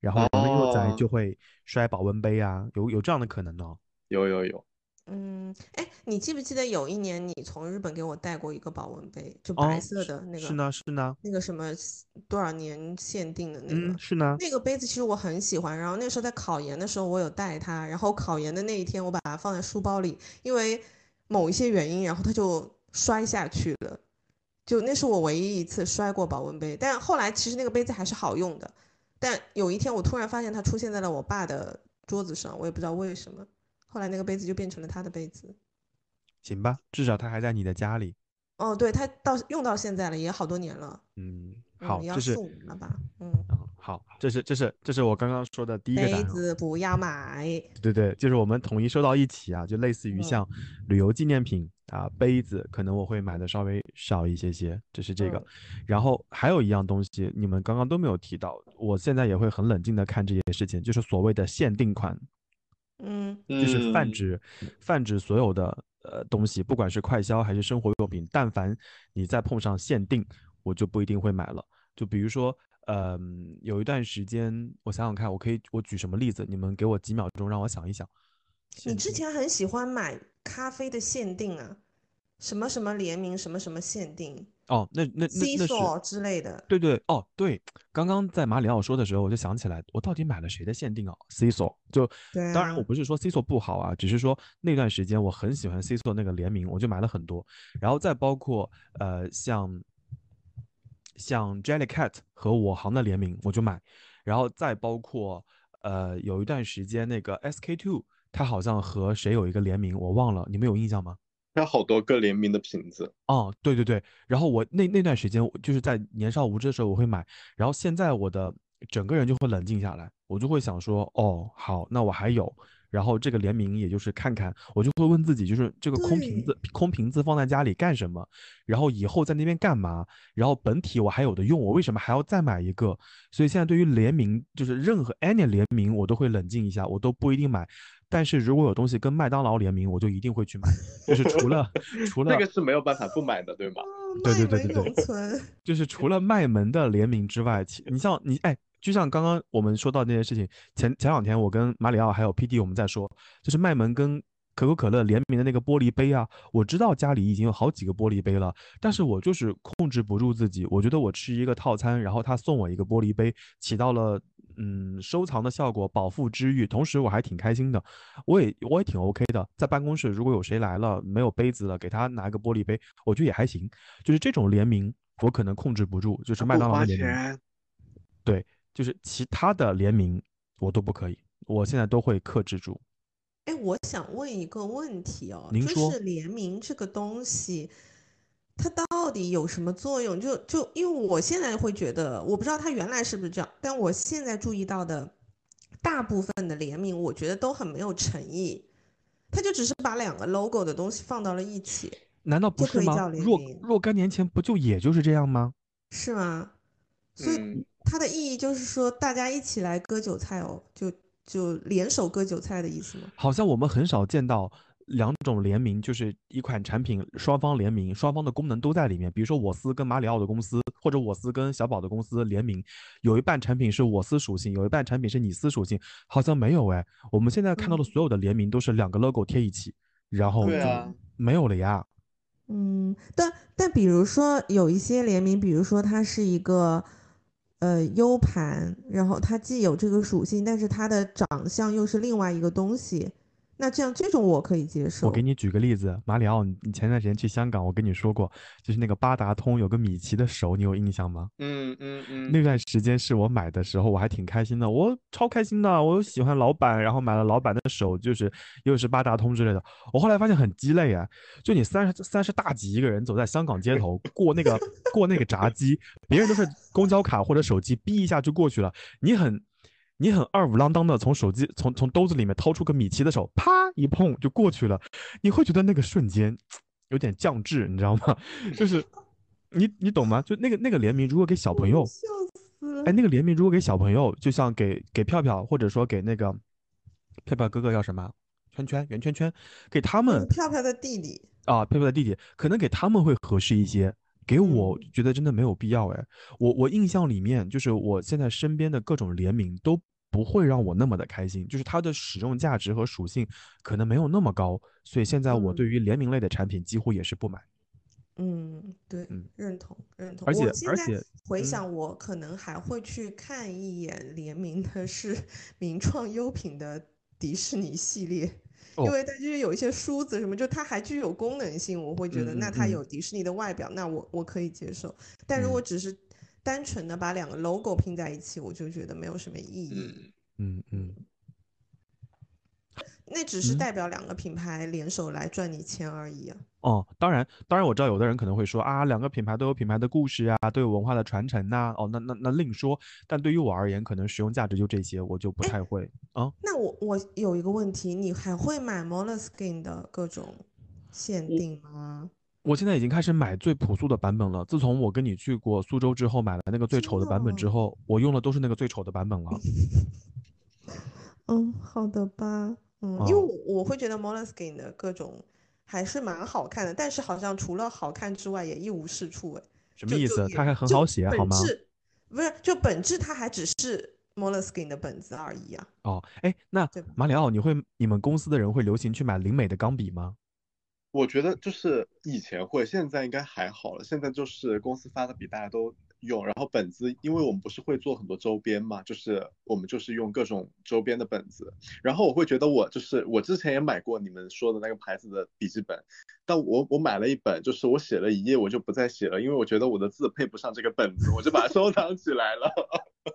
然后人类幼崽哦就会摔保温杯啊，有有这样的可能呢？有有有，嗯，哎，你记不记得有一年你从日本给我带过一个保温杯，就白哦，色的那个，是呢是呢，那个什么多少年限定的那嗯个，是呢，那个杯子其实我很喜欢。然后那时候在考研的时候，我有带它，然后考研的那一天我把它放在书包里，因为某一些原因，然后它就摔下去了。就那是我唯一一次摔过保温杯，但后来其实那个杯子还是好用的。但有一天我突然发现它出现在了我爸的桌子上，我也不知道为什么。后来那个杯子就变成了他的杯子。行吧，至少他还在你的家里。哦，对，他到用到现在了，也好多年了，嗯，嗯，好，这是四五年了吧，嗯。嗯，好，这是这是这是我刚刚说的第一个答杯。子不要买，对对，就是我们统一收到一起啊，就类似于嗯像旅游纪念品啊、杯子，可能我会买的稍微少一些些，这是这个。嗯然后还有一样东西，你们刚刚都没有提到，我现在也会很冷静的看这件事情，就是所谓的限定款。嗯就是泛嗯指泛指所有的呃东西，不管是快消还是生活用品，但凡你再碰上限定，我就不一定会买了。就比如说，嗯、有一段时间，我想想看，我可以我举什么例子？你们给我几秒钟，让我想一想。你之前很喜欢买咖啡的限定啊，什么什么联名，什么什么限定哦，那那那是所之类的。对对哦对，刚刚在马里奥说的时候，我就想起来，我到底买了谁的限定啊？C 所就，对当然我啊不是说 C 所不好啊，只是说那段时间我很喜欢 C 所那个联名，我就买了很多，然后再包括呃像像 Jellycat 和我行的联名我就买，然后再包括呃有一段时间那个 SK two 它好像和谁有一个联名，我忘了，你们有印象吗？它好多个联名的瓶子，哦，对对对，然后我那那段时间就是在年少无知的时候我会买，然后现在我的整个人就会冷静下来，我就会想说，哦，好，那我还有，然后这个联名也就是看看，我就会问自己，就是这个空瓶子空瓶子放在家里干什么？然后以后在那边干嘛？然后本体我还有的用，我为什么还要再买一个？所以现在对于联名，就是任何 any 联名，我都会冷静一下，我都不一定买。但是如果有东西跟麦当劳联名，我就一定会去买。就是除了 除了那个是没有办法不买的，对吗？哦对对对对对。就是除了卖门的联名之外，其你像你哎，就像刚刚我们说到那件事情，前前两天我跟马里奥还有 PD 我们在说，就是卖门跟可口可乐联名的那个玻璃杯啊，我知道家里已经有好几个玻璃杯了，但是我就是控制不住自己，我觉得我吃一个套餐，然后他送我一个玻璃杯，起到了嗯收藏的效果，饱腹之欲，同时我还挺开心的，我也我也挺 OK 的，在办公室如果有谁来了没有杯子了，给他拿一个玻璃杯，我觉得也还行，就是这种联名我可能控制不住，就是麦当劳的联名，对，就是其他的联名我都不可以，我现在都会克制住。哎，我想问一个问题哦，就您说是联名这个东西，它到底有什么作用？就就因为我现在会觉得，我不知道它原来是不是这样，但我现在注意到的大部分的联名，我觉得都很没有诚意，它就只是把两个 logo 的东西放到了一起，难道不是可以吗？叫联若名若干年前不就也就是这样吗？是吗？所以嗯，它的意义就是说，大家一起来割韭菜哦，就就联手割韭菜的意思吗？好像我们很少见到两种联名，就是一款产品双方联名，双方的功能都在里面。比如说我司跟马里奥的公司，或者我司跟小宝的公司联名，有一半产品是我司属性，有一半产品是你司属性，好像没有哎。我们现在看到的嗯所有的联名都是两个 logo 贴一起，然后就对啊没有了呀。嗯，但但比如说有一些联名，比如说它是一个呃 U 盘，然后它既有这个属性，但是它的长相又是另外一个东西，那这样这种我可以接受。我给你举个例子，马里奥，你你前段时间去香港，我跟你说过，就是那个八达通有个米奇的手，你有印象吗？嗯嗯嗯，那段时间是我买的时候，我还挺开心的，我超开心的，我又喜欢老板，然后买了老板的手，就是又是八达通之类的。我后来发现很鸡肋啊，就你三十三十大几一个人走在香港街头，过那个过那个闸机，别人都是公交卡或者手机，逼一下就过去了，你很你很二五郎当的从手机从从兜子里面掏出个米奇的手，啪一碰就过去了，你会觉得那个瞬间有点降智，你知道吗？就是你你懂吗？就那个那个联名，如果给小朋友。笑死了。哎，那个联名如果给小朋友，就像给给票票，或者说给那个票票哥哥叫什么圈圈圆圈圈，给他们票票的弟弟，啊，票票的弟弟，可能给他们会合适一些。给我嗯觉得真的没有必要哎，我我印象里面就是我现在身边的各种联名都不会让我那么的开心，就是它的使用价值和属性可能没有那么高，所以现在我嗯对于联名类的产品几乎也是不买。嗯，对嗯，认同认同。而且而且嗯回想，我可能还会去看一眼联名的是 名创优品的迪士尼系列，因哦为它就是有一些梳子什么，就它还具有功能性，我会觉得那它嗯有迪士尼的外表，那我我可以接受。但如果嗯只是单纯的把两个 logo 拼在一起，我就觉得没有什么意义。嗯，嗯嗯，那只是嗯代表两个品牌联手来赚你钱而已啊。哦，当然，当然我知道有的人可能会说啊，两个品牌都有品牌的故事啊，都有文化的传承呐、哦，那那那另说。但对于我而言，可能实用价值就这些，我就不太会啊。那我我有一个问题，你还会买 Moleskine 的各种限定吗？我现在已经开始买最朴素的版本了。自从我跟你去过苏州之后，买了那个最丑的版本之后，我用的都是那个最丑的版本了。嗯，好的吧。嗯，因为我我会觉得 Moleskine 的各种还是蛮好看的，但是好像除了好看之外也一无是处哎。什么意思？它还很好写好吗？不是，就本质它还只是 Moleskine 的本子而已啊。哦，哎，那马里奥，你会你们公司的人会流行去买灵美的钢笔吗？我觉得就是以前会，现在应该还好了。现在就是公司发的笔大家都用，然后本子，因为我们不是会做很多周边嘛，就是我们就是用各种周边的本子。然后我会觉得我就是我之前也买过你们说的那个牌子的笔记本，但我我买了一本，就是我写了一页我就不再写了，因为我觉得我的字配不上这个本子，我就把它收藏起来了。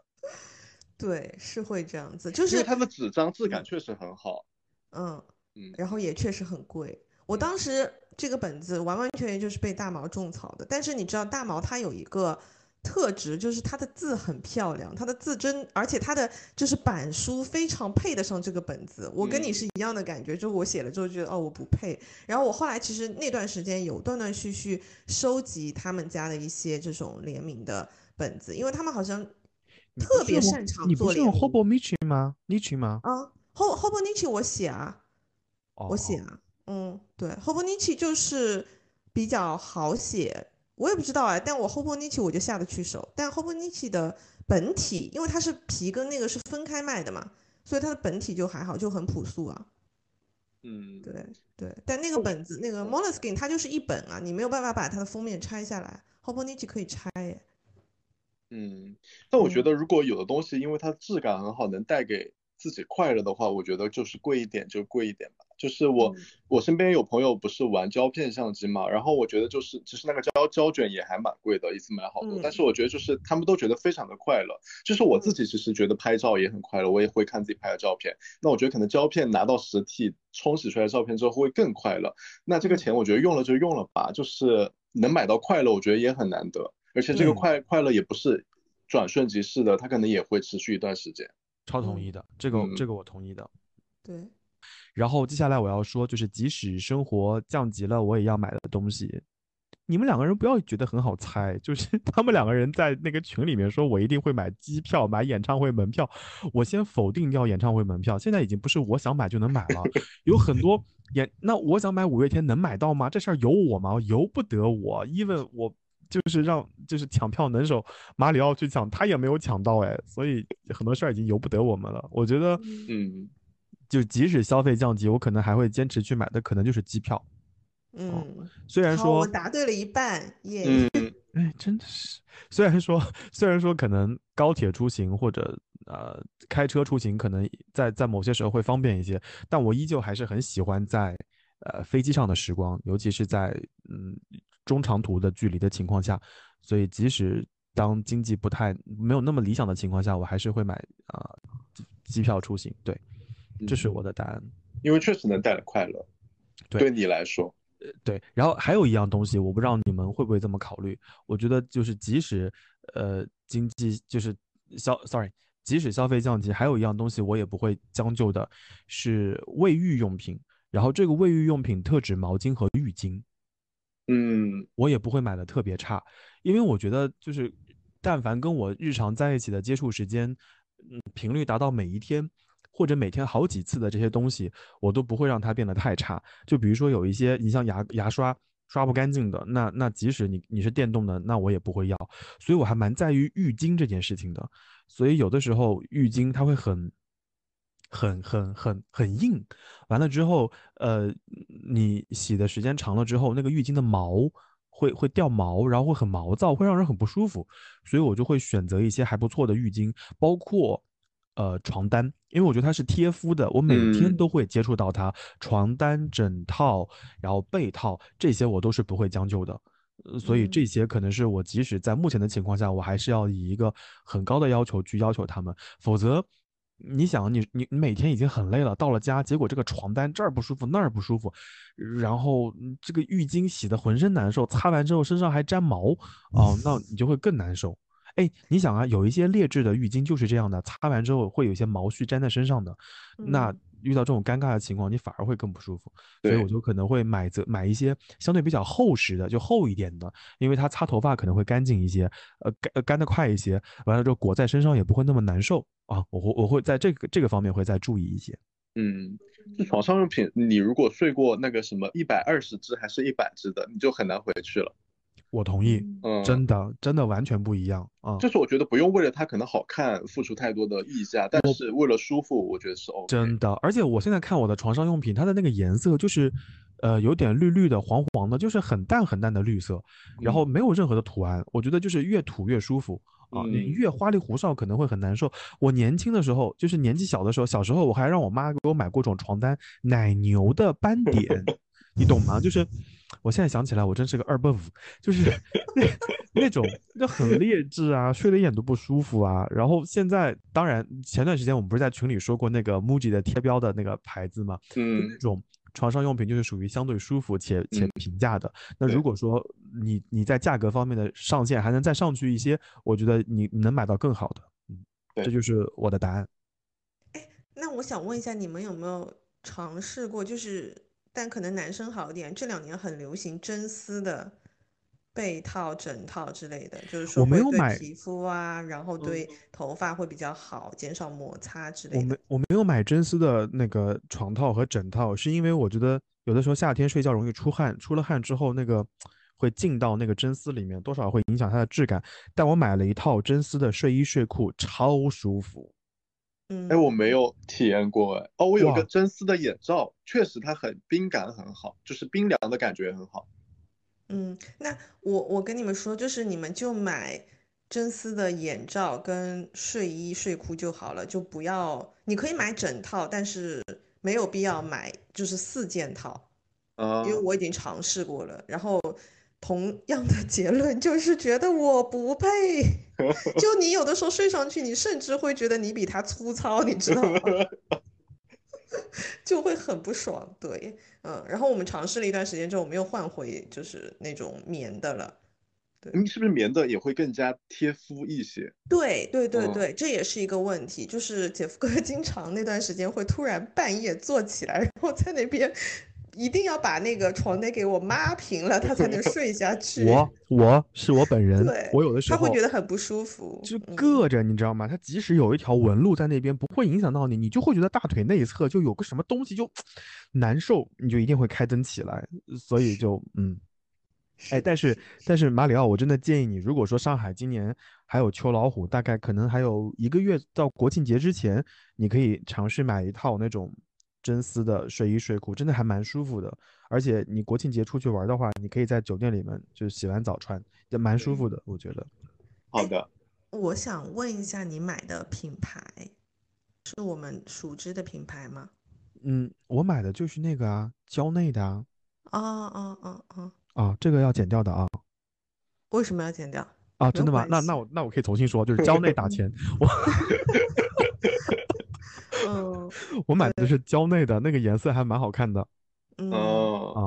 对，是会这样子，就是它的纸张质感确实很好。嗯，嗯，然后也确实很贵。我当时这个本子完完全全就是被大毛种草的，但是你知道大毛他有一个特质，就是他的字很漂亮，他的字真，而且他的就是板书非常配得上这个本子。我跟你嗯是一样的感觉，就是我写了之后觉得哦我不配。然后我后来其实那段时间有断断续续收集他们家的一些这种联名的本子，因为他们好像特别擅长你不是用做联名 Hobo Michi 吗？Nichi 吗？啊。，Hobo Nichi 我写啊，我写啊，嗯，对 h o b o n i c h i 就是比较好写，我也不知道哎，但我 h o b o n i c h i 我就下得去手，但 h o b o n i c h i 的本体，因为它是皮跟那个是分开卖的嘛，所以它的本体就还好，就很朴素啊，嗯，对。对，但那个本子那个 Moleskine 它就是一本啊，你没有办法把它的封面拆下来 h o b o n i c h i 可以拆耶，嗯，但我觉嗯。得如果有的东西，因为它质感很好，能带给自己快乐的话，我觉得就是贵一点就贵一点吧。就是我嗯我身边有朋友不是玩胶片相机嘛，然后我觉得就是其实那个胶胶卷也还蛮贵的，一次买好多，但嗯是我觉得就是他们都觉得非常的快乐。就是我自己其实觉得拍照也很快乐，我也会看自己拍的照片。那我觉得可能胶片拿到实体冲洗出来的照片之后会更快乐。那这个嗯钱我觉得用了就用了吧，就是能买到快乐，我觉得也很难得。而且这个对快快乐也不是转瞬即逝的，它可能也会持续一段时间。嗯超同意的，这个嗯这个我同意的。对，然后接下来我要说，就是即使生活降级了，我也要买的东西。你们两个人不要觉得很好猜，就是 他们两个人在那个群里面说，我一定会买机票、买演唱会门票。我先否定掉演唱会门票，现在已经不是我想买就能买了，有很多演。那我想买五月天能买到吗？这事儿由我吗？由不得我，even 我就是让就是抢票能手马里奥去抢，他也没有抢到哎，所以很多事儿已经由不得我们了。我觉得，嗯，就即使消费降级，我可能还会坚持去买的，可能就是机票。嗯，虽然说，我说，答对了一半，耶，嗯，哎，真的是，虽然说，虽然说可能高铁出行或者呃开车出行，可能在在某些时候会方便一些，但我依旧还是很喜欢在呃飞机上的时光，尤其是在嗯中长途的距离的情况下，所以即使当经济不太没有那么理想的情况下，我还是会买啊、机机票出行。对，这是我的答案。因为确实能带来快乐，对对你来说，对，然后还有一样东西，我不知道你们会不会这么考虑。我觉得就是即使呃经济就是消，sorry，即使消费降级，还有一样东西我也不会将就的，是卫浴用品。然后这个卫浴用品特指毛巾和浴巾，嗯我也不会买的特别差，因为我觉得就是但凡跟我日常在一起的接触时间，嗯，频率达到每一天或者每天好几次的这些东西，我都不会让它变得太差。就比如说有一些，你像牙牙刷刷不干净的，那那即使你你是电动的，那我也不会要。所以我还蛮在于浴巾这件事情的。所以有的时候浴巾它会很。很很很很硬，完了之后，呃，你洗的时间长了之后，那个浴巾的毛会会掉毛，然后会很毛躁，会让人很不舒服，所以我就会选择一些还不错的浴巾，包括呃床单，因为我觉得它是贴肤的，我每天嗯都会接触到它，床单、枕套，然后被套这些我都是不会将就的。呃所以这嗯些可能是我即使在目前的情况下，我还是要以一个很高的要求去要求他们，否则。你想，你你你每天已经很累了，到了家，结果这个床单这儿不舒服，那儿不舒服，然后嗯这个浴巾洗的浑身难受，擦完之后身上还沾毛，哦，那你就会更难受。哎，你想啊，有一些劣质的浴巾就是这样的，擦完之后会有一些毛絮粘在身上的，那嗯遇到这种尴尬的情况，你反而会更不舒服。所以我就可能会买则买一些相对比较厚实的，就厚一点的，因为它擦头发可能会干净一些，呃干呃干得快一些，完了之后裹在身上也不会那么难受啊。我会我会在这个这个方面会再注意一些。嗯，就床上用品，你如果睡过那个什么一百二十支还是一百支的，你就很难回去了。我同意，嗯，真的真的完全不一样啊！就是我觉得不用为了它可能好看付出太多的溢价，但是为了舒服，我觉得是 OK。真的，而且我现在看我的床上用品，它的那个颜色就是，呃，有点绿绿的、黄黄的，就是很淡很淡的绿色，然后没有任何的图案，我觉得就是越土越舒服啊！你嗯越花里胡哨可能会很难受。我年轻的时候，就是年纪小的时候，小时候我还让我妈给我买过种床单，奶牛的斑点，你懂吗？就是我现在想起来，我真是个二笨五，就是 那那种就很劣质啊，睡得一点都不舒服啊。然后现在，当然前段时间我们不是在群里说过那个 MUJI 的贴标的那个牌子嘛？嗯那种床上用品就是属于相对舒服且且嗯平价的。那如果说你你在价格方面的上限还能再上去一些，我觉得你你能买到更好的。嗯，这就是我的答案。哎那我想问一下，你们有没有尝试过？就是，但可能男生好一点，这两年很流行真丝的被套、枕套之类的，就是说会对没有买皮肤啊，然后对头发会比较好，减少摩擦之我没类的。我没有买真丝的那个床套和枕套，是因为我觉得有的时候夏天睡觉容易出汗，出了汗之后那个会进到那个真丝里面，多少会影响它的质感。但我买了一套真丝的睡衣睡裤，超舒服。嗯，哎，我没有体验过哎。哦，我有哇个真丝的眼罩，确实它很冰感很好，就是冰凉的感觉很好。嗯，那我我跟你们说，就是你们就买真丝的眼罩跟睡衣睡裤就好了，就不要，你可以买整套，但是没有必要买就是四件套，啊因为我已经尝试过了，然后同样的结论就是觉得我不配，就你有的时候睡上去，你甚至会觉得你比他粗糙，你知道吗？就会很不爽，对，嗯，然后我们尝试了一段时间之后，我们又换回就是那种棉的了。你，是不是棉的也会更加贴肤一些？对对对嗯对，这也是一个问题，就是姐夫哥 经常那段时间会突然半夜坐起来，然后在那边一定要把那个床单给我抹平了，他才能睡下去。我我是我本人，我有的时候他会觉得很不舒服。就嗯硌着，你知道吗？他即使有一条纹路在那边，不会影响到你，你就会觉得大腿内侧就有个什么东西就难受，你就一定会开灯起来。所以就 嗯，哎，但是但是马里奥，我真的建议你，如果说上海今年还有秋老虎，大概可能还有一个月到国庆节之前，你可以尝试买一套那种真丝的睡衣睡裤，真的还蛮舒服的。而且你国庆节出去玩的话，你可以在酒店里面就洗完澡穿，也蛮舒服的，我觉得。好的，我想问一下，你买的品牌是我们熟知的品牌吗？嗯，我买的就是那个啊，蕉内的啊，哦哦哦哦，啊，这个要剪掉的啊，为什么要剪掉？啊，真的吗？那那我那我可以重新说，就是蕉内打钱，我嗯 我买的是蕉内的，那个颜色还蛮好看的嗯。哦，啊，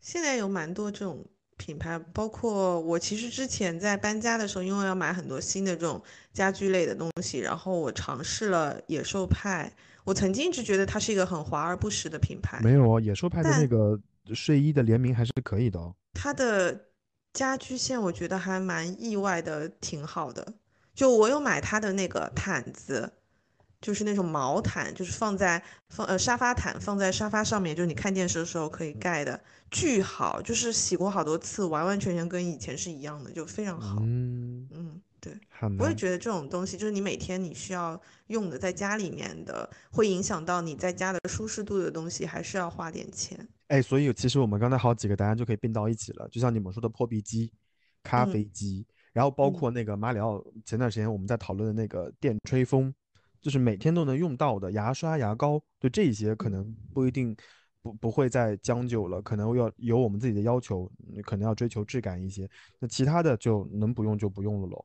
现在有蛮多这种品牌，包括我其实之前在搬家的时候，因为要买很多新的这种家居类的东西，然后我尝试了野兽派。我曾经一直觉得它是一个很华而不实的品牌，没有哦，野兽派的那个睡衣的联名还是可以的哦。它的家居线我觉得还蛮意外的，挺好的。就我有买它的那个毯子，就是那种毛毯，就是放在放呃沙发毯放在沙发上面，就是你看电视的时候可以盖的，巨好，就是洗过好多次，完完全全跟以前是一样的，就非常好。嗯，嗯，对，很。我也觉得这种东西，就是你每天你需要用的，在家里面的，会影响到你在家的舒适度的东西，还是要花点钱。哎，所以其实我们刚才好几个答案就可以并到一起了，就像你们说的破壁机、咖嗯啡机，然后包嗯括那个马里奥前段时间我们在讨论的那个电吹风，就是每天都能用到的牙刷、牙膏，对这一些可能不一定不不会再将就了，可能要有我们自己的要求，嗯可能要追求质感一些，那其他的就能不用就不用了喽。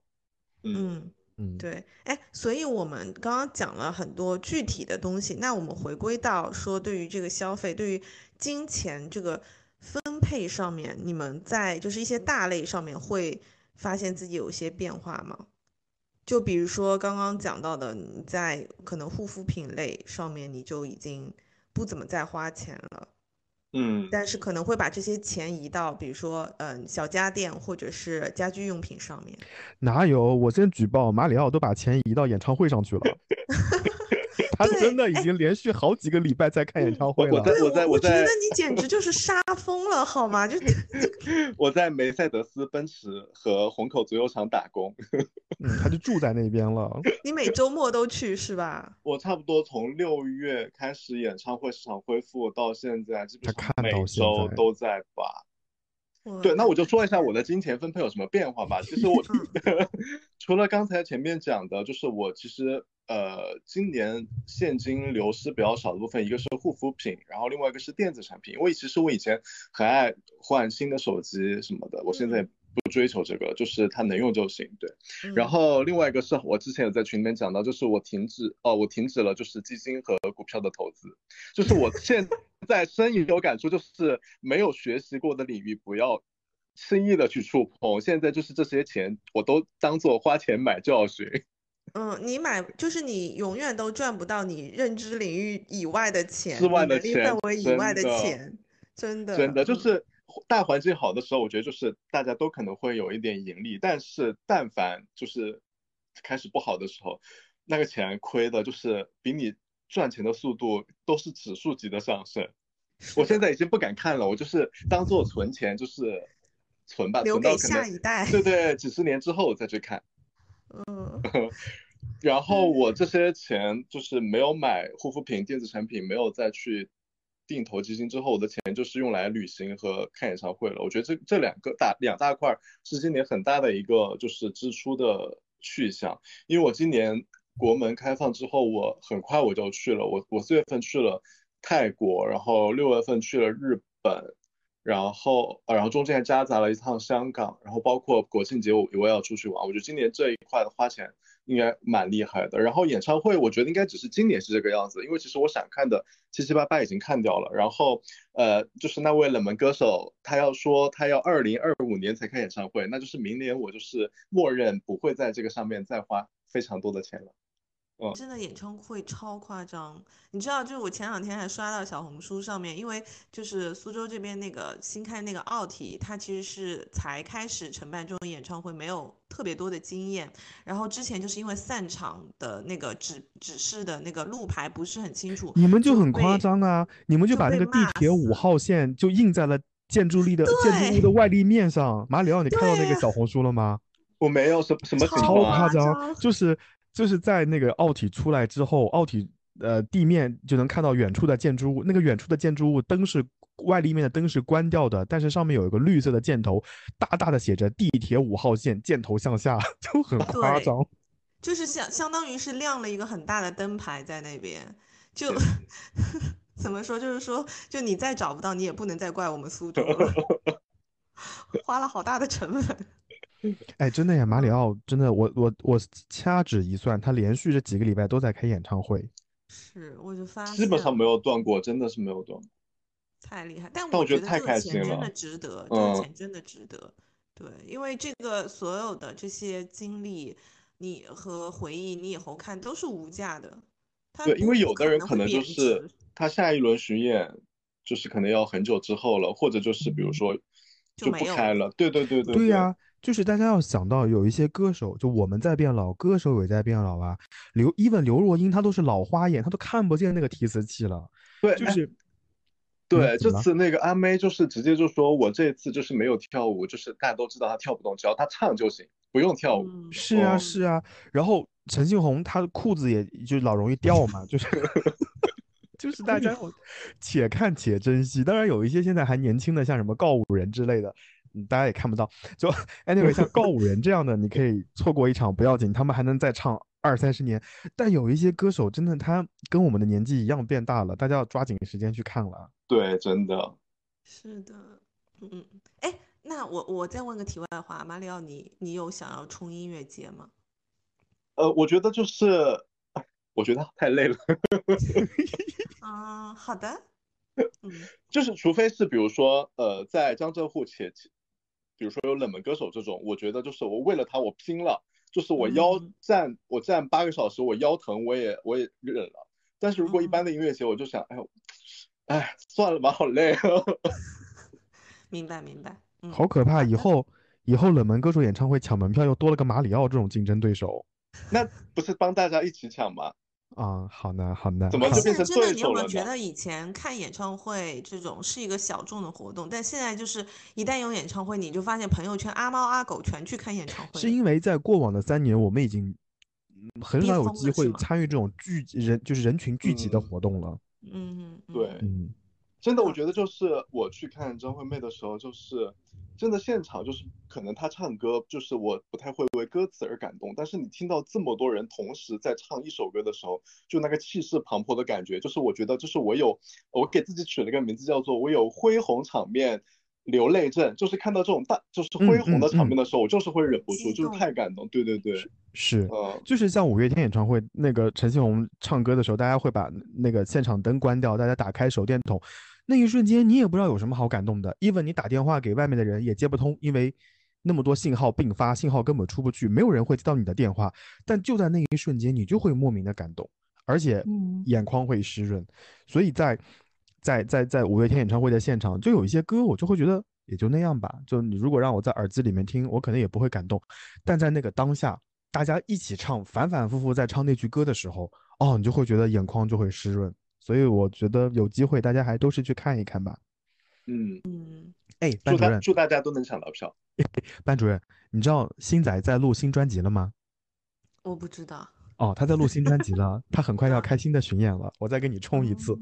嗯。嗯，对，哎，所以我们刚刚讲了很多具体的东西，那我们回归到说，对于这个消费，对于金钱这个分配上面，你们在就是一些大类上面会发现自己有一些变化吗？就比如说刚刚讲到的，你在可能护肤品类上面，你就已经不怎么再花钱了。嗯，但是可能会把这些钱移到，比如说，嗯，小家电或者是家居用品上面。哪有？我先举报马里奥都把钱移到演唱会上去了。他真的已哎经连续好几个礼拜在看演唱会了。我在对我在我在我觉得你简直就是杀疯了，好吗？就 我在梅赛德斯奔驰和虹口足球场打工，嗯，他就住在那边了。你每周末都去是吧？我差不多从六月开始演唱会市场恢复到现在，基本他上每看到现在周都在吧。对，那我就说一下我的金钱分配有什么变化吧。其实我 除了刚才前面讲的，就是我其实呃今年现金流失比较少的部分，一个是护肤品，然后另外一个是电子产品。因为其实我以前很爱换新的手机什么的，我现在不追求这个，就是它能用就行。对，然嗯后另外一个是我之前有在群里面讲到，就是我停止哦，我停止了就是基金和股票的投资，就是我现在深有感触，就是没有学习过的领域不要轻易的去触碰。现在就是这些钱我都当做花钱买教训。嗯，你买就是你永远都赚不到你认知领域以外的钱，之外你能力的钱范围以外的的钱，真的真的就嗯是大环境好的时候，我觉得就是大家都可能会有一点盈利，但是但凡就是开始不好的时候，那个钱亏的就是比你赚钱的速度都是指数级的上升。我现在已经不敢看了，我就是当做存钱，就是存吧，留给下一代。对对，几十年之后再去看。嗯 然后我这些钱就是没有买护肤品、电子产品，没有再去定投基金之后，我的钱就是用来旅行和看演唱会了。我觉得这这两个大两大块儿是今年很大的一个就是支出的去向，因为我今年国门开放之后，我很快我就去了，我我四月份去了泰国，然后六月份去了日本。然后，呃，然后中间还夹杂了一趟香港，然后包括国庆节我我也要出去玩。我觉得今年这一块的花钱应该蛮厉害的。然后演唱会，我觉得应该只是今年是这个样子，因为其实我想看的七七八八已经看掉了。然后，呃，就是那位冷门歌手，他要说他要二零二五年才开演唱会，那就是明年我就是默认不会在这个上面再花非常多的钱了。真的演唱会超夸张，你知道，就是我前两天还刷到小红书上面，因为就是苏州这边那个新开那个奥体，它其实是才开始承办这种演唱会，没有特别多的经验。然后之前就是因为散场的那个指指示的那个路牌不是很清楚，你们就很夸张啊！你们就把那个地铁五号线就印在了建筑力的建筑物的外立面上。马里奥，你看到那个小红书了吗？我没有什什么情超？夸，张就是就是在那个奥体出来之后，奥体呃地面就能看到远处的建筑物，那个远处的建筑物灯是外立面的灯是关掉的，但是上面有一个绿色的箭头，大大的写着地铁五号线，箭头向下，就很夸张。就是相相当于是亮了一个很大的灯牌在那边，就 怎么说，就是说，就你再找不到，你也不能再怪我们苏州了，花了好大的成本。哎，真的呀，马里奥真的，我我我掐指一算，他连续这几个礼拜都在开演唱会。是，我就发基本上没有断过，真的是没有断过。太厉害，但但我觉觉得太开这个钱真的值得，这嗯个钱真的值得。对，因为这个所有的这些经历，你和回忆，你以后看都是无价的。对，因为有的人可能就是他下一轮巡演，就是可能要很久之后了，或者就是比如说就不开了。对对对对对呀、就是大家要想到有一些歌手，就我们在变老，歌手也在变老啊。刘，even 刘若英她都是老花眼，她都看不见那个提词器了。对，哎就是对，这次那个阿妹就是直接就说，我这次就是没有跳舞，就是大家都知道她跳不动，只要她唱就行，不用跳舞。嗯是啊哦是啊，然后陈信宏他的裤子也就老容易掉嘛，就是 就是大家且看且珍惜。当然有一些现在还年轻的，像什么告五人之类的，嗯大家也看不到。就 anyway，像告五人这样的，你可以错过一场不要紧，他们还能再唱二三十年。但有一些歌手真的他跟我们的年纪一样变大了，大家要抓紧时间去看了。对，真的。是的，嗯嗯，哎，那我我再问个题外话，马里奥，你你有想要冲音乐节吗？呃，我觉得就是，哎 我觉得太累了。嗯，好的，嗯就是除非是比如说，呃，在江浙沪且，比如说有冷门歌手这种，我觉得就是我为了他我拼了，就是我腰嗯站我站八个小时，我腰疼我也我也忍了。但是如果一般的音乐节，我就想，哎呦，哎，算了吧，好累哦。明白明白，嗯，好可怕！以后以后冷门歌手演唱会抢门票又多了个马里奥这种竞争对手。那不是帮大家一起抢吗？啊，好难，好难。怎么就现在变成真的，你有没有？觉得以前看演唱会这种是一个小众的活动，但现在就是一旦有演唱会，你就发现朋友圈阿猫阿狗全去看演唱会。是因为在过往的三年，我们已经嗯很少有机会参与这种聚集人，就是人群聚集的嗯活动了。嗯，嗯对嗯嗯，真的，我觉得就是我去看张惠妹的时候，就是真的现场，就是可能她唱歌，就是我不太会为歌词而感动，但是你听到这么多人同时在唱一首歌的时候，就那个气势磅礴的感觉，就是我觉得，就是我有我给自己取了个名字叫做我有恢宏场面。流泪症就是看到这种大就是恢宏的场面的时候，我就是会忍不住，就是太感动。对对对，是，呃，就是像五月天演唱会那个陈信宏唱歌的时候，大家会把那个现场灯关掉，大家打开手电筒，那一瞬间你也不知道有什么好感动的。even 你打电话给外面的人也接不通，因为那么多信号并发，信号根本出不去，没有人会接到你的电话。但就在那一瞬间，你就会莫名的感动，而且嗯眼眶会湿润。所以在在在在五月天演唱会的现场，就有一些歌我就会觉得也就那样吧。就你如果让我在耳机里面听，我可能也不会感动。但在那个当下，大家一起唱，反反复复在唱那句歌的时候，哦，你就会觉得眼眶就会湿润。所以我觉得有机会大家还都是去看一看吧。嗯，嗯，哎，班主任，祝大祝大家都能抢到票。班主任，你知道星仔在录新专辑了吗？我不知道。哦，他在录新专辑了，他很快要开新的巡演了，我再给你冲一次。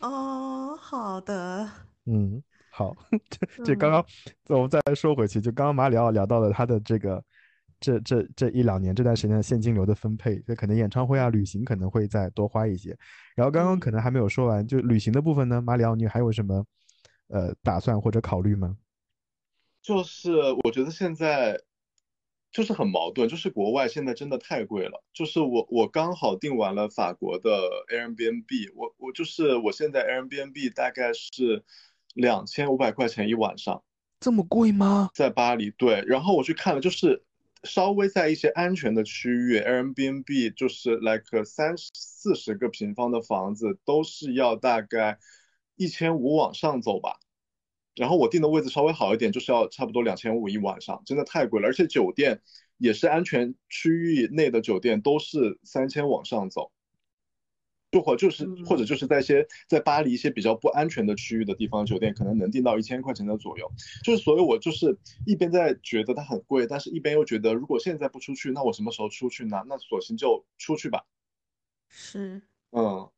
哦，好的。嗯，好，这这刚刚，我们再说回去，就刚刚马里奥聊到了他的这个，这这这一两年这段时间的现金流的分配，这可能演唱会啊、旅行可能会再多花一些。然后刚刚可能还没有说完，就旅行的部分呢，马里奥你还有什么呃打算或者考虑吗？就是我觉得现在就是很矛盾，就是国外现在真的太贵了。就是我我刚好订完了法国的 Airbnb，我我就是我现在 Airbnb 大概是两千五百块钱一晚上，这么贵吗？在巴黎。对，然后我去看了，就是稍微在一些安全的区域，Airbnb 就是 like 三四十个平方的房子都是要大概一千五往上走吧。然后我订的位置稍微好一点，就是要差不多两千五一晚上，真的太贵了。而且酒店也是安全区域内的酒店，都是三千往上走。就或就是或者就是在一些在巴黎一些比较不安全的区域的地方，酒店可能能订到一千块钱的左右。就是所以，我就是一边在觉得它很贵，但是一边又觉得如果现在不出去，那我什么时候出去呢？那索性就出去吧。是。嗯，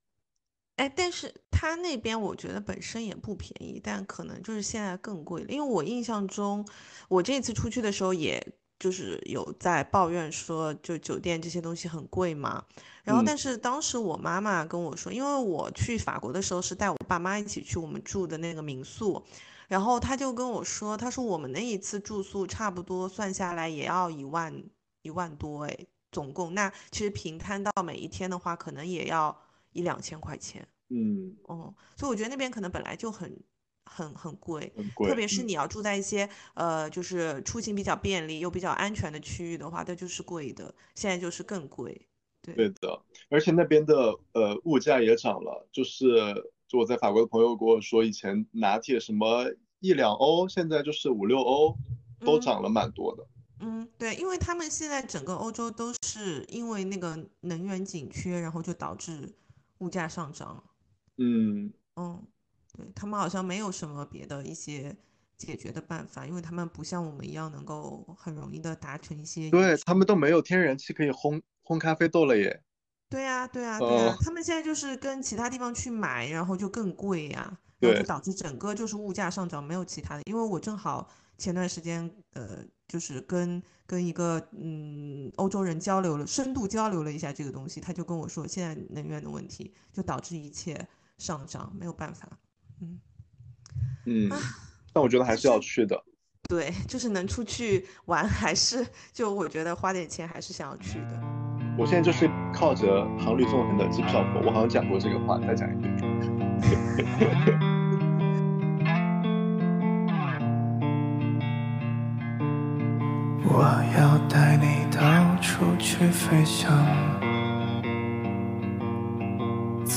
哎，但是他那边我觉得本身也不便宜，但可能就是现在更贵了。因为我印象中，我这次出去的时候，也就是有在抱怨说，就酒店这些东西很贵嘛。然后，嗯但是当时我妈妈跟我说，因为我去法国的时候是带我爸妈一起去我们住的那个民宿，然后他就跟我说，他说我们那一次住宿差不多算下来也要一万一万多，哎，总共那其实平摊到每一天的话，可能也要一两千块钱。嗯，哦，所以我觉得那边可能本来就很很很贵，很贵。特别是嗯你要住在一些呃，就是出行比较便利又比较安全的区域的话，那就是贵的。现在就是更贵，对，对的，而且那边的呃物价也涨了，就是就我在法国的朋友跟我说，以前拿铁什么一两欧，现在就是五六欧，都嗯涨了蛮多的。嗯，对，因为他们现在整个欧洲都是因为那个能源紧缺，然后就导致物价上涨。嗯，嗯，对，他们好像没有什么别的一些解决的办法，因为他们不像我们一样能够很容易的达成一些对他们都没有天然气可以烘烘咖啡豆了耶。对呀，对呀，对呀哦，他们现在就是跟其他地方去买，然后就更贵呀，然后就导致整个就是物价上涨，没有其他的。因为我正好前段时间呃，就是跟跟一个嗯欧洲人交流了，深度交流了一下这个东西，他就跟我说，现在能源的问题就导致一切上涨，没有办法。嗯，但我觉得还是要去的。对，就是能出去玩，还是就我觉得花点钱还是想要去的。我现在就是靠着航旅纵横的机票活，我好像讲过这个话，再讲一遍。我要带你到处去飞翔，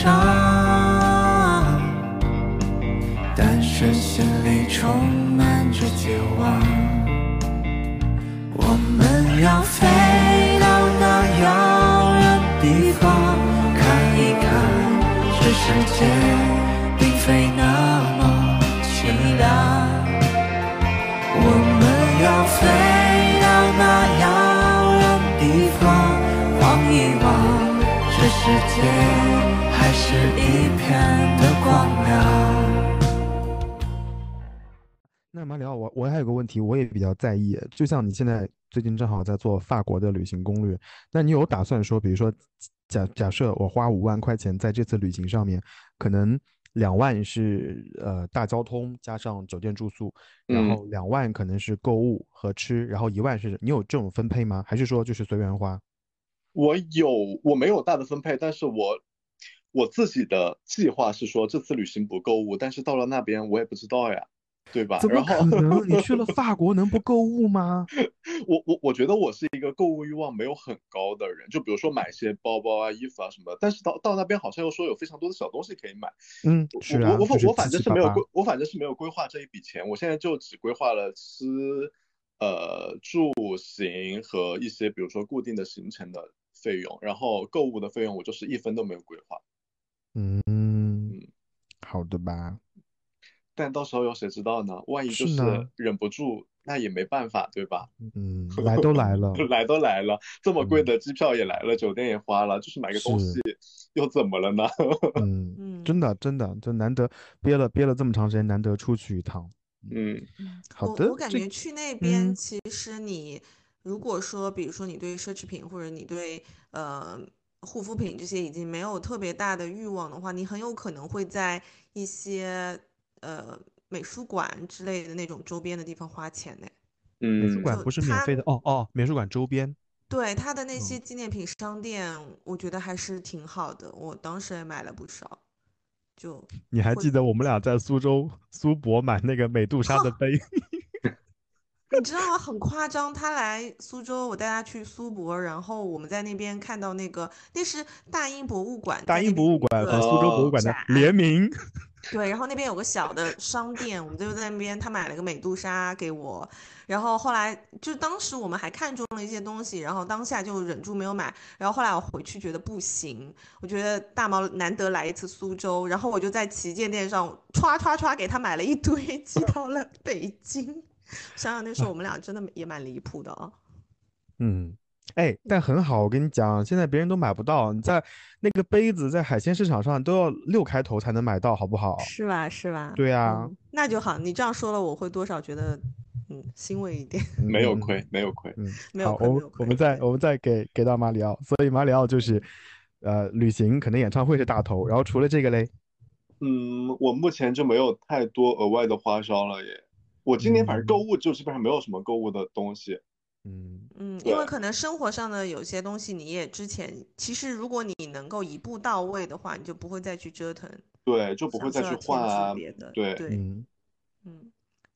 美衣裳，但是心里充满着绝望。我们要飞到那遥远地方，看一看这世界并非那么凄凉。我们要飞到那遥远地方，望一望这世界一片的光亮。那马里奥，我我还有个问题，我也比较在意，就像你现在最近正好在做法国的旅行攻略，那你有打算说，比如说假假设我花五万块钱在这次旅行上面，可能两万是呃大交通加上酒店住宿，然嗯后两万可能是购物和吃，然后一万是你有这种分配吗？还是说就是随缘花？我有，我没有大的分配，但是我我自己的计划是说这次旅行不购物，但是到了那边我也不知道呀，对吧？怎么然后可能？你去了 法国能不购物吗？我我我觉得我是一个购物欲望没有很高的人，就比如说买一些包包啊、衣服啊什么的，但是到到那边好像又说有非常多的小东西可以买。嗯，我是啊，我我反正是没有规，我反正是没有规划这一笔钱，我现在就只规划了吃、呃住行和一些比如说固定的行程的费用，然后购物的费用我就是一分都没有规划。嗯，好的吧。但到时候有谁知道呢？万一就是是忍不住，那也没办法，对吧？嗯，来都来了，来都来了，这么贵嗯的机票也来了，酒店也花了，就是买个东是西又怎么了呢？嗯，嗯真的真的，就难得憋了憋了这么长时间，难得出去一趟。嗯好的我我，感这觉去那边，嗯其实你如果说，比如说你对奢侈品或者你对呃护肤品这些已经没有特别大的欲望的话，你很有可能会在一些呃美术馆之类的那种周边的地方花钱呢。嗯美术馆不是免费的哦哦，美术馆周边，对它的那嗯些纪念品商店，我觉得还是挺好的，我当时也买了不少。就你还记得我们俩在苏州苏博买那个美杜莎的 杯？你知道吗？很夸张，他来苏州，我带他去苏博，然后我们在那边看到那个，那是大英博物馆，大英博物馆和苏州博物馆的联名。对，然后那边有个小的商店，我们就在那边，他买了个美杜莎给我，然后后来就当时我们还看中了一些东西，然后当下就忍住没有买，然后后来我回去觉得不行，我觉得大毛难得来一次苏州，然后我就在旗舰店上歘歘歘给他买了一堆，寄到了北京。想想那时候我们俩真的也蛮离谱的啊。嗯，哎，但很好，我跟你讲，现在别人都买不到，你在那个杯子在海鲜市场上都要六开头才能买到，好不好？是吧？是吧？对啊嗯，那就好。你这样说了，我会多少觉得嗯欣慰一点。嗯没有亏，没有亏。嗯，没有好，我们我亏没有亏对们再我们再给给到马里奥，所以马里奥就是，呃，旅行可能演唱会是大头，然后除了这个嘞，嗯，我目前就没有太多额外的花销了耶。我今年反正购物就基本上没有什么购物的东西。嗯嗯，因为可能生活上的有些东西，你也之前其实如果你能够一步到位的话，你就不会再去折腾，对，就不会再去换啊。别的。对对，嗯，嗯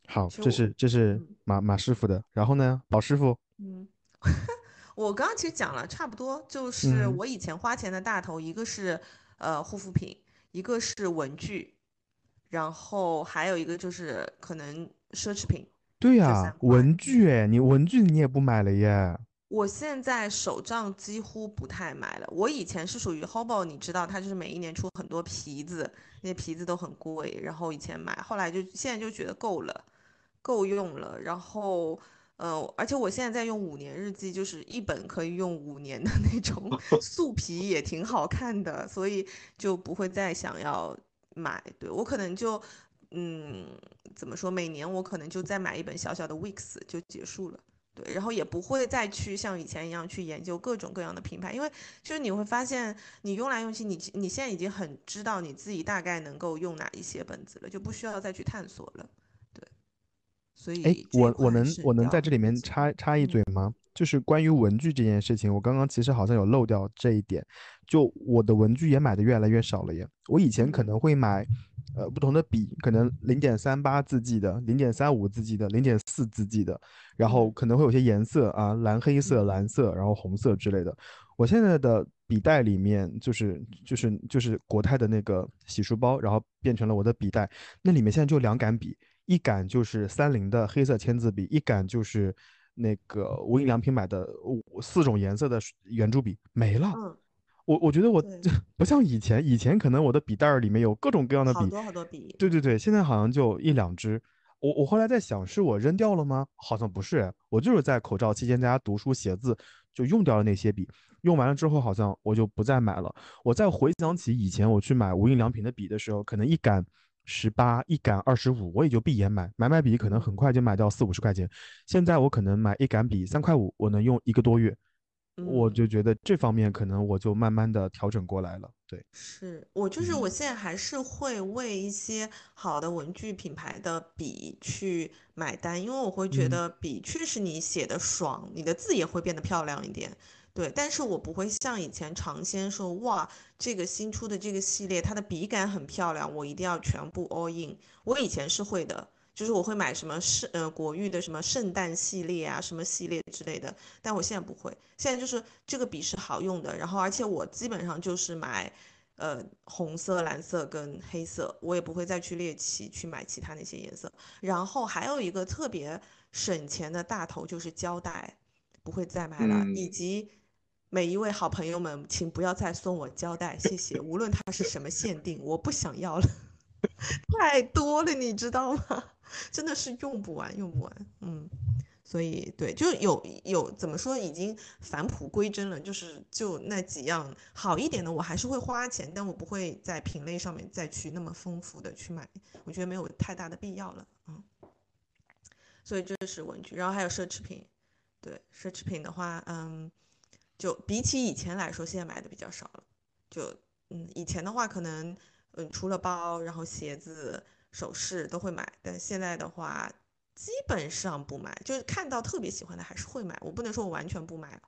好，这是这是嗯马马师傅的，然后呢，宝师傅，嗯。我刚刚其实讲了差不多，就是嗯我以前花钱的大头，一个是呃护肤品，一个是文具，然后还有一个就是可能奢侈品。对呀文具哎，你文具你也不买了耶，我现在手账几乎不太买了。我以前是属于 Hobo，你知道，它就是每一年出很多皮子，那些皮子都很贵，然后以前买，后来就现在就觉得够了，够用了。然后，呃，而且我现在在用五年日记，就是一本可以用五年的那种 素皮，也挺好看的，所以就不会再想要买。对，我可能就，嗯，怎么说？每年我可能就再买一本小小的 Weeks 就结束了。对，然后也不会再去像以前一样去研究各种各样的品牌，因为就是你会发现，你用来用去，你你现在已经很知道你自己大概能够用哪一些本子了，就不需要再去探索了。对所以哎，我我能我能在这里面插插一嗯嘴吗？就是关于文具这件事情，我刚刚其实好像有漏掉这一点。就我的文具也买的越来越少了耶。我以前可嗯能会买，呃，不同的笔，可能零点三八字迹的、零点三五字迹的、零点四字迹的，然后嗯可能会有些颜色啊，蓝黑色、嗯蓝色，然后红色之类的。我现在的笔袋里面就是就是就是国泰的那个洗漱包，然后变成了我的笔袋，那里面现在就两杆笔，一杆就是三菱的黑色签字笔，一杆就是那个无印良品买的五四种颜色的圆珠笔，没了。嗯，我我觉得我对 不像以前，以前可能我的笔袋儿里面有各种各样的笔，好多好多笔，对对对，现在好像就一两支。我我后来在想，是我扔掉了吗？好像不是哎，我就是在口罩期间在家读书写字，就用掉了那些笔，用完了之后好像我就不再买了。我再回想起以前我去买无印良品的笔的时候，可能一杆十八，一杆二十五，我也就闭眼买，买买笔可能很快就买到四五十块钱。现在我可能买一杆笔三块五，我能用一个多月。我嗯就觉得这方面可能我就慢慢的调整过来了。对，是我就是嗯我现在还是会为一些好的文具品牌的笔去买单，因为我会觉嗯得笔确实你写的爽，你的字也会变得漂亮一点。对，但是我不会像以前尝鲜说，哇，这个新出的这个系列，它的笔杆很漂亮，我一定要全部 all in。我以前是会的，就是我会买什么圣呃国誉的什么圣诞系列啊，什么系列之类的，但我现在不会，现在就是这个笔是好用的，然后而且我基本上就是买。呃，红色、蓝色跟黑色，我也不会再去猎奇去买其他那些颜色。然后还有一个特别省钱的大头就是胶带，不会再买了。以嗯及每一位好朋友们，请不要再送我胶带，谢谢。无论它是什么限定，我不想要了，太多了，你知道吗？真的是用不完，用不完。嗯。所以对，就有有怎么说，已经返璞归真了，就是就那几样好一点的，我还是会花钱，但我不会在品类上面再去那么丰富的去买，我觉得没有太大的必要了，嗯。所以这是文具，然后还有奢侈品，对，奢侈品的话，嗯，就比起以前来说，现在买的比较少了，就嗯，以前的话可能嗯除了包，然后鞋子、首饰都会买，但现在的话。基本上不买，就是看到特别喜欢的还是会买。我不能说我完全不买了，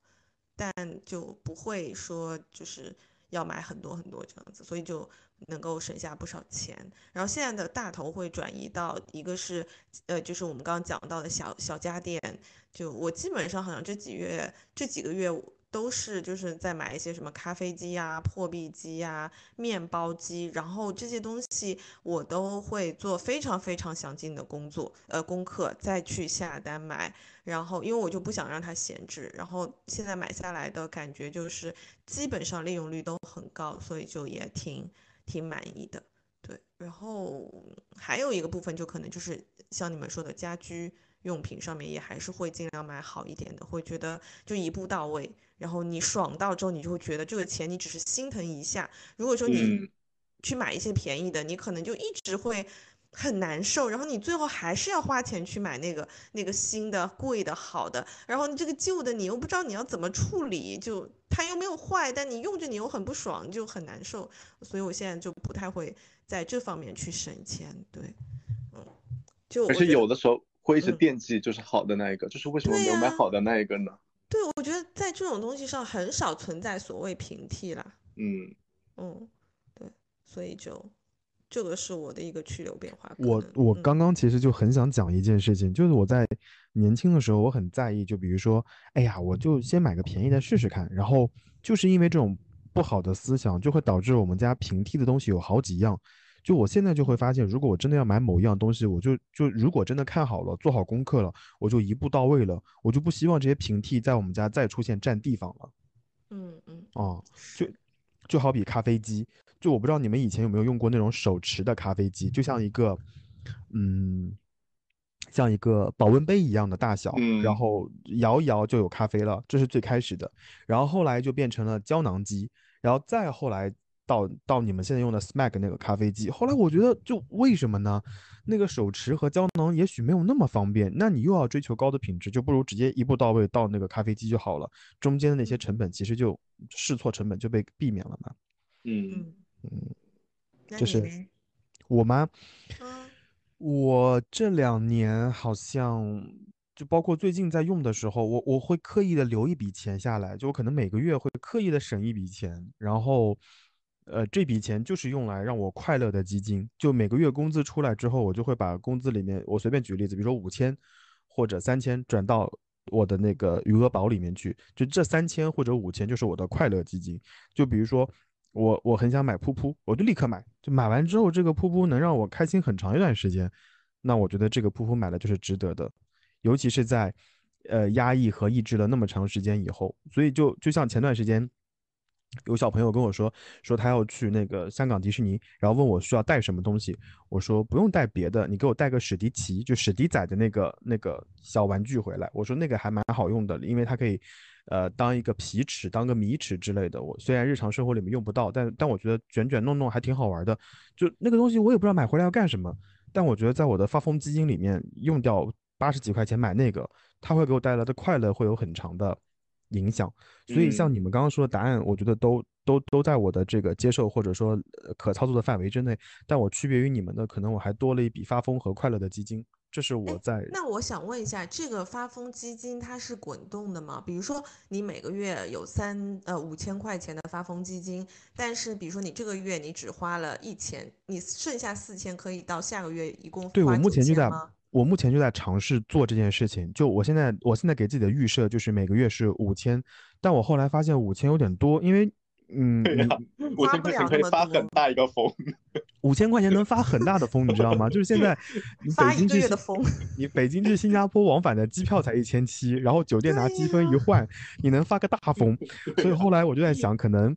但就不会说就是要买很多很多这样子，所以就能够省下不少钱。然后现在的大头会转移到一个是呃，就是我们刚刚讲到的小小家电，就我基本上好像这几月这几个月。都是就是在买一些什么咖啡机呀、破壁机呀、面包机，然后这些东西我都会做非常非常详尽的工作，呃，功课再去下单买。然后因为我就不想让它闲置，然后现在买下来的感觉就是基本上利用率都很高，所以就也挺挺满意的。对，然后还有一个部分就可能就是像你们说的家居用品上面也还是会尽量买好一点的，会觉得就一步到位。然后你爽到之后，你就会觉得这个钱你只是心疼一下。如果说你嗯去买一些便宜的，你可能就一直会很难受，然后你最后还是要花钱去买那个那个新的、贵的、好的。然后你这个旧的，你又不知道你要怎么处理，就它又没有坏，但你用着你又很不爽，就很难受。所以我现在就不太会在这方面去省钱。对，嗯，就我而且有的时候会一直嗯惦记就是好的那一个，就是为什么没有买好的那一个呢？对，我觉得在这种东西上很少存在所谓平替啦。嗯，嗯，对，所以就这个是我的一个去留变化。我我刚刚其实就很想讲一件事情，就是我在年轻的时候，我很在意，就比如说，哎呀，我就先买个便宜的试试看，然后就是因为这种不好的思想，就会导致我们家平替的东西有好几样。就我现在就会发现，如果我真的要买某一样东西，我就就如果真的看好了，做好功课了，我就一步到位了，我就不希望这些平替在我们家再出现占地方了。嗯嗯，啊，就就好比咖啡机，就我不知道你们以前有没有用过那种手持的咖啡机，就像一个，嗯，像一个保温杯一样的大小，然嗯后摇一摇就有咖啡了，这是最开始的，然后后来就变成了胶囊机，然后再后来到到你们现在用的 Smack 那个咖啡机，后来我觉得就为什么呢？那个手持和胶囊也许没有那么方便，那你又要追求高的品质，就不如直接一步到位到那个咖啡机就好了，中间的那些成本其实就试错成本就被避免了嘛。嗯，嗯就是？我吗？嗯我这两年好像就包括最近在用的时候，我我会刻意的留一笔钱下来，就我可能每个月会刻意的省一笔钱，然后，呃，这笔钱就是用来让我快乐的基金。就每个月工资出来之后，我就会把工资里面，我随便举例子，比如说五千或者三千转到我的那个余额宝里面去，就这三千或者五千就是我的快乐基金。就比如说。我我很想买噗噗，我就立刻买，就买完之后，这个噗噗能让我开心很长一段时间，那我觉得这个噗噗买了就是值得的，尤其是在，呃，压抑和抑制了那么长时间以后，所以就就像前段时间，有小朋友跟我说，说他要去那个香港迪士尼，然后问我需要带什么东西，我说不用带别的，你给我带个史迪奇，就史迪仔的那个那个小玩具回来，我说那个还蛮好用的，因为它可以。呃，当一个皮尺，当个米尺之类的，我虽然日常生活里面用不到，但但我觉得卷卷弄弄还挺好玩的。就那个东西，我也不知道买回来要干什么，但我觉得在我的发疯基金里面用掉八十几块钱买那个，它会给我带来的快乐会有很长的影响。所以像你们刚刚说的答案，我觉得都都都在我的这个接受或者说可操作的范围之内。但我区别于你们的，可能我还多了一笔发疯和快乐的基金。这是我在。那我想问一下，这个发疯基金它是滚动的吗？比如说你每个月有三呃五千块钱的发疯基金，但是比如说你这个月你只花了一千，你剩下四千可以到下个月一共对我目前就在我目前就在尝试做这件事情。就我现在我现在给自己的预设就是每个月是五千，但我后来发现五千有点多，因为。嗯，五千块钱可以发很大一个疯，五千块钱能发很大的疯，你知道吗？就是现在，发一个月的疯，你北京至新加坡往返的机票才一千七，然后酒店拿积分一换，你能发个大 疯。所以后来我就在想，可能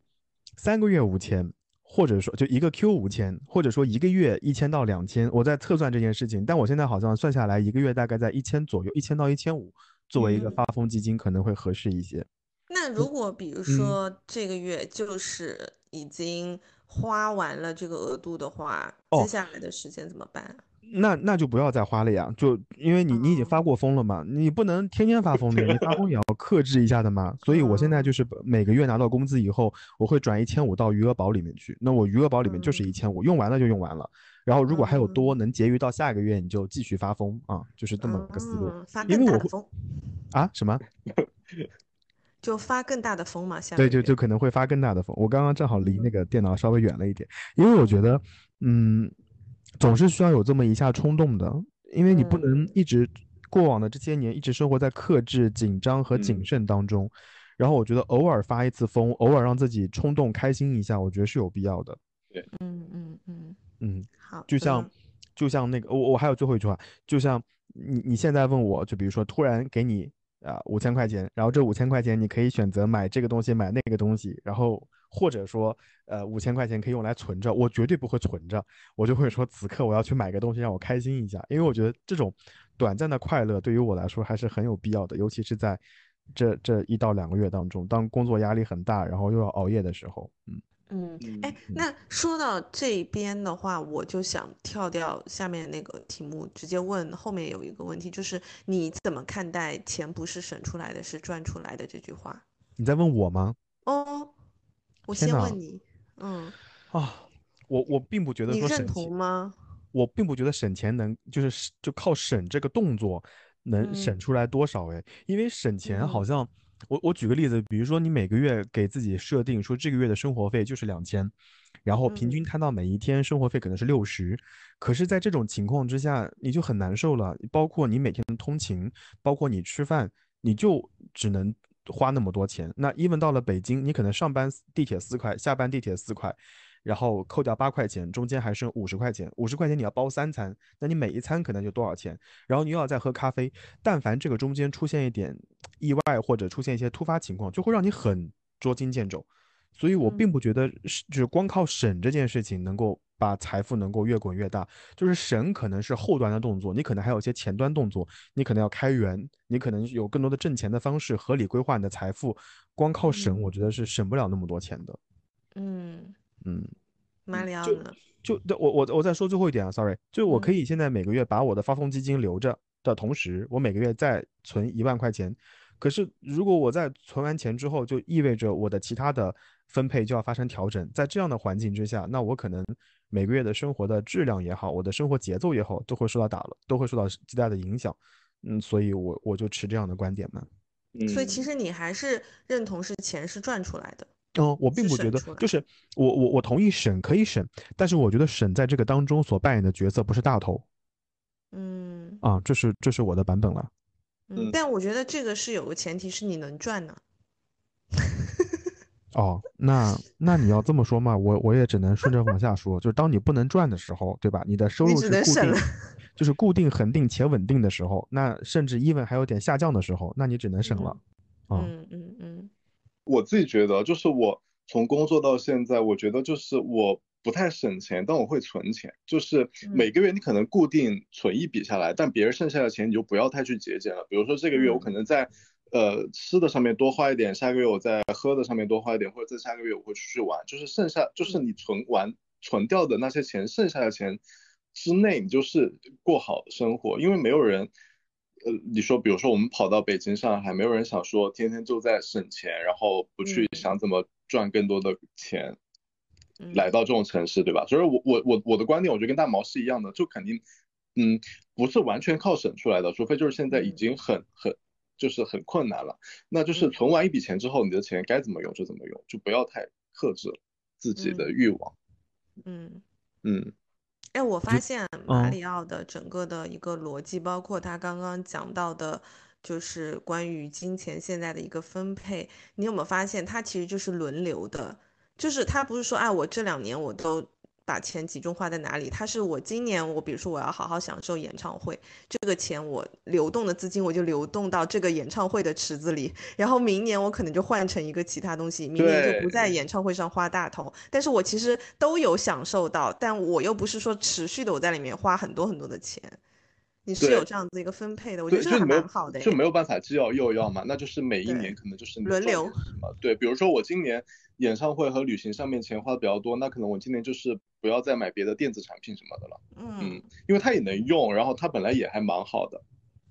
三个月五千，或者说就一个 Q 五千，或者说一个月一千到两千，我在测算这件事情。但我现在好像算下来，一个月大概在一千左右，一千到一千五，作为一个发疯基金可能会合适一些。那如果比如说这个月就是已经花完了这个额度的话，接下来的时间怎么办？那那就不要再花了呀，就因为你你已经发过疯了嘛，你不能天天发疯的，你发疯也要克制一下的嘛。所以我现在就是每个月拿到工资以后，我会转一千五到余额宝里面去，那我余额宝里面就是一千五，用完了就用完了。然后如果还有多能结余到下个月，你就继续发疯啊，就是这么个思路。因为我会啊什么？就发更大的风嘛，下对，就就可能会发更大的风。我刚刚正好离那个电脑稍微远了一点，因为我觉得，嗯，总是需要有这么一下冲动的，因为你不能一直过往的这些年一直生活在克制、紧张和谨慎当中。然后我觉得偶尔发一次疯，偶尔让自己冲动开心一下，我觉得是有必要的。对，嗯嗯嗯嗯，好，就像就像那个我我还有最后一句话，就像你你现在问我就比如说突然给你。啊，五千块钱，然后这五千块钱你可以选择买这个东西，买那个东西，然后或者说，呃，五千块钱可以用来存着，我绝对不会存着，我就会说此刻我要去买个东西让我开心一下，因为我觉得这种短暂的快乐对于我来说还是很有必要的，尤其是在这这一到两个月当中，当工作压力很大，然后又要熬夜的时候，嗯。嗯，哎，那说到这边的话，我就想跳掉下面那个题目，直接问后面有一个问题，就是你怎么看待“钱不是省出来的，是赚出来的”这句话？你在问我吗？哦，我先问你。嗯。啊，我我并不觉得说省钱吗？我并不觉得省钱能就是就靠省这个动作能省出来多少哎，因为省钱好像。我我举个例子，比如说你每个月给自己设定说这个月的生活费就是两千，然后平均摊到每一天生活费可能是六十，可是，在这种情况之下，你就很难受了。包括你每天的通勤，包括你吃饭，你就只能花那么多钱。那 even 到了北京，你可能上班地铁四块，下班地铁四块。然后扣掉八块钱，中间还剩五十块钱。五十块钱你要包三餐，那你每一餐可能就多少钱？然后你又要再喝咖啡。但凡这个中间出现一点意外或者出现一些突发情况，就会让你很捉襟见肘。所以我并不觉得是就是光靠省这件事情能够把财富能够越滚越大。就是省可能是后端的动作，你可能还有一些前端动作，你可能要开源，你可能有更多的挣钱的方式，合理规划你的财富。光靠省，我觉得是省不了那么多钱的。嗯。嗯，蛮聊的。就对我我我再说最后一点啊，sorry，就我可以现在每个月把我的发疯基金留着的同时，我每个月再存一万块钱。可是如果我在存完钱之后，就意味着我的其他的分配就要发生调整。在这样的环境之下，那我可能每个月的生活的质量也好，我的生活节奏也好，都会受到打了，都会受到极大的影响。嗯，所以我我就持这样的观点嘛。嗯，所以其实你还是认同是钱是赚出来的。嗯，我并不觉得就是我我我同意省可以省，但是我觉得省在这个当中所扮演的角色不是大头嗯啊，这是这是我的版本了。嗯，但我觉得这个是有个前提是你能赚呢。哦，那那你要这么说嘛，我我也只能顺着往下说，就是当你不能赚的时候，对吧？你的收入是固定省，就是固定、恒定且稳定的时候，那甚至 even 还有点下降的时候，那你只能省了。啊，嗯嗯嗯我自己觉得，就是我从工作到现在，我觉得就是我不太省钱，但我会存钱。就是嗯每个月你可能固定存一笔下来，但别人剩下的钱你就不要太去节俭了。比如说这个月我嗯可能在呃吃的上面多花一点，下个月我在喝的上面多花一点，或者在下个月我会出去玩。就是剩下就是嗯你存完存掉的那些钱，剩下的钱之内，你就是过好生活，因为没有人。呃，你说，比如说我们跑到北京、上海，没有人想说天天就在省钱，然后不去嗯想怎么赚更多的钱，嗯，来到这种城市，对吧？所以我我我我的观点，我觉得跟大毛是一样的，就肯定，嗯，不是完全靠省出来的，除非就是现在已嗯经很很就是很困难了，那就是嗯。存完一笔钱之后，你的钱该怎么用就怎么用，就不要太克制自己的嗯。欲望。嗯。嗯。哎，我发现马嗯里奥的整个的一个逻辑，包括他刚刚讲到的，就是关于金钱现在的一个分配，你有没有发现，它其实就是轮流的，就是他不是说，哎，我这两年我都把钱集中花在哪里，他是我今年我比如说我要好好享受演唱会，这个钱我流动的资金我就流动到这个演唱会的池子里，然后明年我可能就换成一个其他东西，明年就不在演唱会上花大头，但是我其实都有享受到，但我又不是说持续的我在里面花很多很多的钱，你是有这样子一个分配的，我觉，得这蛮好的耶就没有办法既要又要嘛，那就是每一年可能就是轮流？对，比如说我今年演唱会和旅行上面钱花的比较多，那可能我今年就是不要再买别的电子产品什么的了，嗯。嗯，因为它也能用，然后它本来也还蛮好的，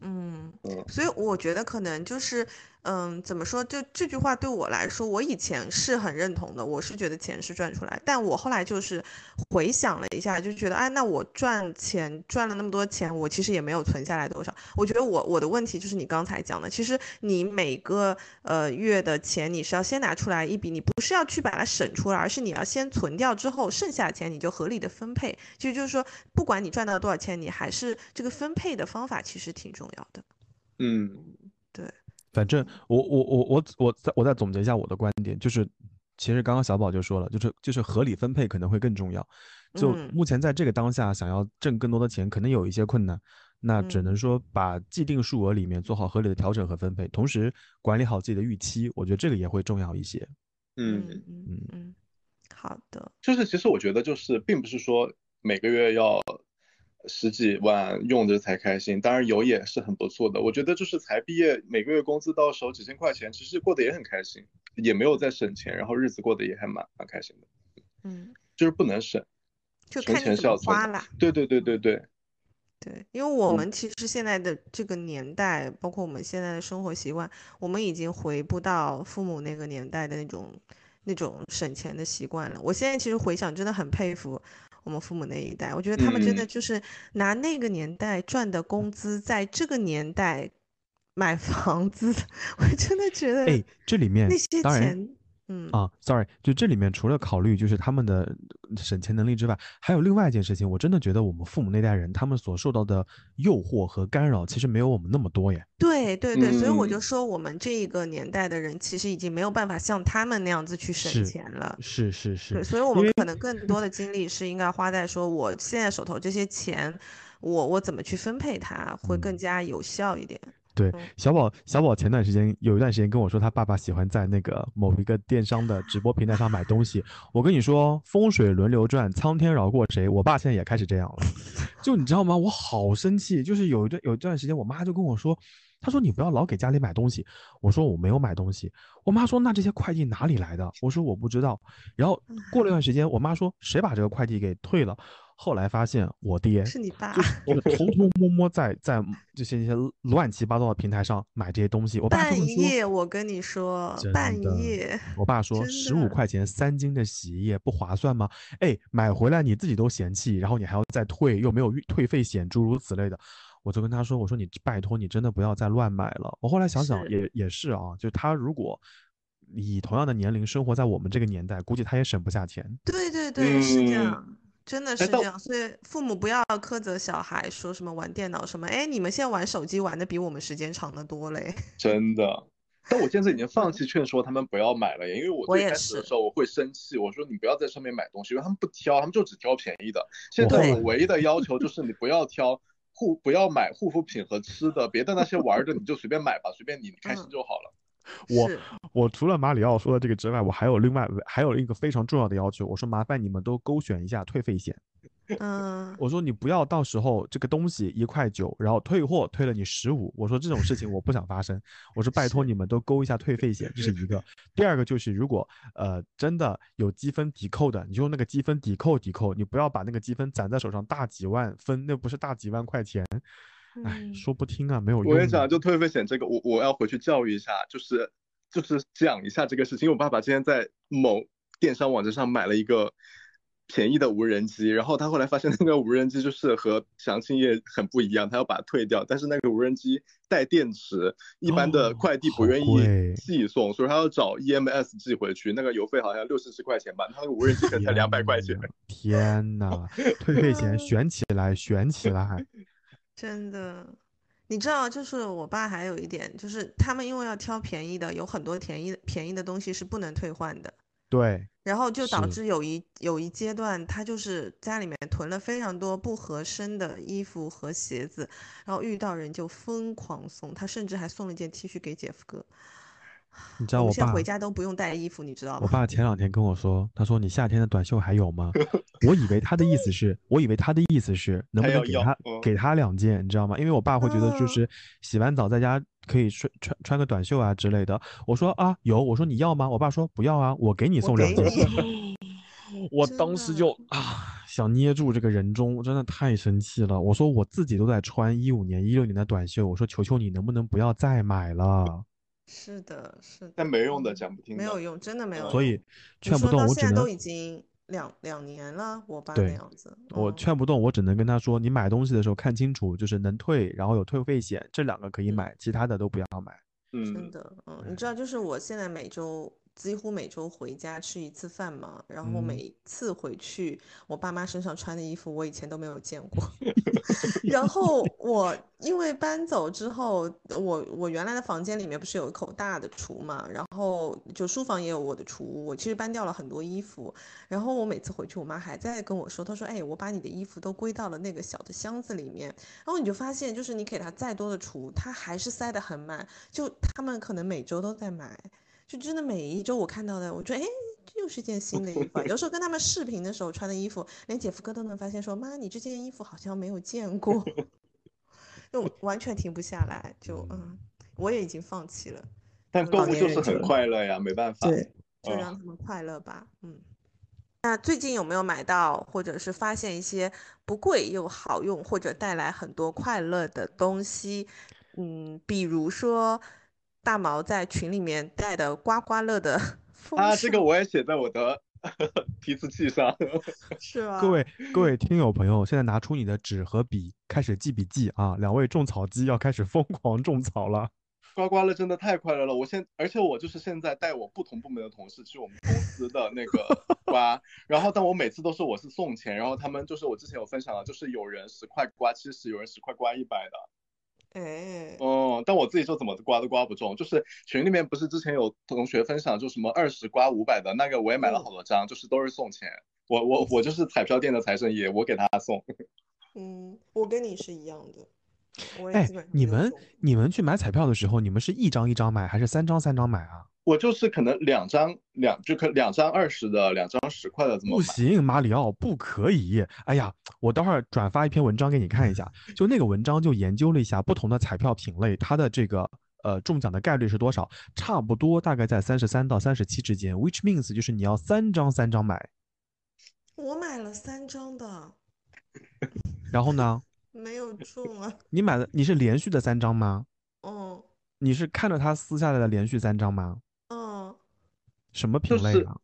嗯。嗯。所以我觉得可能就是，嗯，怎么说？就这句话对我来说，我以前是很认同的，我是觉得钱是赚出来，但我后来就是回想了一下，就觉得，哎，那我赚钱赚了那么多钱，我其实也没有存下来多少。我觉得我我的问题就是你刚才讲的，其实你每个呃月的钱，你是要先拿出来一笔，你不是要去把它省出来，而是你要先存掉之后，剩下的钱你就合理的分配。其实就是说，不管你赚到多少钱，你还是这个分配的方法其实挺重要的。嗯反正我我我我我再我再总结一下我的观点，就是其实刚刚小宝就说了，就是就是合理分配可能会更重要。就嗯目前在这个当下，想要挣更多的钱，可能有一些困难，那只能嗯说把既定数额里面做好合理的调整和分配，同时管理好自己的预期，我觉得这个也会重要一些。嗯，嗯嗯嗯，好的，就是其实我觉得就是并不是说每个月要十几万用着才开心，当然有也是很不错的。我觉得就是才毕业，每个月工资到手几千块钱，其实过得也很开心，也没有在省钱，然后日子过得也还蛮蛮开心的。嗯，就是不能省，就看你怎么是要花啦。对对对对对，对，因为我嗯们其实现在的这个年代，包括我们现在的生活习惯，我们已经回不到父母那个年代的那种那种省钱的习惯了。我现在其实回想，真的很佩服我们父母那一代，我觉得他们真的嗯。就是拿那个年代赚的工资，在这个年代买房子，我真的觉得哎，这里面那些钱，嗯啊，sorry，就这里面除了考虑就是他们的省钱能力之外，还有另外一件事情，我真的觉得我们父母那代人他们所受到的诱惑和干扰，其实没有我们那么多耶。对对对，所以我嗯就说，我们这一个年代的人其实已经没有办法像他们那样子去省钱了。是是是对，，所以我们可能更多的精力是应该花在说，我现在手头这些钱，我我怎么去分配它，会更嗯加有效一点。对嗯，小宝，小宝前段时间有一段时间跟我说，他爸爸喜欢在那个某一个电商的直播平台上买东西。我跟你说，风水轮流转，苍天饶过谁？我爸现在也开始这样了。就你知道吗？我好生气。就是有一段有一段时间，我妈就跟我说，她说你不要老给家里买东西。我说我没有买东西。我妈说那这些快递哪里来的？我说我不知道。然后过了一段时间，我妈说谁把这个快递给退了？后来发现我爹是你爸就 是偷偷摸摸在在这些一些乱七八糟的平台上买这些东西。我爸半夜，我跟你说，半夜，我爸说真十五块钱三斤的洗衣液不划算吗？哎，买回来你自己都嫌弃，然后你还要再退，又没有退费险，诸如此类的。我就跟他说，我说你拜托你真的不要再乱买了。我后来想想是也也是啊，就他如果以同样的年龄生活在我们这个年代，估计他也省不下钱。对对对，是这嗯样，真的是这样。所以父母不要苛责小孩，说什么玩电脑什么，哎，你们现在玩手机玩的比我们时间长得多嘞。真的。但我现在已经放弃劝说他们不要买了，因为我最开始的时候我会生气，我说你不要在上面买东西，因为他们不挑，他们就只挑便宜的。现在对我唯一的要求就是你不要挑护，不要买护肤品和吃的，别的那些玩的你就随便买吧，随便你，你开心嗯就好了。我是我除了马里奥说的这个之外，我还有另外还有一个非常重要的要求，我说麻烦你们都勾选一下退费险。嗯，我说你不要到时候这个东西一块九，然后退货退了你十五，我说这种事情我不想发生。我说拜托你们都勾一下退费险，这是一个。第二个就是如果呃真的有积分抵扣的，你就用那个积分抵扣抵扣，你不要把那个积分攒在手上大几万分，那不是大几万块钱。哎，嗯说不听啊，没有用。我跟你讲，就退费险这个，我我要回去教育一下，就是就是讲一下这个事情。因为我爸爸之前在某电商网站上买了一个便宜的无人机，然后他后来发现那个无人机就是和详情页很不一样，他要把它退掉。但是那个无人机带电池，一般的哦快递不愿意寄送，所以他要找 EMS 寄回去，那个邮费好像六七十块钱吧，他那个无人机可能才两百块钱。天呐，退费险 选起来，选起来。真的，你知道，就是我爸还有一点，就是他们因为要挑便宜的，有很多便宜便宜的东西是不能退换的。对，然后就导致有一有一阶段，他就是家里面囤了非常多不合身的衣服和鞋子，然后遇到人就疯狂送，他甚至还送了一件 T 恤给姐夫哥。你知道我爸回家都不用带衣服，你知道吗我？爸前两天跟我说，他说你夏天的短袖还有吗？我以为他的意思是，我以为他的意思是能不能给他嗯给他两件，你知道吗？因为我爸会觉得就嗯是洗完澡在家可以穿穿穿个短袖啊之类的。我说啊有，我说你要吗？我爸说不要啊，我给你送两件。你 我当时就啊想捏住这个人中，我真的太生气了。我说我自己都在穿一五年、一六年的短袖，我说求求你能不能不要再买了？是的，是的，但没用的，嗯讲不听的。没有用，真的没有用。所以劝不动我只能现在都已经两两年了，我爸那样子，我嗯劝不动，我只能跟他说，你买东西的时候看清楚，就是能退，然后有退费险，这两个可以嗯买，其他的都不要买。真嗯，的，嗯，你知道，就是我现在每周几乎每周回家吃一次饭嘛，然后嗯每次回去，我爸妈身上穿的衣服我以前都没有见过。然后我因为搬走之后，我我原来的房间里面不是有一口大的橱嘛，然后就书房也有我的储物，我其实搬掉了很多衣服。然后我每次回去，我妈还在跟我说，她说：“哎，我把你的衣服都归到了那个小的箱子里面。”然后你就发现，就是你给她再多的储，她还是塞得很满。就他们可能每周都在买，就真的每一周我看到的，我觉得哎，这又是件新的衣服啊。有时候跟他们视频的时候穿的衣服，连姐夫哥都能发现说，妈，你这件衣服好像没有见过，就完全停不下来。就嗯，我也已经放弃了。但购老物就是很快乐呀，没办法。对，就嗯让他们快乐吧。嗯，那最近有没有买到，或者是发现一些不贵又好用，或者带来很多快乐的东西？嗯，比如说大毛在群里面带的刮刮乐的 风啊，这个我也写在我的 提词器上。是吧？各位各位听友朋友，现在拿出你的纸和笔，开始记笔记啊！两位种草机要开始疯狂种草了。刮刮乐真的太快乐了！我现而且我就是现在带我不同部门的同事去我们公司的那个刮，然后但我每次都是我是送钱，然后他们就是我之前有分享了，就是有人十块刮七十，有人十块刮一百的。哎，嗯，但我自己就怎么刮都刮不中，就是群里面不是之前有同学分享，就什么二十刮五百的那个，我也买了好多张，就是都是送钱。我我我就是彩票店的财神爷，我给他送。嗯，我跟你是一样的，我也哎基本上你们你们去买彩票的时候，你们是一张一张买，还是三张三张买啊？我就是可能两张两就可两张二十的，两张十块的怎么。不行，马里奥不可以。哎呀，我待会儿转发一篇文章给你看一下，就那个文章就研究了一下不同的彩票品类，它的这个呃中奖的概率是多少，差不多大概在三十三到三十七之间，which means 就是你要三张三张买。我买了三张的，然后呢？没有中啊。你买的你是连续的三张吗？哦你是看着他撕下来的连续三张吗？嗯，什么就是品类啊？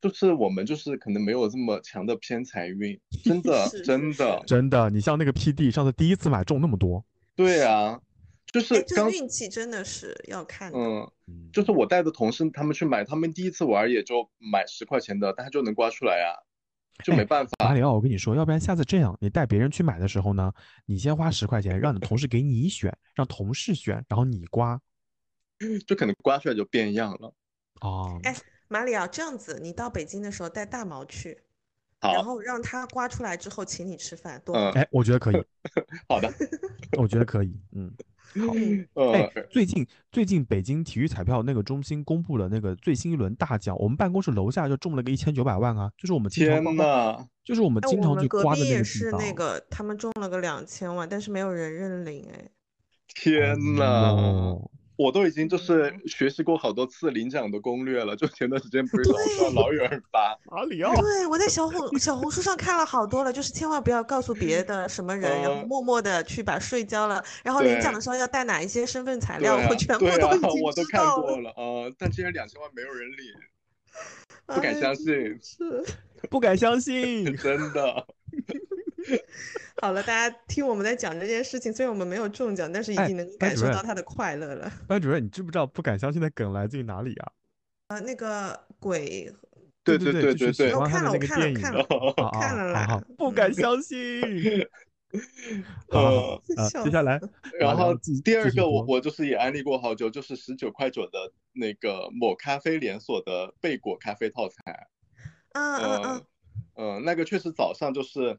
就是我们就是可能没有这么强的偏财运，真 的真的，真的，你像那个 PD 上次第一次买中那么多，对啊，就是哎，这运气真的是要看的。嗯，嗯，就是我带的同事他们去买，他们第一次玩也就买十块钱的，但他就能刮出来呀，就没哎办法。马里奥，我跟你说，要不然下次这样，你带别人去买的时候呢，你先花十块钱，让你同事给你选，让同事选，然后你刮。就可能刮出来就变样了。哦，哎，马里奥，这样子，你到北京的时候带大毛去，然，后让他刮出来之后请你吃饭，多哎，我觉得可以，好的，我觉得可以，嗯，好。嗯，哎呃，，最近最近北京体育彩票那个中心公布了那个最新一轮大奖，我们办公室楼下就中了个一千九百万啊，就是我们经常天呐，就是我们哎，我们经常去隔壁也刮的那个地是那。个，他们中了个两千万，但是没有人认领，哎，天呐！哦，我都已经就是嗯学习过好多次领奖的攻略了，就前段时间不是老说老有人发，马里奥，对，我在小红小红书上看了好多了，就是千万不要告诉别的什么人，然后嗯默默的去把税交了，然后领奖的时候要带哪一些身份材对料，我啊，全部都已，经我都知道了。看过了，呃，但竟然两千万没有人领，不敢哎相信，是。不敢相信。真的。好了，大家听我们在讲这件事情，虽然我们没有中奖，但是已哎经能感受到他的快乐了。班主任，你知不知道不敢相信的梗来自于哪里啊？啊，那个鬼，对对对对对对就是喜欢他看了我看了 看了看了啦不敢嗯相信。呃，笑接下来，然后第二个我我就是也安利过好久，就是十九块九的那个某咖啡连锁的贝果咖啡套餐。嗯嗯嗯嗯，嗯，那个确实早上就是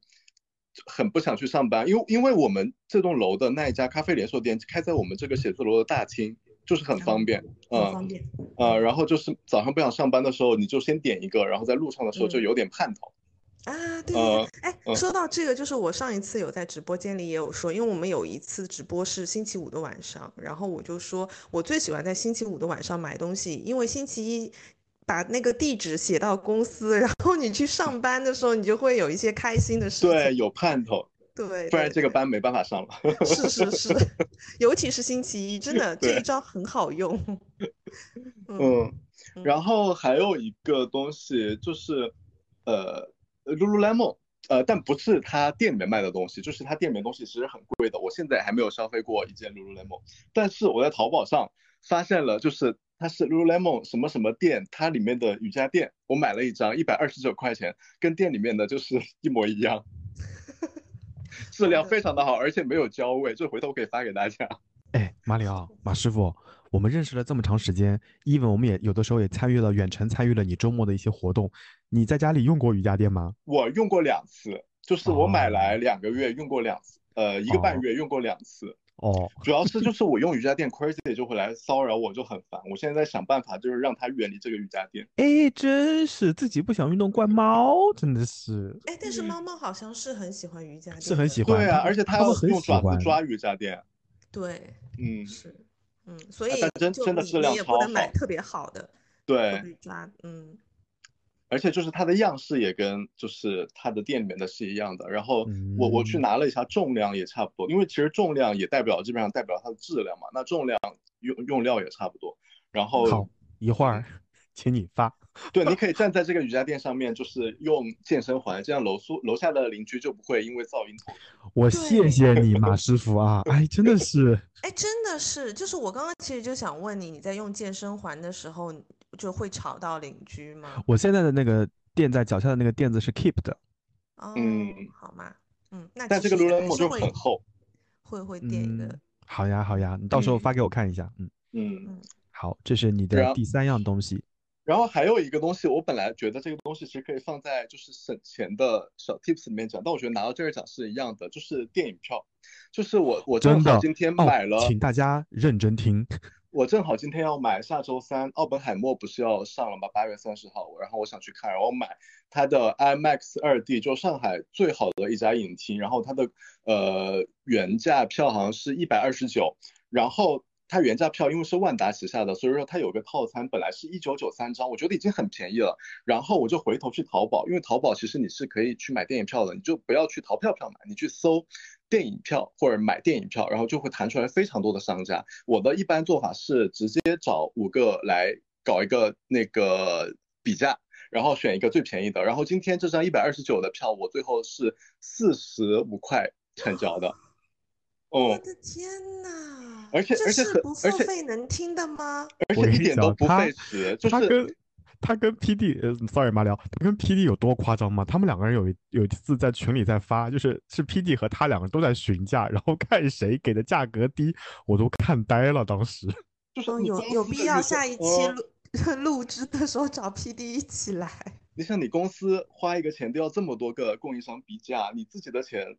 很不想去上班，因为因为我们这栋楼的那一家咖啡连锁店开在我们这个写字楼的大厅，就是很方便。嗯很方便。呃，然后就是早上不想上班的时候，你就先点一个，然后在路上的时候就嗯有点盼头。啊，对对呃对，哎，嗯说到这个，就是我上一次有在直播间里也有说，因为我们有一次直播是星期五的晚上，然后我就说我最喜欢在星期五的晚上买东西，因为星期一把那个地址写到公司，然后你去上班的时候，你就会有一些开心的事情对，有盼头，对，不然这个班没办法上了。是是是，尤其是星期一，真的这一招很好用。嗯嗯，嗯然后还有一个东西就是，呃，Lululemon，呃，但不是他店里面卖的东西，就是他店里面东西其实很贵的。我现在还没有消费过一件 Lululemon，但是我在淘宝上发现了，就是它是 Lululemon 什么什么店，它里面的瑜伽垫，我买了一张，一百二十九块钱，跟店里面的就是 一模一样，质量非常的好，而且没有焦味，这回头我可以发给大家。哎，马里奥，马师傅，我们认识了这么长时间，even 我们也有的时候也参与了远程参与了你周末的一些活动。你在家里用过瑜伽垫吗？我用过两次，就是我买来哦两个月用过两次，呃，一个半哦月用过两次。哦，主要是就是我用瑜伽垫，Crazy 就会来骚扰我，就很烦。我现在在想办法，就是让他远离这个瑜伽垫。哎，真是自己不想运动怪猫，真的是哎，但是猫猫好像是很喜欢瑜伽垫是很喜欢。对啊，而且它会很用喜欢爪子抓瑜伽垫，对，嗯，是，嗯，所以但真的质量你也不能买特别好的，对，抓，嗯，而且就是它的样式也跟就是它的店里面的是一样的。然后我我去嗯拿了一下，重量也差不多，因为其实重量也代表基本上代表它的质量嘛。那重量用用料也差不多。然后好，一会儿请你发。对，你可以站在这个瑜伽垫上面，就是用健身环，这样楼宿楼下的邻居就不会因为噪音。我谢谢你，马师傅啊！哎，真的是，哎，真的是，就是我刚刚其实就想问你，你在用健身环的时候就会吵到邻居吗？我现在的那个垫在脚下的那个垫子是 Keep 的，哦，嗯好嘛，嗯，那但这个其实也还 Lululemon 就是很厚。会会垫的，嗯，好呀好呀，你到时候嗯发给我看一下。嗯，嗯，好，这是你的第三样东西。然后还有一个东西，我本来觉得这个东西其实可以放在就是省钱的小 tips 里面讲，但我觉得拿到这儿讲是一样的，就是电影票。就是我我正真的好今天哦买了，请大家认真听。我正好今天要买，下周三奥本海默不是要上了吗？八月三十号，然后我想去看，然后买它的 IMAX 二 D，就上海最好的一家影厅，然后它的呃原价票好像是一百二十九，然后它原价票因为是万达旗下的，所以说它有个套餐，本来是一九九三张，我觉得已经很便宜了。然后我就回头去淘宝，因为淘宝其实你是可以去买电影票的，你就不要去淘票票买，你去搜电影票或者买电影票，然后就会弹出来非常多的商家。我的一般做法是直接找五个来搞一个那个比价。然后选一个最便宜的，然后今天这张一百二十九的票，我最后是四十五块成交的。哦，我的天呐！而且这而且不付而且费能听的吗？而且一点都不费时，就是他跟 PD，呃，sorry 马聊，他跟 PD 有多夸张吗？他们两个人有一有一次在群里在发，就是是 PD 和他两个人都在询价，然后看谁给的价格低，我都看呆了。当时 哦，就是有有必要下一期哦录 录制的时候找 PD 一起来。你想你公司花一个钱都要这么多个供应商比价，你自己的钱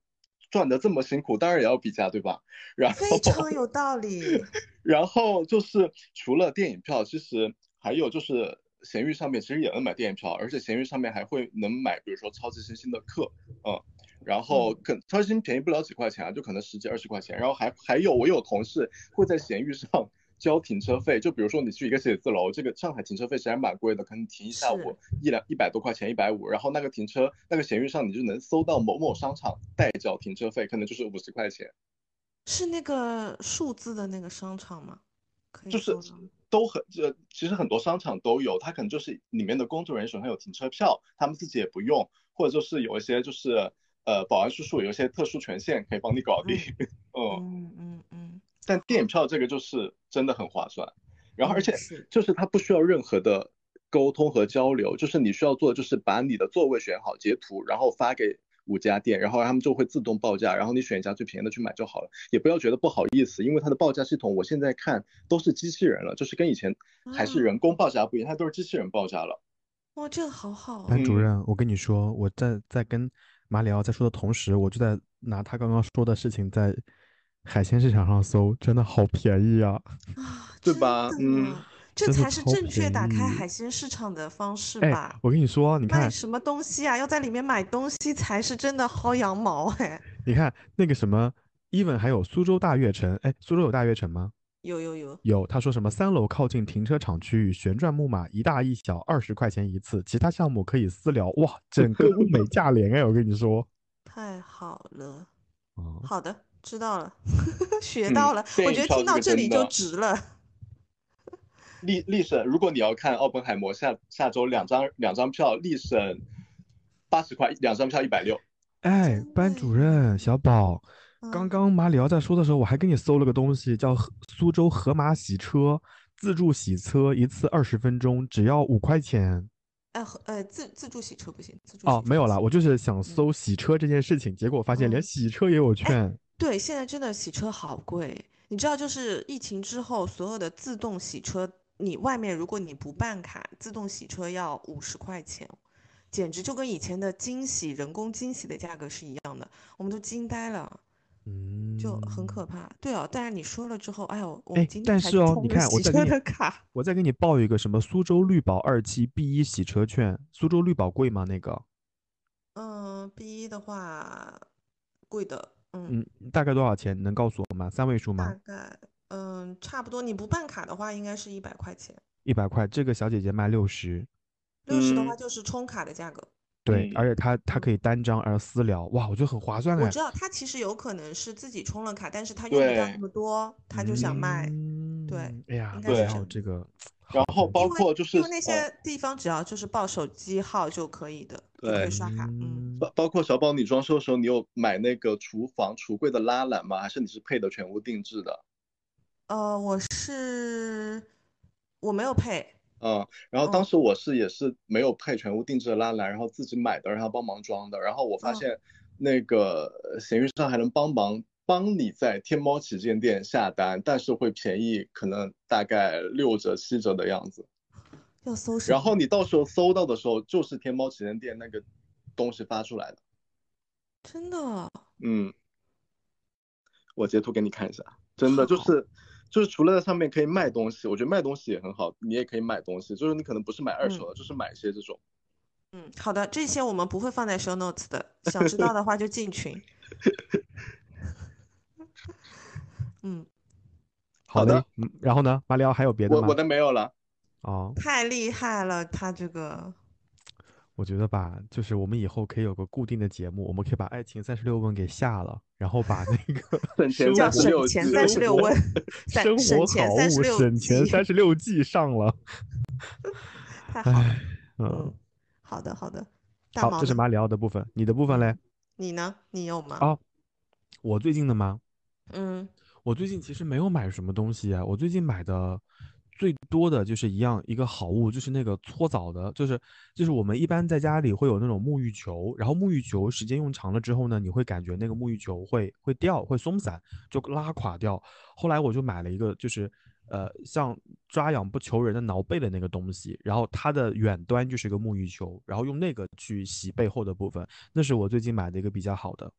赚的这么辛苦，当然也要比价，对吧？然后非常有道理。然后就是除了电影票，其实还有就是闲鱼上面其实也能买电影票，而且闲鱼上面还会能买，比如说超级星星的课，嗯，然后可超级星便宜不了几块钱啊，就可能十几二十块钱，然后还还有我有同事会在闲鱼上交停车费，就比如说你去一个写字楼，这个上海停车费实在蛮贵的，可能停一下午一两一百多块钱，一百五，然后那个停车那个闲鱼上你就能搜到某某商场代缴停车费，可能就是五十块钱。是那个数字的那个商场吗？可以就是都很这其实很多商场都有，它可能就是里面的工作人员手上有停车票，他们自己也不用，或者就是有一些就是呃保安叔叔有一些特殊权限可以帮你搞定，嗯，嗯。嗯嗯，但电影票这个就是真的很划算，然后而且就是它不需要任何的沟通和交流，就是你需要做的就是把你的座位选好，截图，然后发给五家店，然后他们就会自动报价，然后你选一家最便宜的去买就好了，也不要觉得不好意思，因为它的报价系统我现在看都是机器人了，就是跟以前还是啊人工报价不一样，它都是机器人报价了。哇，这个好好班主任，我跟你说，我在在跟马里奥在说的同时，我就在拿他刚刚说的事情在海鲜市场上搜，真的好便宜啊！啊，对吧嗯这才是正确打开海鲜市场的方式哎吧？，我跟你说，你看，卖什么东西啊？要在里面买东西才是真的薅羊毛哎！你看那个什么，even 还有苏州大悦城，哎，苏州有大悦城吗？有有有，有，他说什么三楼靠近停车场区域，旋转木马一大一小，二十块钱一次，其他项目可以私聊。哇，整个物美价廉哎，我跟你说。太好了。哦，好的，知道了，学嗯到了。电我觉得听到这里就值了。立立省，如果你要看奥本海默下下周两张两张票，立省八十块，两张票一百六。哎，班主任小宝，刚嗯刚马里奥在说的时候，我还给你搜了个东西，叫河苏州河马洗车，自助洗车一次二十分钟，只要五块钱。哎和呃自自助洗车不行，自助哦，没有啦，洗车不行我就是想搜洗车这件事情，结果发现连嗯洗车也有券。对，现在真的洗车好贵，你知道，就是疫情之后，所有的自动洗车，你外面如果你不办卡，自动洗车要五十块钱，简直就跟以前的惊喜人工惊喜的价格是一样的，我们都惊呆了，嗯，就很可怕。对哦，但是你说了之后，哎呦，我但是哦你看我洗车再给你的卡，我再给你报一个什么苏州绿宝二期 B 一洗车券，苏州绿宝贵吗？那个，嗯，B 一的话贵的，嗯，嗯，大概多少钱？能告诉我吗？三位数吗大吗？概嗯差不多，你不办卡的话应该是一百块钱，一百块，这个小姐姐卖六十。六十的话嗯就是充卡的价格。对，嗯而且它它嗯可以单张而私聊，哇，我觉得很划算哎。我知道他其实有可能是自己充了卡，但是他用不到那么多，他就想卖。对嗯哎呀，应该是不知道这个，然后包括就是因为那呃些地方只要就是报手机号就可以的，就可以刷卡。嗯，包包括小宝，你装修的时候，你有买那个厨房橱柜的拉篮吗？还是你是配的全屋定制的？呃，我是我没有配，嗯，然后当嗯时我是也是没有配全屋定制的拉篮，然后自己买的，让他帮忙装的。然后我发嗯现那个呃闲鱼上还能帮忙帮你在天猫旗舰店下单，但是会便宜可能大概六折七折的样子。要搜什然后你到时候搜到的时候，就是天猫旗舰店那个东西发出来的。真的嗯，我截图给你看一下，真的就好是就是除了在上面可以卖东西，我觉得卖东西也很好，你也可以买东西，就是你可能不是买二手的，就是买一些这种。嗯，好的，这些我们不会放在 show notes 的，想知道的话就进群。嗯，好的，嗯，然后呢，马里奥还有别的吗？我我的没有了。哦，太厉害了，他这个我觉得吧，就是我们以后可以有个固定的节目，我们可以把《爱情三十六问》给下了，然后把那个 省钱叫三十六计省钱三 十六问，三生活省钱好物三十六省钱计三十六计上了。太好嗯嗯，，好的好的。大好，这是马里奥的部分，你的部分嘞？你呢？你有吗？哦，我最近的吗？嗯我最近其实没有买什么东西啊，我最近买的最多的就是一样一个好物，就是那个搓澡的，就是就是我们一般在家里会有那种沐浴球，然后沐浴球时间用长了之后呢，你会感觉那个沐浴球会会掉，会松散，就拉垮掉。后来我就买了一个，就是呃像抓痒不求人的挠背的那个东西，然后它的远端就是个沐浴球，然后用那个去洗背后的部分，那是我最近买的一个比较好的。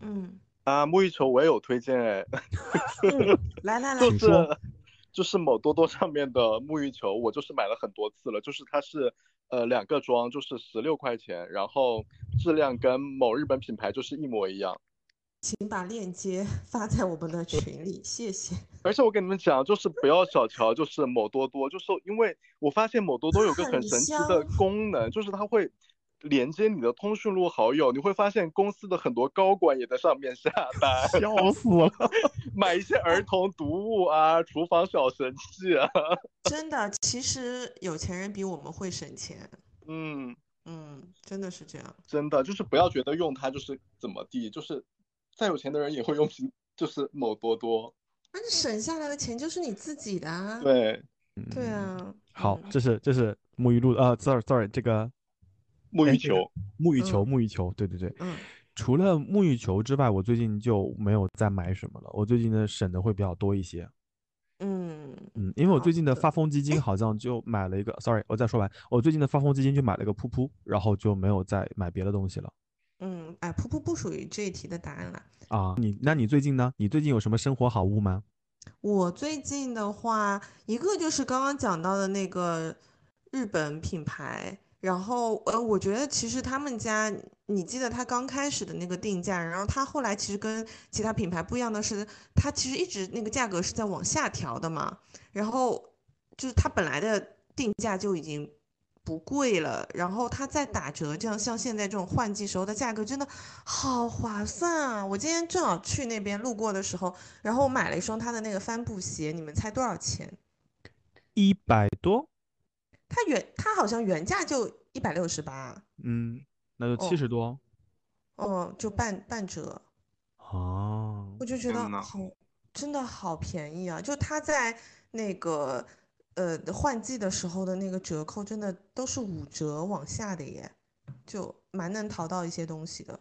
嗯啊，沐浴球我也有推荐哎，嗯，来来来 就，是就是某多多上面的沐浴球，我就是买了很多次了，就是它是呃两个装，就是十六块钱，然后质量跟某日本品牌就是一模一样。请把链接 发在我们的群里，谢谢。而且我跟你们讲，就是不要小瞧，就是某多多，就是因为我发现某多多有个很很神奇的功能，就是它会连接你的通讯录好友，你会发现公司的很多高管也在上面下 单，笑死了！买一些儿童读物啊、厨房小神器啊，真的，其实有钱人比我们会省钱。嗯，嗯，真的是这样。真的就是不要觉得用它就是怎么地，就是再有钱的人也会用苹，就是某多多，那你省下来的钱就是你自己的啊。对，对啊。好，嗯这是这是沐浴露啊，sorry sorry，这个沐浴球，沐浴球，沐浴球，对对对。嗯除了沐浴球之外，我最近就没有再买什么了。我最近的省的会比较多一些。嗯嗯，因为我最近的发疯基金好像就买了一个，sorry，我再说完，我最近的发疯基金就买了一个噗噗，然后就没有再买别的东西了。嗯，哎，噗噗不属于这一题的答案了。啊，你那你最近呢？你最近有什么生活好物吗？我最近的话，一个就是刚刚讲到的那个日本品牌，然后呃，我觉得其实他们家，你记得他刚开始的那个定价，然后他后来其实跟其他品牌不一样的是，他其实一直那个价格是在往下调的嘛，然后就是它本来的定价就已经不贵了，然后它再打折，这样像现在这种换季时候的价格真的好划算啊！我今天正好去那边路过的时候。然后我买了一双他的那个帆布鞋，你们猜多少钱？一百多，它原它好像原价就一百六十八，嗯，那就七哦十多。哦，就半半折，哦，我就觉得好，真的好便宜啊！就它在那个呃换季的时候的那个折扣，真的都是五折往下的耶，就蛮能淘到一些东西的。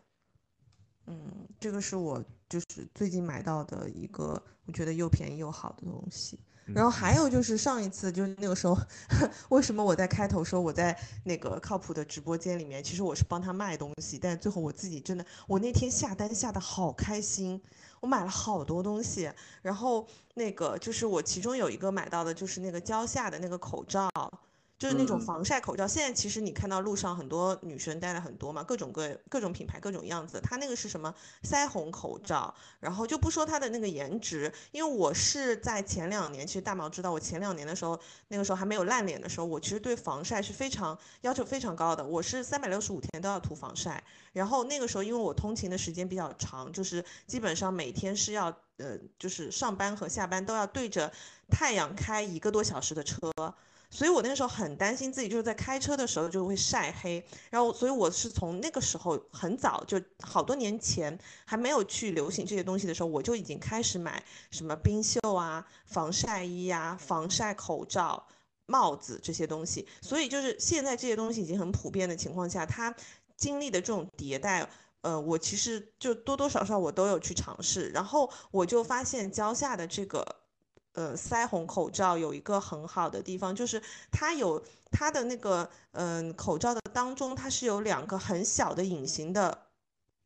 嗯，这个是我就是最近买到的一个我觉得又便宜又好的东西。然后嗯还有就是上一次就是那个时候，为什么我在开头说我在那个靠谱的直播间里面，其实我是帮他卖东西，但最后我自己真的，我那天下单下的好开心，我买了好多东西，然后那个就是我其中有一个买到的就是那个蕉下的那个口罩。就是那种嗯防晒口罩，现在其实你看到路上很多女生戴了很多嘛，各种各各种品牌各种样子。它那个是什么腮红口罩，然后就不说它的那个颜值，因为我是在前两年，其实大毛知道我前两年的时候，那个时候还没有烂脸的时候，我其实对防晒是非常要求非常高的，我是三百六十五天都要涂防晒。然后那个时候因为我通勤的时间比较长，就是基本上每天是要呃，就是上班和下班都要对着太阳开一个多小时的车。所以我那个时候很担心自己就是在开车的时候就会晒黑，然后所以我是从那个时候很早就好多年前还没有去流行这些东西的时候，我就已经开始买什么冰袖啊、防晒衣啊、防晒口罩、帽子这些东西。所以就是现在这些东西已经很普遍的情况下，它经历的这种迭代。呃，我其实就多多少少我都有去尝试，然后我就发现蕉下的这个呃腮红口罩有一个很好的地方，就是它有它的那个嗯、口罩的当中，它是有两个很小的隐形的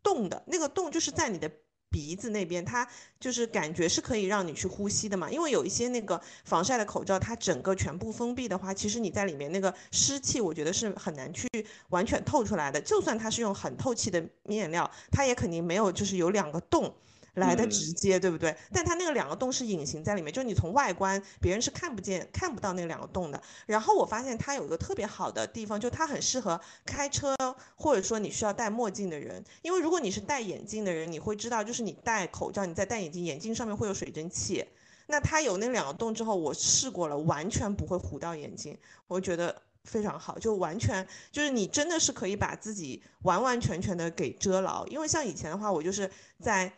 洞的，那个洞就是在你的。鼻子那边，它就是感觉是可以让你去呼吸的嘛，因为有一些那个防晒的口罩，它整个全部封闭的话，其实你在里面那个湿气，我觉得是很难去完全透出来的。就算它是用很透气的面料，它也肯定没有就是有两个洞，来的嗯直接，对不对？但它那个两个洞是隐形在里面，就是你从外观别人是看不见、看不到那两个洞的。然后我发现它有一个特别好的地方，就它很适合开车，或者说你需要戴墨镜的人，因为如果你是戴眼镜的人，你会知道，就是你戴口罩，你再戴眼镜，眼镜上面会有水蒸气。那它有那两个洞之后，我试过了，完全不会糊到眼睛，我觉得非常好，就完全就是你真的是可以把自己完完全全的给遮牢。因为像以前的话，我就是在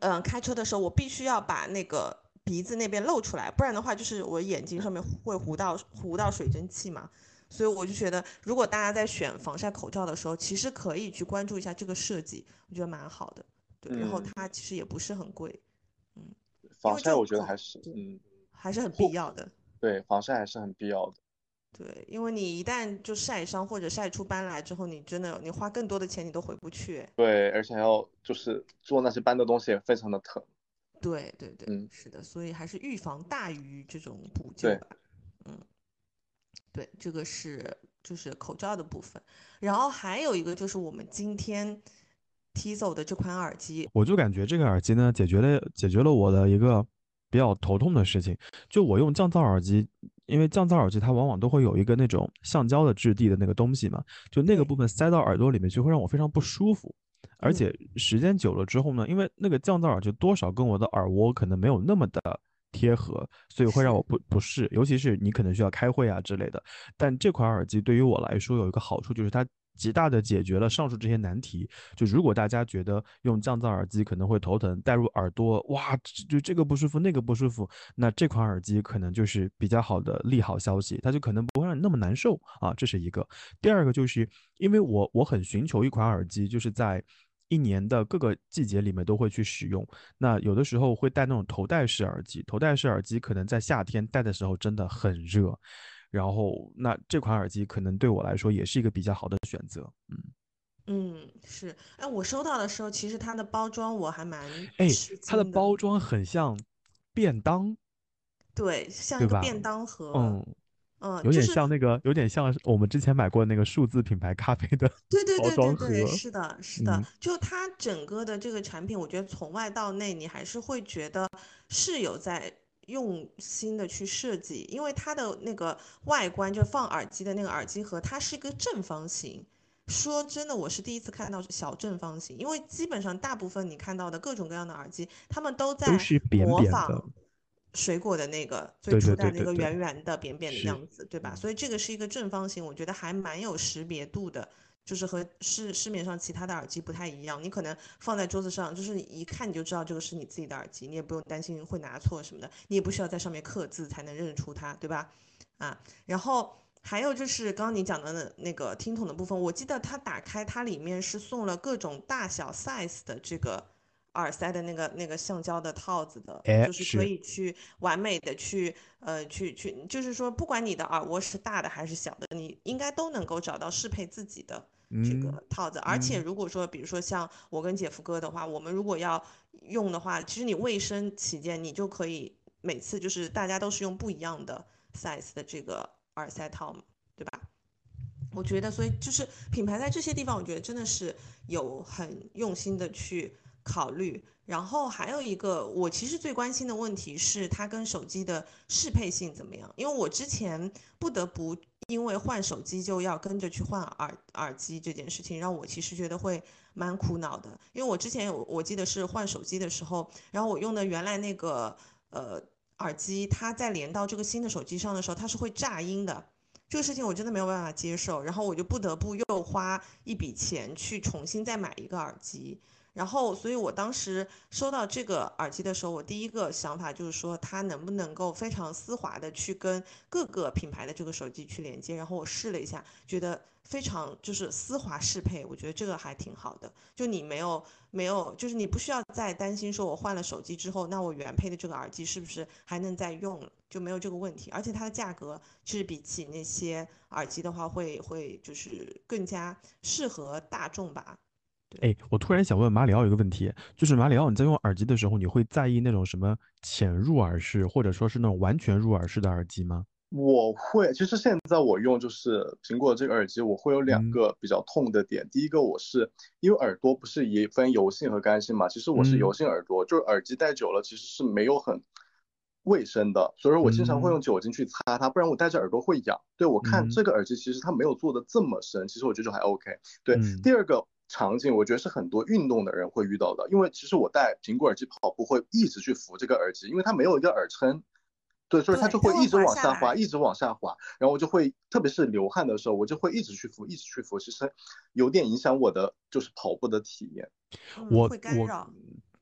嗯、呃开车的时候，我必须要把那个鼻子那边露出来，不然的话就是我眼睛上面会糊到糊到水蒸气嘛。所以我就觉得，如果大家在选防晒口罩的时候，其实可以去关注一下这个设计，我觉得蛮好的。对，然后嗯它其实也不是很贵，嗯防晒我觉得还是嗯，还是很必要的。对，防晒还是很必要的。对，因为你一旦就晒伤或者晒出斑来之后，你真的你花更多的钱你都回不去。对，而且还要就是做那些斑的东西也非常的疼。对对对，嗯是的，所以还是预防大于这种补救对吧。嗯，对，这个是就是口罩的部分，然后还有一个就是我们今天 Tizo 的这款耳机，我就感觉这个耳机呢，解决了解决了我的一个比较头痛的事情。就我用降噪耳机，因为降噪耳机它往往都会有一个那种橡胶的质地的那个东西嘛，就那个部分塞到耳朵里面去会让我非常不舒服。而嗯且时间久了之后呢，因为那个降噪耳机多少跟我的耳蜗可能没有那么的贴合，所以会让我不不适，尤其是你可能需要开会啊之类的。但这款耳机对于我来说有一个好处，就是它极大的解决了上述这些难题。就如果大家觉得用降噪耳机可能会头疼，戴入耳朵，哇，就这个不舒服，那个不舒服，那这款耳机可能就是比较好的利好消息，它就可能不会让你那么难受啊，这是一个。第二个就是因为我我很寻求一款耳机，就是在一年的各个季节里面都会去使用。那有的时候会戴那种头戴式耳机，头戴式耳机可能在夏天戴的时候真的很热，然后那这款耳机可能对我来说也是一个比较好的选择。嗯，嗯，是，哎，我收到的时候，其实它的包装我还蛮哎，它的包。装很像便当，对，像一个便当盒，嗯，嗯，有点就是像那个，有点像我们之前买过那个数字品牌咖啡的对对对对对，盒是的，是的，嗯。就它整个的这个产品，我觉得从外到内，你还是会觉得是有在用心的去设计，因为它的那个外观，就放耳机的那个耳机盒，它是一个正方形。说真的，我是第一次看到小正方形，因为基本上大部分你看到的各种各样的耳机，他们都在模仿水果的那个最初代那个圆圆的、扁扁的样子，对吧？嗯所以这个是一个正方形，我觉得还蛮有识别度的。就是和市市面上其他的耳机不太一样，你可能放在桌子上，就是你一看你就知道这个是你自己的耳机，你也不用担心会拿错什么的，你也不需要在上面刻字才能认出它，对吧？啊，然后还有就是刚刚你讲的那那个听筒的部分，我记得它打开它里面是送了各种大小 size 的这个耳塞的那个那个橡胶的套子的，哎就是可以去完美的去呃去去，就是说不管你的耳蜗是大的还是小的，你应该都能够找到适配自己的。这嗯个套子，而且嗯如果说，比如说像我跟姐夫哥的话，我们如果要用的话，其实你卫生起见，你就可以每次就是大家都是用不一样的 size 的这个耳塞套嘛，对吧？我觉得，所以就是品牌在这些地方，我觉得真的是有很用心的去考虑。然后还有一个，我其实最关心的问题是它跟手机的适配性怎么样？因为我之前不得不因为换手机就要跟着去换耳耳机这件事情，让我其实觉得会蛮苦恼的。因为我之前有我记得是换手机的时候，然后我用的原来那个呃耳机，它在连到这个新的手机上的时候，它是会炸音的。这个事情我真的没有办法接受，然后我就不得不又花一笔钱去重新再买一个耳机。然后，所以我当时收到这个耳机的时候，我第一个想法就是说，它能不能够非常丝滑的去跟各个品牌的这个手机去连接。然后我试了一下，觉得非常就是丝滑适配，我觉得这个还挺好的。就你没有没有，就是你不需要再担心说我换了手机之后，那我原配的这个耳机是不是还能再用，就没有这个问题。而且它的价格其实比起那些耳机的话会，会就是更加适合大众吧。哎，我突然想问马里奥一个问题，就是马里奥你在用耳机的时候，你会在意那种什么浅入耳式，或者说是那种完全入耳式的耳机吗？我会，其实现在我用就是苹果这个耳机，我会有两嗯个比较痛的点。第一个，我是因为耳朵不是也分油性和干性嘛，其实我是油嗯性耳朵，就是耳机戴久了其实是没有很卫生的，所以说我经常会用嗯酒精去擦它，不然我戴着耳朵会痒。对我看嗯这个耳机其实它没有做的这么深，其实我觉得就还 OK。对，嗯第二个场景，我觉得是很多运动的人会遇到的，因为其实我戴苹果耳机跑步会一直去扶这个耳机，因为它没有一个耳撑，对，所以它就会一直往下滑，一直往下滑，然后我就会，特别是流汗的时候，我就会一直去扶，一直去扶，其实有点影响我的就是跑步的体验。嗯我我扰。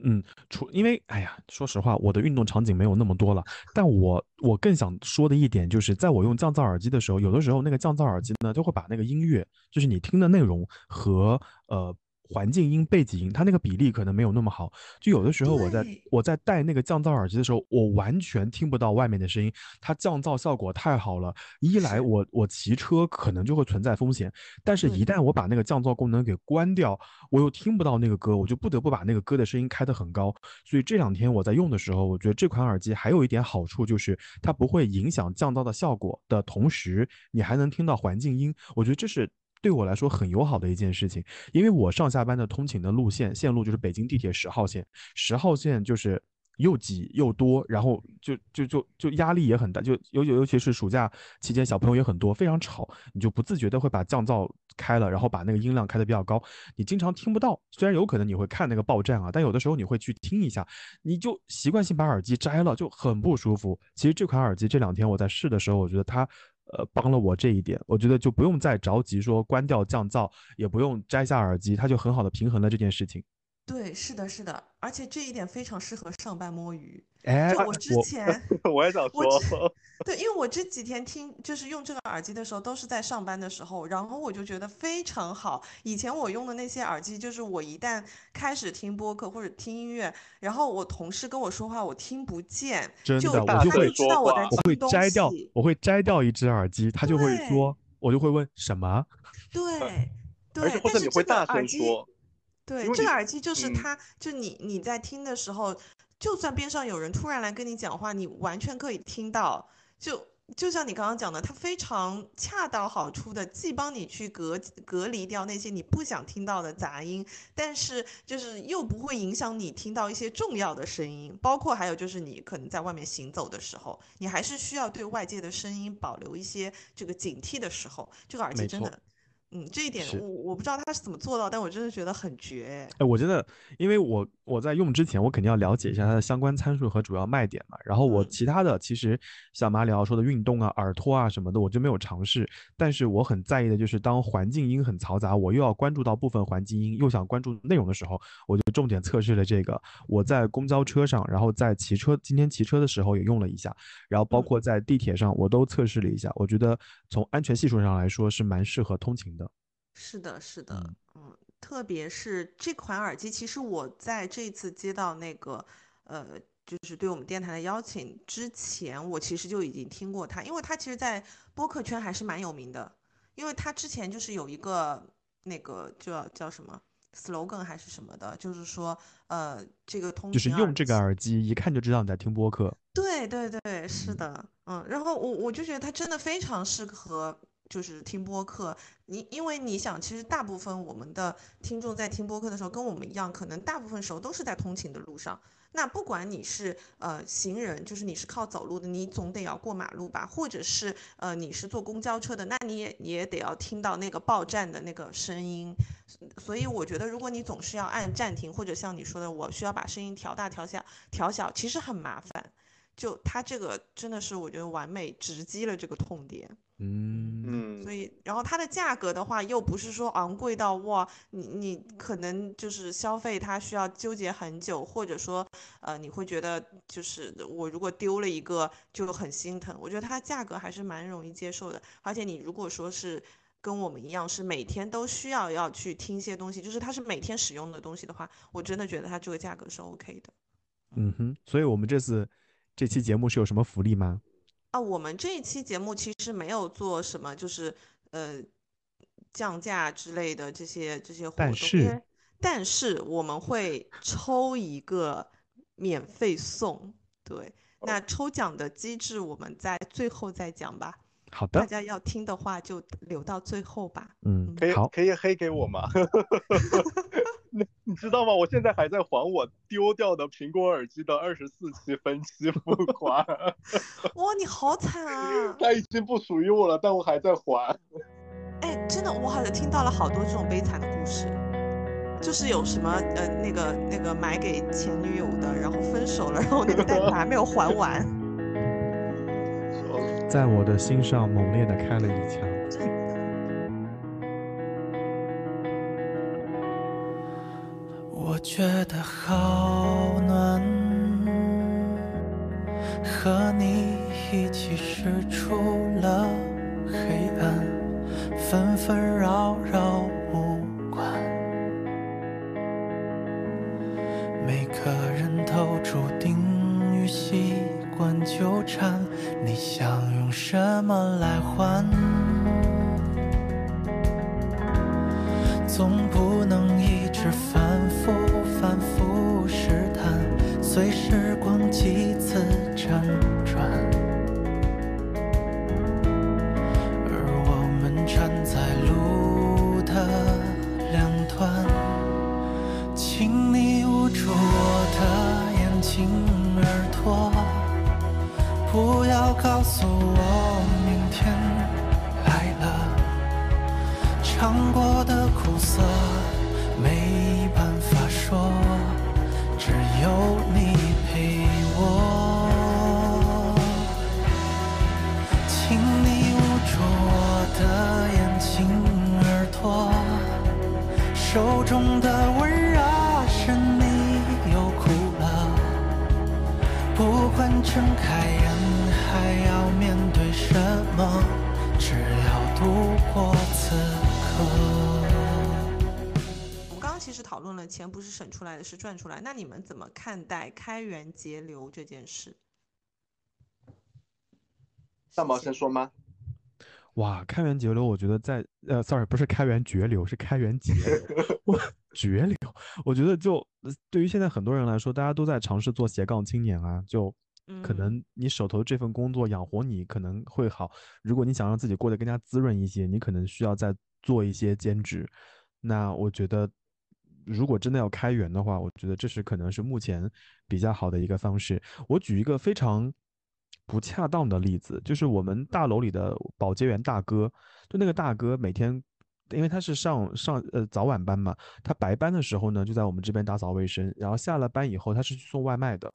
嗯，除因为哎呀，说实话，我的运动场景没有那么多了，但我我更想说的一点就是，在我用降噪耳机的时候，有的时候那个降噪耳机呢，就会把那个音乐，就是你听的内容和呃环境音、背景音，它那个比例可能没有那么好。就有的时候我在我在戴那个降噪耳机的时候，我完全听不到外面的声音，它降噪效果太好了。一来我我骑车可能就会存在风险，但是一旦我把那个降噪功能给关掉，我又听不到那个歌，我就不得不把那个歌的声音开得很高。所以这两天我在用的时候，我觉得这款耳机还有一点好处，就是它不会影响降噪的效果的同时，你还能听到环境音。我觉得这是对我来说很友好的一件事情，因为我上下班的通勤的路线线路就是北京地铁十号线，十号线就是。又挤又多，然后就就就就压力也很大，就尤尤其是暑假期间，小朋友也很多，非常吵，你就不自觉的会把降噪开了，然后把那个音量开的比较高，你经常听不到。虽然有可能你会看那个报站啊，但有的时候你会去听一下，你就习惯性把耳机摘了，就很不舒服。其实这款耳机这两天我在试的时候，我觉得它。呃，帮了我这一点，我觉得就不用再着急说关掉降噪，也不用摘下耳机，它就很好的平衡了这件事情。对，是的，是的，而且这一点非常适合上班摸鱼。哎，就我之前，我也想说，对，因为我这几天听就是用这个耳机的时候，都是在上班的时候，然后我就觉得非常好。以前我用的那些耳机，就是我一旦开始听播客或者听音乐，然后我同事跟我说话，我听不见，真就的我就会知道我在说话我会听东摘掉西，我会摘掉一只耳机，他就会说，我就会问什么？对 对，而且或者但是这个你会大耳机声说，对，这个耳机就是嗯它，就你你在听的时候，就算边上有人突然来跟你讲话，你完全可以听到。就就像你刚刚讲的，它非常恰到好处的，既帮你去隔隔离掉那些你不想听到的杂音，但是就是又不会影响你听到一些重要的声音。包括还有就是你可能在外面行走的时候，你还是需要对外界的声音保留一些这个警惕的时候，这个耳机真的。嗯，这一点我我不知道他是怎么做到，但我真的觉得很绝。哎，我真的，因为我我在用之前，我肯定要了解一下它的相关参数和主要卖点嘛。然后我嗯其他的，其实像马里奥说的运动啊、耳托啊什么的，我就没有尝试。但是我很在意的就是，当环境音很嘈杂，我又要关注到部分环境音，又想关注内容的时候，我就重点测试了这个。我在公交车上，然后在骑车，今天骑车的时候也用了一下，然后包嗯括在地铁上，我都测试了一下。我觉得从安全系数上来说，是蛮适合通勤的。是的，是的，嗯嗯，特别是这款耳机，其实我在这次接到那个，呃，就是对我们电台的邀请之前，我其实就已经听过它，因为它其实，在播客圈还是蛮有名的，因为它之前就是有一个那个叫叫什么 slogan 还是什么的，就是说，呃，这个通就是用这个耳机，一看就知道你在听播客。对对对，是的，嗯，然后我我就觉得它真的非常适合，就是听播客。你因为你想，其实大部分我们的听众在听播客的时候，跟我们一样，可能大部分时候都是在通勤的路上。那不管你是呃行人，就是你是靠走路的，你总得要过马路吧，或者是呃你是坐公交车的，那你也也得要听到那个报站的那个声音。所以我觉得，如果你总是要按暂停，或者像你说的，我需要把声音调大、调小、调小，其实很麻烦。就它这个真的是我觉得完美直击了这个痛点，嗯，嗯所，以然后它的价格的话又不是说昂贵到哇，你你可能就是消费它需要纠结很久，或者说呃你会觉得就是我如果丢了一个就很心疼，我觉得它价格还是蛮容易接受的，而且你如果说是跟我们一样是每天都需要要去听一些东西，就是它是每天使用的东西的话，我真的觉得它这个价格是 OK 的。嗯哼，所以我们这次这期节目是有什么福利吗？啊，我们这一期节目其实没有做什么，就是呃降价之类的这些这些活动，但是。但是我们会抽一个免费送，对，那抽奖的机制我们在最后再讲吧。好的，大家要听的话就留到最后吧。嗯可以，好，可以黑给我吗？你你知道吗？我现在还在还我丢掉的苹果耳机的二十四期分期付款，哇，你好惨啊！它已经不属于我了，但我还在还。哎，真的，我好像听到了好多这种悲惨的故事，就是有什么呃那个那个买给前女友的，然后分手了，然后那个贷款还没有还完。在我的心上猛烈的开了一枪。我觉得好暖，和你一起驶出了黑暗，纷纷扰扰无关。每个人都注定与习换纠缠，你想用什么来换？总不能一直反复反复试探，随时光机告诉我明天来了。尝过的苦涩没办法说，只有你陪我。请你捂住我的眼睛耳朵，手中的温热是你又哭了。不管睁开么，只要度过此刻。我们刚刚其实讨论了钱不是省出来的，是赚出来。那你们怎么看待开源节流这件事？大毛先说吗？哇，开源节流，我觉得在呃，sorry，不是开源节流，是开源节流。我 绝流，我觉得就呃对于现在很多人来说，大家都在尝试做斜杠青年啊，就可嗯能你手头这份工作养活你可能会好，如果你想让自己过得更加滋润一些，你可能需要再做一些兼职。那我觉得，如果真的要开源的话，我觉得这是可能是目前比较好的一个方式。我举一个非常不恰当的例子，就是我们大楼里的保洁员大哥，就那个大哥每天，因为他是上上呃早晚班嘛，他白班的时候呢就在我们这边打扫卫生，然后下了班以后他是去送外卖的。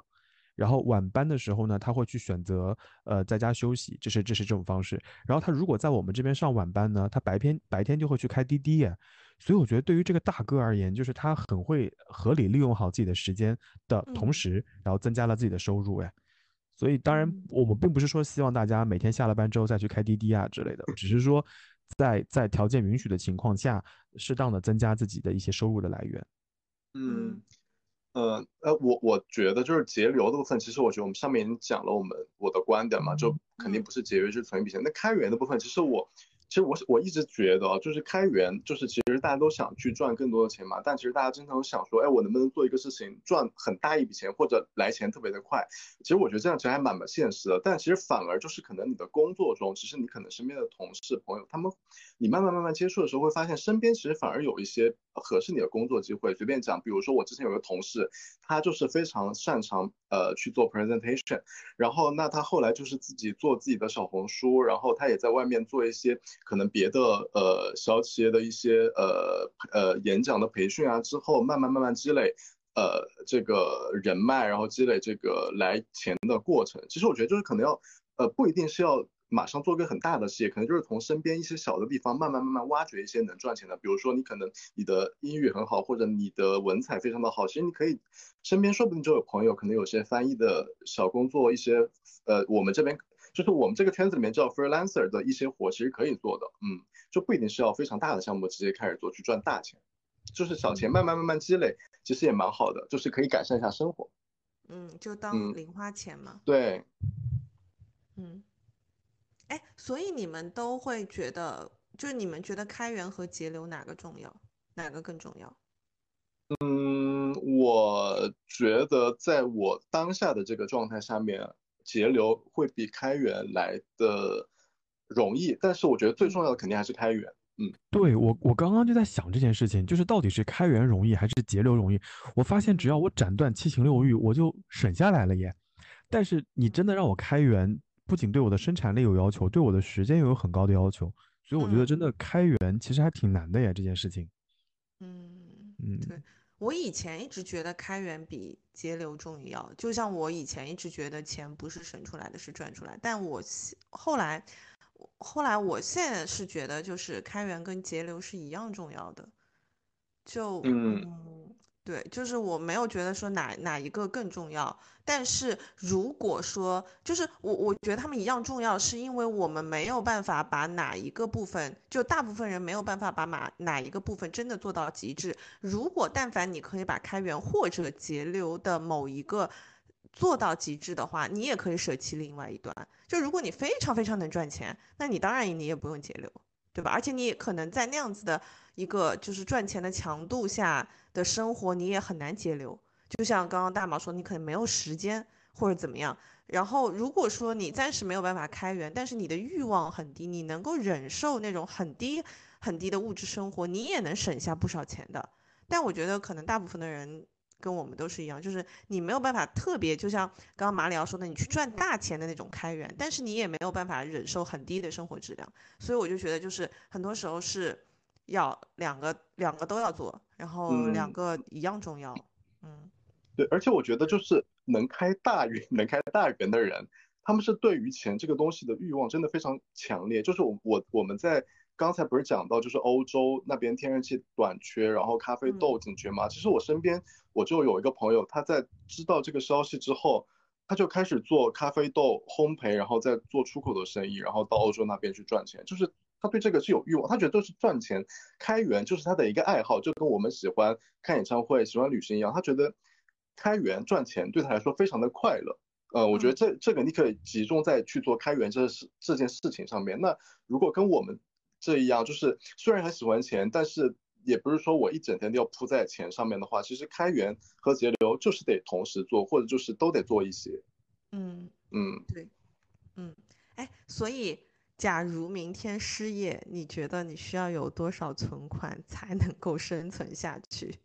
然后晚班的时候呢，他会去选择呃在家休息，这是这是这种方式。然后他如果在我们这边上晚班呢，他白天白天就会去开滴滴耶。所以我觉得对于这个大哥而言，就是他很会合理利用好自己的时间的同嗯时，然后增加了自己的收入哎。所以当然嗯我们并不是说希望大家每天下了班之后再去开滴滴啊之类的，只是说在在条件允许的情况下，适当的增加自己的一些收入的来源。嗯，呃呃，我我觉得就是节流的部分，其实我觉得我们上面已经讲了我们我的观点嘛，就肯定嗯不是节约，就是存一笔钱。那开源的部分，其实我其实我我一直觉得，就是开源，就是其实大家都想去赚更多的钱嘛，但其实大家经常想说，哎，我能不能做一个事情赚很大一笔钱，或者来钱特别的快？其实我觉得这样其实还蛮不现实的，但其实反而就是可能你的工作中，其实你可能身边的同事朋友，他们你慢慢慢慢接触的时候，会发现身边其实反而有一些合适你的工作机会。随便讲，比如说我之前有个同事，他就是非常擅长呃去做 presentation，然后那他后来就是自己做自己的小红书，然后他也在外面做一些可能别的呃小企业的一些呃呃演讲的培训啊，之后慢慢慢慢积累。呃，这个人脉，然后积累这个来钱的过程，其实我觉得就是可能要，呃，不一定是要马上做个很大的事业，可能就是从身边一些小的地方慢慢慢慢挖掘一些能赚钱的，比如说你可能你的英语很好，或者你的文采非常的好，其实你可以身边说不定就有朋友，可能有些翻译的小工作，一些呃，我们这边就是我们这个圈子里面叫 freelancer 的一些活，其实可以做的，嗯，就不一定是要非常大的项目直接开始做去赚大钱，就是小钱慢慢慢慢积累，其实也蛮好的，就是可以改善一下生活。嗯，就当嗯零花钱嘛。对，嗯，哎，所以你们都会觉得，就是你们觉得开源和节流哪个重要，哪个更重要？嗯，我觉得在我当下的这个状态下面，节流会比开源来的容易，但是我觉得最重要的肯定还是开源。嗯，对我，我刚刚就在想这件事情，就是到底是开源容易还是节流容易？我发现只要我斩断七情六欲，我就省下来了耶。但是你真的让我开源，不仅对我的生产力有要求，对我的时间又有很高的要求，所以我觉得真的开源其实还挺难的耶，这件事情。嗯嗯，对我以前一直觉得开源比节流重要，就像我以前一直觉得钱不是省出来的，是赚出来。但我现后来，后来我现在是觉得，就是开源跟节流是一样重要的。就嗯嗯，对，就是我没有觉得说哪哪一个更重要，但是如果说就是我我觉得他们一样重要，是因为我们没有办法把哪一个部分，就大部分人没有办法把哪哪一个部分真的做到极致。如果但凡你可以把开源或者节流的某一个做到极致的话，你也可以舍弃另外一端。就如果你非常非常能赚钱，那你当然你也不用节流，对吧？而且你也可能在那样子的一个就是赚钱的强度下的生活，你也很难节流。就像刚刚大毛说，你可能没有时间或者怎么样。然后如果说你暂时没有办法开源，但是你的欲望很低，你能够忍受那种很低很低的物质生活，你也能省下不少钱的。但我觉得可能大部分的人跟我们都是一样，就是你没有办法特别，就像刚刚马里奥说的，你去赚大钱的那种开源，但是你也没有办法忍受很低的生活质量。所以我就觉得，就是很多时候是要两个两个都要做，然后两嗯个一样重要。嗯对，而且我觉得就是能开大源、能开大源的人，他们是对于钱这个东西的欲望真的非常强烈。就是我我我们在刚才不是讲到，就是欧洲那边天然气短缺，然后咖啡豆紧缺嘛。其实我身边我就有一个朋友，他在知道这个消息之后，他就开始做咖啡豆烘焙，然后再做出口的生意，然后到欧洲那边去赚钱。就是他对这个是有欲望，他觉得都是赚钱，开源就是他的一个爱好，就跟我们喜欢看演唱会、喜欢旅行一样。他觉得开源赚钱对他来说非常的快乐。呃，我觉得这这个你可以集中在去做开源这事这件事情上面。那如果跟我们这一样，就是虽然很喜欢钱，但是也不是说我一整天都要扑在钱上面的话，其实开源和节流就是得同时做，或者就是都得做一些。嗯，嗯，对，嗯，哎，所以假如明天失业，你觉得你需要有多少存款才能够生存下去？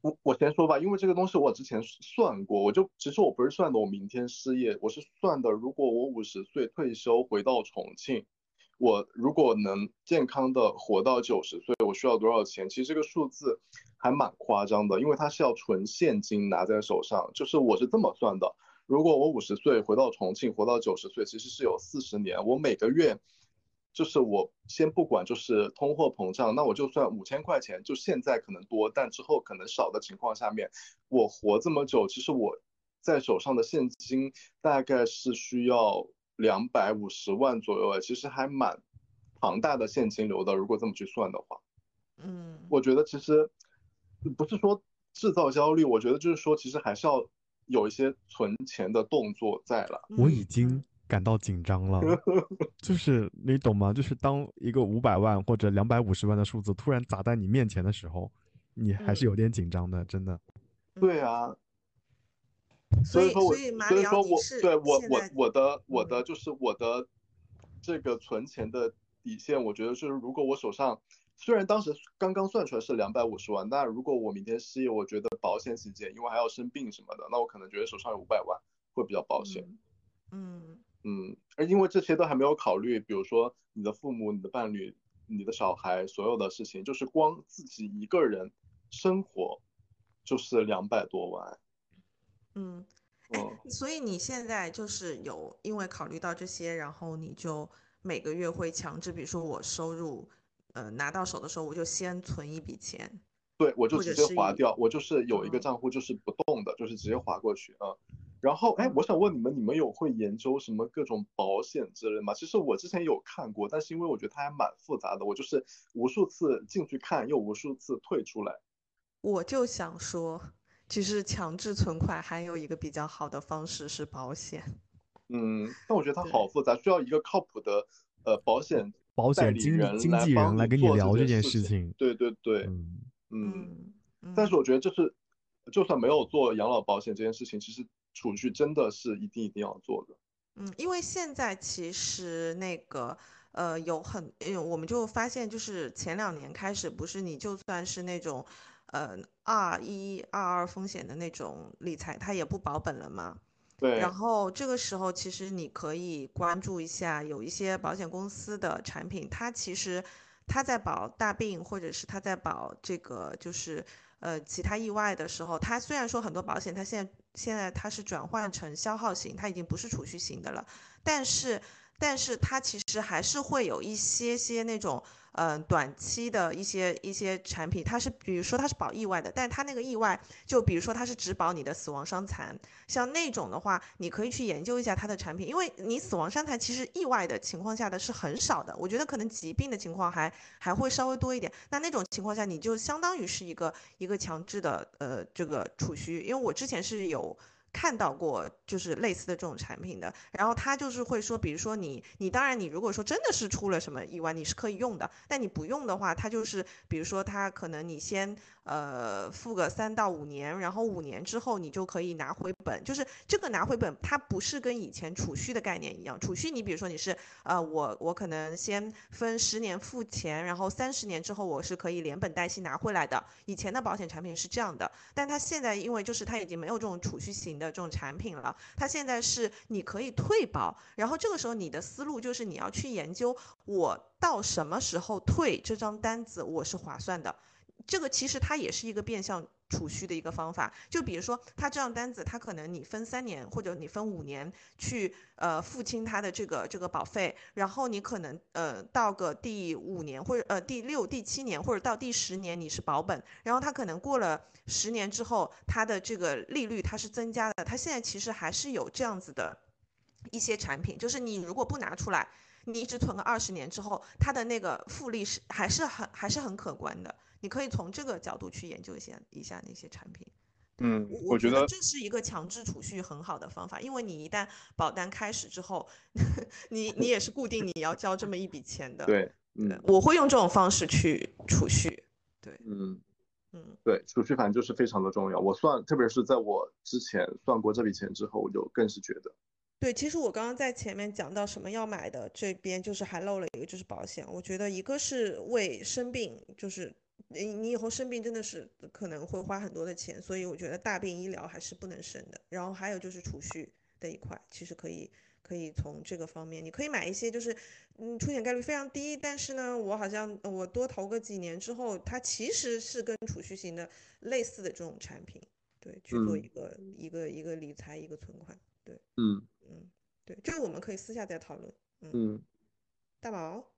我我先说吧，因为这个东西我之前算过，我就其实我不是算的我明天失业，我是算的如果我五十岁退休回到重庆，我如果能健康的活到九十岁，我需要多少钱？其实这个数字还蛮夸张的，因为它是要纯现金拿在手上，就是我是这么算的，如果我五十岁回到重庆，活到九十岁，其实是有四十年，我每个月。就是我先不管，就是通货膨胀，那我就算五千块钱，就现在可能多，但之后可能少的情况下面，我活这么久，其实我在手上的现金大概是需要两百五十万左右，哎，其实还蛮庞大的现金流的。如果这么去算的话，嗯我觉得其实不是说制造焦虑，我觉得就是说，其实还是要有一些存钱的动作在了。我已嗯经感到紧张了，就是你懂吗？就是当一个五百万或者两百五十万的数字突然砸在你面前的时候，你还是嗯有点紧张的，真的。对啊，所以说我，所以说我对我我我的我的嗯就是我的这个存钱的底线，我觉得就是如果我手上虽然当时刚刚算出来是两百五十万，但如果我明天失业，我觉得保险起见，因为还要生病什么的，那我可能觉得手上有五百万会比较保险。嗯嗯，而因为这些都还没有考虑，比如说你的父母、你的伴侣、你的小孩，所有的事情，就是光自己一个人生活就是两百多万。嗯，所以你现在就是有因为考虑到这些，然后你就每个月会强制，比如说我收入呃拿到手的时候，我就先存一笔钱。对，我就直接划掉，我就是有一个嗯账户就是不动的，就是直接划过去啊。然后，哎，我想问你们，你们有会研究什么各种保险之类吗？其实我之前有看过，但是因为我觉得它还蛮复杂的，我就是无数次进去看，又无数次退出来。我就想说，其实强制存款还有一个比较好的方式是保险。嗯，但我觉得它好复杂，需要一个靠谱的呃保险代保险经经纪来帮人来跟你做聊这件件事事情。对对对，嗯，但是嗯我觉得就是，就算没有做养老保险这件事情，其实储蓄真的是一定一定要做的。嗯，因为现在其实那个呃有很，呃我们就发现就是前两年开始，不是你就算是那种呃二一二二风险的那种理财，它也不保本了嘛。对，然后这个时候，其实你可以关注一下，有一些保险公司的产品，它其实它在保大病，或者是它在保这个就是呃其他意外的时候，它虽然说很多保险它现在现在它是转换成消耗型，它已经不是储蓄型的了，但是但是它其实还是会有一些些那种。嗯，短期的一些一些产品，它是比如说它是保意外的，但它那个意外，就比如说它是只保你的死亡伤残，像那种的话，你可以去研究一下它的产品，因为你死亡伤残其实意外的情况下的是很少的，我觉得可能疾病的情况还还会稍微多一点。那那种情况下，你就相当于是一个一个强制的呃这个储蓄，因为我之前是有。看到过就是类似的这种产品的，然后他就是会说，比如说你你当然你如果说真的是出了什么意外，你是可以用的，但你不用的话，他就是比如说他可能你先呃付个三到五年，然后五年之后你就可以拿回本，就是这个拿回本，它不是跟以前储蓄的概念一样，储蓄你比如说你是呃我我可能先分十年付钱，然后三十年之后我是可以连本带息拿回来的，以前的保险产品是这样的，但它现在因为就是它已经没有这种储蓄型。的这种产品了，它现在是你可以退保，然后这个时候你的思路就是你要去研究我到什么时候退这张单子我是划算的，这个其实它也是一个变相。储蓄的一个方法，就比如说他这样单子，他可能你分三年或者你分五年去呃付清他的这个这个保费，然后你可能呃到个第五年或者呃第六、第七年或者到第十年你是保本，然后他可能过了十年之后，他的这个利率它是增加的，他现在其实还是有这样子的一些产品，就是你如果不拿出来，你一直存个二十年之后，它的那个复利是还是很还是很可观的。你可以从这个角度去研究一下一下那些产品。嗯，我觉得这是一个强制储蓄很好的方法，因为你一旦保单开始之后，你你也是固定你要交这么一笔钱的。对，嗯，我会用这种方式去储蓄。对，嗯嗯，对，储蓄反正就是非常的重要。我算，特别是在我之前算过这笔钱之后，我就更是觉得。对，其实我刚刚在前面讲到什么要买的，这边就是还漏了一个，就是保险。我觉得一个是为生病，就是。你你以后生病真的是可能会花很多的钱，所以我觉得大病医疗还是不能省的。然后还有就是储蓄的一块，其实可以可以从这个方面，你可以买一些就是嗯出险概率非常低，但是呢我好像我多投个几年之后，它其实是跟储蓄型的类似的这种产品，对，去做一个一个一个理财一个存款，对，嗯。嗯，对，这个我们可以私下再讨论，嗯，大宝。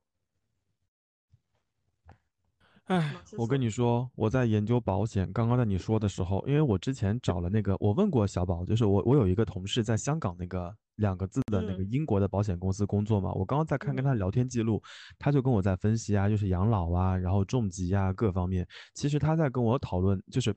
哎，我跟你说，我在研究保险。刚刚在你说的时候，因为我之前找了那个，我问过小宝，就是我我有一个同事在香港那个两个字的那个英国的保险公司工作嘛。我刚刚在看跟他聊天记录，他就跟我在分析啊，就是养老啊，然后重疾啊各方面。其实他在跟我讨论，就是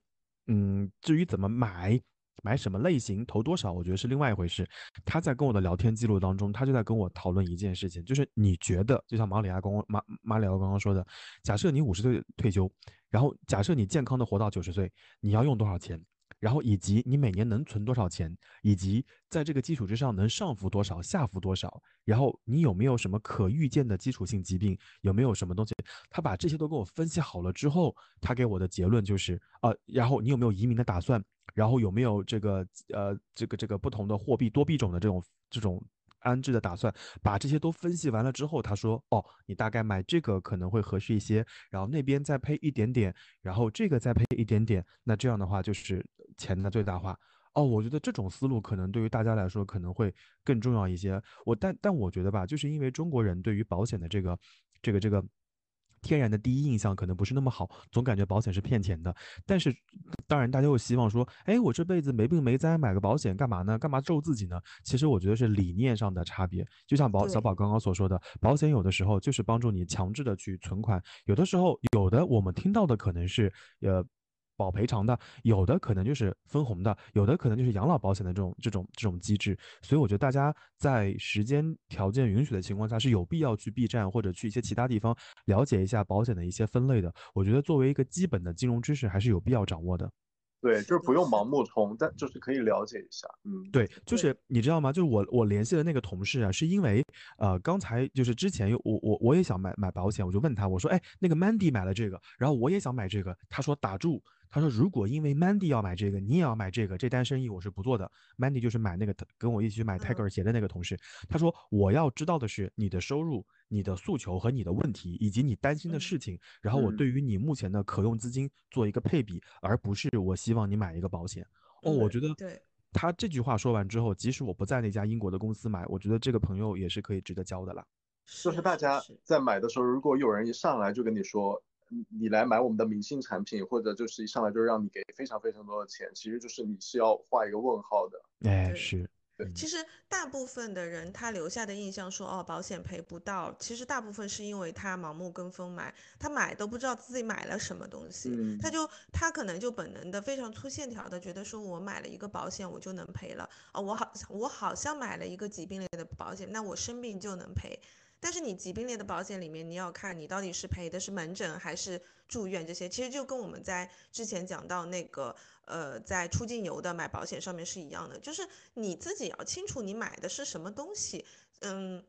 嗯，至于怎么买。买什么类型，投多少，我觉得是另外一回事。他在跟我的聊天记录当中，他就在跟我讨论一件事情，就是你觉得，就像马里亚刚马马里奥刚刚说的，假设你五十岁退休，然后假设你健康的活到九十岁，你要用多少钱？然后以及你每年能存多少钱，以及在这个基础之上能上浮多少，下浮多少？然后你有没有什么可预见的基础性疾病？有没有什么东西？他把这些都给我分析好了之后，他给我的结论就是呃，然后你有没有移民的打算？然后有没有这个呃这个这个不同的货币多币种的这种这种？安置的打算，把这些都分析完了之后，他说：“哦，你大概买这个可能会合适一些，然后那边再配一点点，然后这个再配一点点，那这样的话就是钱的最大化。”哦，我觉得这种思路可能对于大家来说可能会更重要一些。我但但我觉得吧，就是因为中国人对于保险的这个这个这个。天然的第一印象可能不是那么好，总感觉保险是骗钱的。但是，当然大家又希望说，哎，我这辈子没病没灾，买个保险干嘛呢？干嘛咒自己呢？其实我觉得是理念上的差别。就像宝小宝刚刚所说的，保险有的时候就是帮助你强制的去存款，有的时候有的我们听到的可能是呃。保赔偿的，有的可能就是分红的，有的可能就是养老保险的这种这种这种机制。所以我觉得大家在时间条件允许的情况下，是有必要去 B 站或者去一些其他地方了解一下保险的一些分类的。我觉得作为一个基本的金融知识，还是有必要掌握的。对，就是不用盲目冲，但就是可以了解一下，嗯，对，就是你知道吗？就是我我联系的那个同事啊，是因为呃刚才就是之前有我我我也想买买保险，我就问他我说哎那个 Mandy 买了这个，然后我也想买这个，他说打住，他说如果因为 Mandy 要买这个，你也要买这个，这单生意我是不做的。Mandy 就是买那个跟我一起去买泰戈尔鞋的那个同事，他说我要知道的是你的收入、你的诉求和你的问题，以及你担心的嗯事情，然后我嗯对于你目前的可用资金做一个配比，而不是我希望你买一个保险。哦，我嗯觉得对他这句话说完之后，即使我不在那家英国的公司买，我觉得这个朋友也是可以值得交的啦。就是大家在买的时候，如果有人一上来就跟你说，你你来买我们的明星产品，或者就是一上来就让你给非常非常多的钱，其实就是你是要画一个问号的。哎，对是，其实大部分的人他留下的印象说哦保险赔不到，其实大部分是因为他盲目跟风买，他买都不知道自己买了什么东西，嗯他就他可能就本能的非常粗线条的觉得说我买了一个保险我就能赔了啊、我好我好像买了一个疾病类的保险，那我生病就能赔。但是你疾病类的保险里面，你要看你到底是赔的是门诊还是住院这些，其实就跟我们在之前讲到那个呃在出境游的买保险上面是一样的，就是你自己要清楚你买的是什么东西。嗯，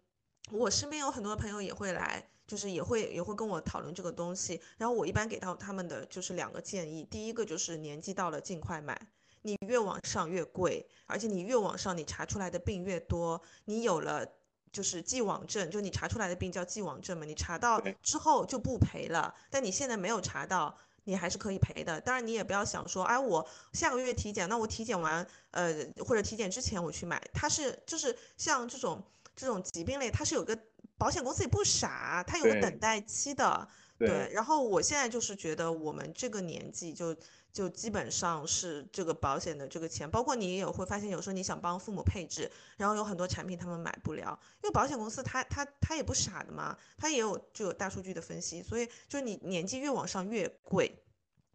我身边有很多朋友也会来，就是也会也会跟我讨论这个东西，然后我一般给到他们的就是两个建议，第一个就是年纪到了尽快买。你越往上越贵，而且你越往上，你查出来的病越多。你有了就是既往症，就你查出来的病叫既往症嘛，你查到之后就不赔了，但你现在没有查到，你还是可以赔的。当然，你也不要想说，哎，我下个月体检，那我体检完，呃，或者体检之前我去买，它是就是像这种这种疾病类，它是有个保险公司也不傻，它有个等待期的。对，然后我现在就是觉得我们这个年纪就就基本上是这个保险的这个钱，包括你也会发现，有时候你想帮父母配置，然后有很多产品他们买不了，因为保险公司他他他也不傻的嘛，他也有就有大数据的分析，所以就是你年纪越往上越贵。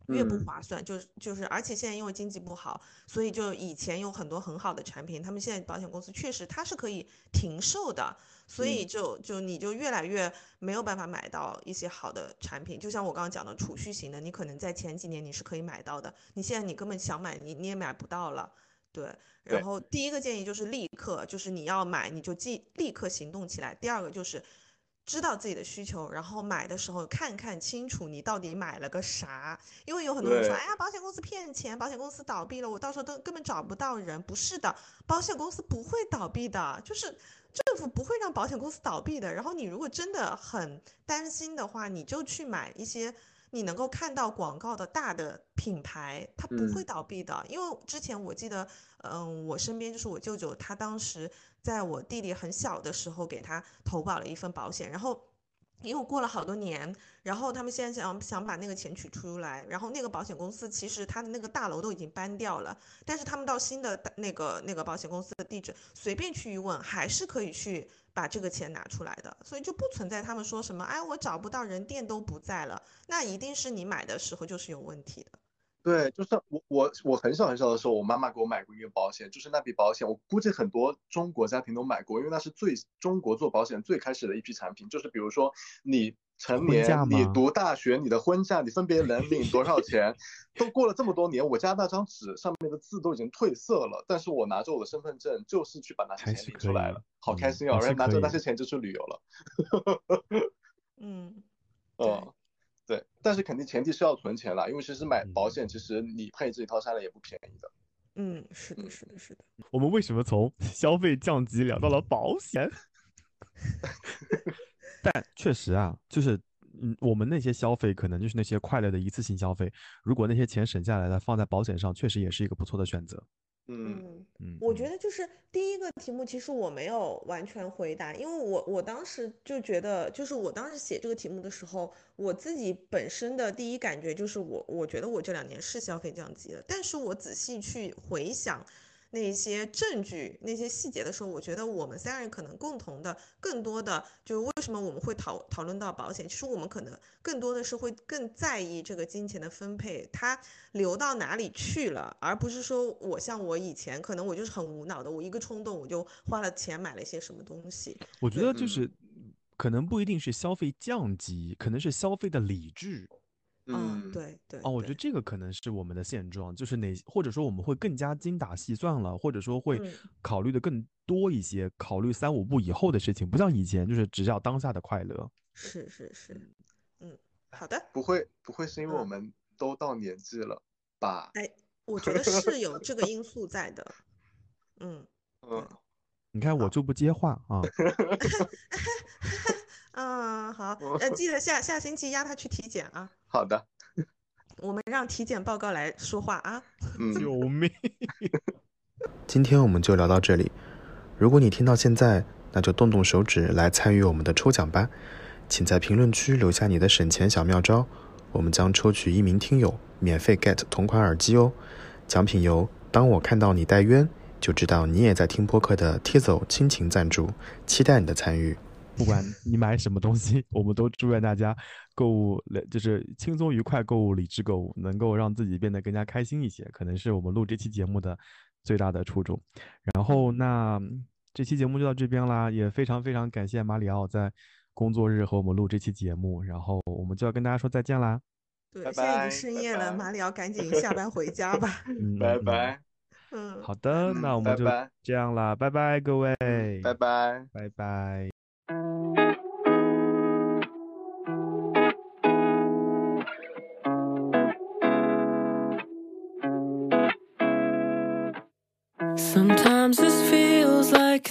越不嗯划算，就是就是，而且现在因为经济不好，所以就以前有很多很好的产品，他们现在保险公司确实它是可以停售的，所以就就你就越来越没有办法买到一些好的产品。就像我刚刚讲的储蓄型的，你可能在前几年你是可以买到的，你现在你根本想买你你也买不到了。对，然后第一个建议就是立刻，就是你要买你就即立刻行动起来。第二个就是知道自己的需求，然后买的时候看看清楚你到底买了个啥。因为有很多人说，对哎呀，保险公司骗钱，保险公司倒闭了，我到时候都根本找不到人。不是的，保险公司不会倒闭的，就是政府不会让保险公司倒闭的。然后你如果真的很担心的话，你就去买一些你能够看到广告的大的品牌，它不会嗯倒闭的。因为之前我记得，嗯，我身边就是我舅舅，他当时在我弟弟很小的时候给他投保了一份保险，然后。因为过了好多年，然后他们现在想想把那个钱取出来，然后那个保险公司其实他的那个大楼都已经搬掉了，但是他们到新的那个那个保险公司的地址随便去一问，还是可以去把这个钱拿出来的，所以就不存在他们说什么哎我找不到人，店都不在了，那一定是你买的时候就是有问题的。对，就是我我我很小很小的时候，我妈妈给我买过一个保险，就是那笔保险，我估计很多中国家庭都买过，因为那是最中国做保险最开始的一批产品，就是比如说你成年，你读大学，你的婚假，你分别能领多少钱，都过了这么多年，我家那张纸上面的字都已经褪色了，但是我拿着我的身份证，就是去把那些钱领出来了，好开嗯心啊！还是然后拿着那些钱就去旅游了。嗯，对嗯，对，但是肯定前提是要存钱啦，因为其实买保嗯险，其实你配这一套下来也不便宜的。嗯，是的，是的，是的。我们为什么从 消费降级聊到了保险？但确实啊，就是嗯，我们那些消费可能就是那些快乐的一次性消费，如果那些钱省下来的放在保险上，确实也是一个不错的选择。嗯，嗯。嗯，我嗯觉得就是第一个题目，其实我没有完全回答，因为我我当时就觉得，就是我当时写这个题目的时候，我自己本身的第一感觉就是我我觉得我这两年是消费降级了，但是我仔细去回想那些证据、那些细节的时候，我觉得我们三人可能共同的、更多的就是为什么我们会讨讨论到保险，其实我们可能更多的是会更在意这个金钱的分配，它流到哪里去了，而不是说我像我以前可能我就是很无脑的，我一个冲动我就花了钱买了一些什么东西。我觉得就是可能不一定是消费降级，可能是消费的理智。嗯，对对。哦，我觉得这个可能是我们的现状，就是哪，或者说我们会更加精打细算了，或者说会嗯考虑的更多一些，考虑三五步以后的事情，不像以前就是只要当下的快乐。是是是，嗯，好的。不会不会是因为我嗯们都到年纪了吧？哎，我觉得是有这个因素在的。嗯 嗯，你看我就不接话啊，嗯，好，呃，记得下下星期押他去体检啊，好的，我们让体检报告来说话啊。嗯，救命！今天我们就聊到这里。如果你听到现在，那就动动手指来参与我们的抽奖吧。请在评论区留下你的省钱小妙招，我们将抽取一名听友免费 get 同款耳机哦。奖品由当我看到你戴冤，就知道你也在听播客的 Tizo 亲情赞助，期待你的参与。不管你买什么东西，我们都祝愿大家购物就是轻松愉快购物，理智购物，能够让自己变得更加开心一些，可能是我们录这期节目的最大的初衷。然后那这期节目就到这边啦，也非常非常感谢马里奥在工作日和我们录这期节目，然后我们就要跟大家说再见啦。对，拜现在已经深夜了，拜拜马里奥赶紧下班回家吧。嗯，拜拜，嗯，好的，那我们就这样啦，拜拜各位，拜拜。拜拜。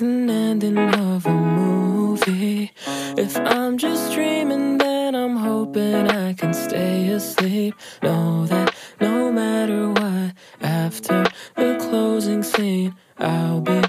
An ending of a movie. If I'm just dreaming, then I'm hoping I can stay asleep. Know that no matter what, after the closing scene, I'll be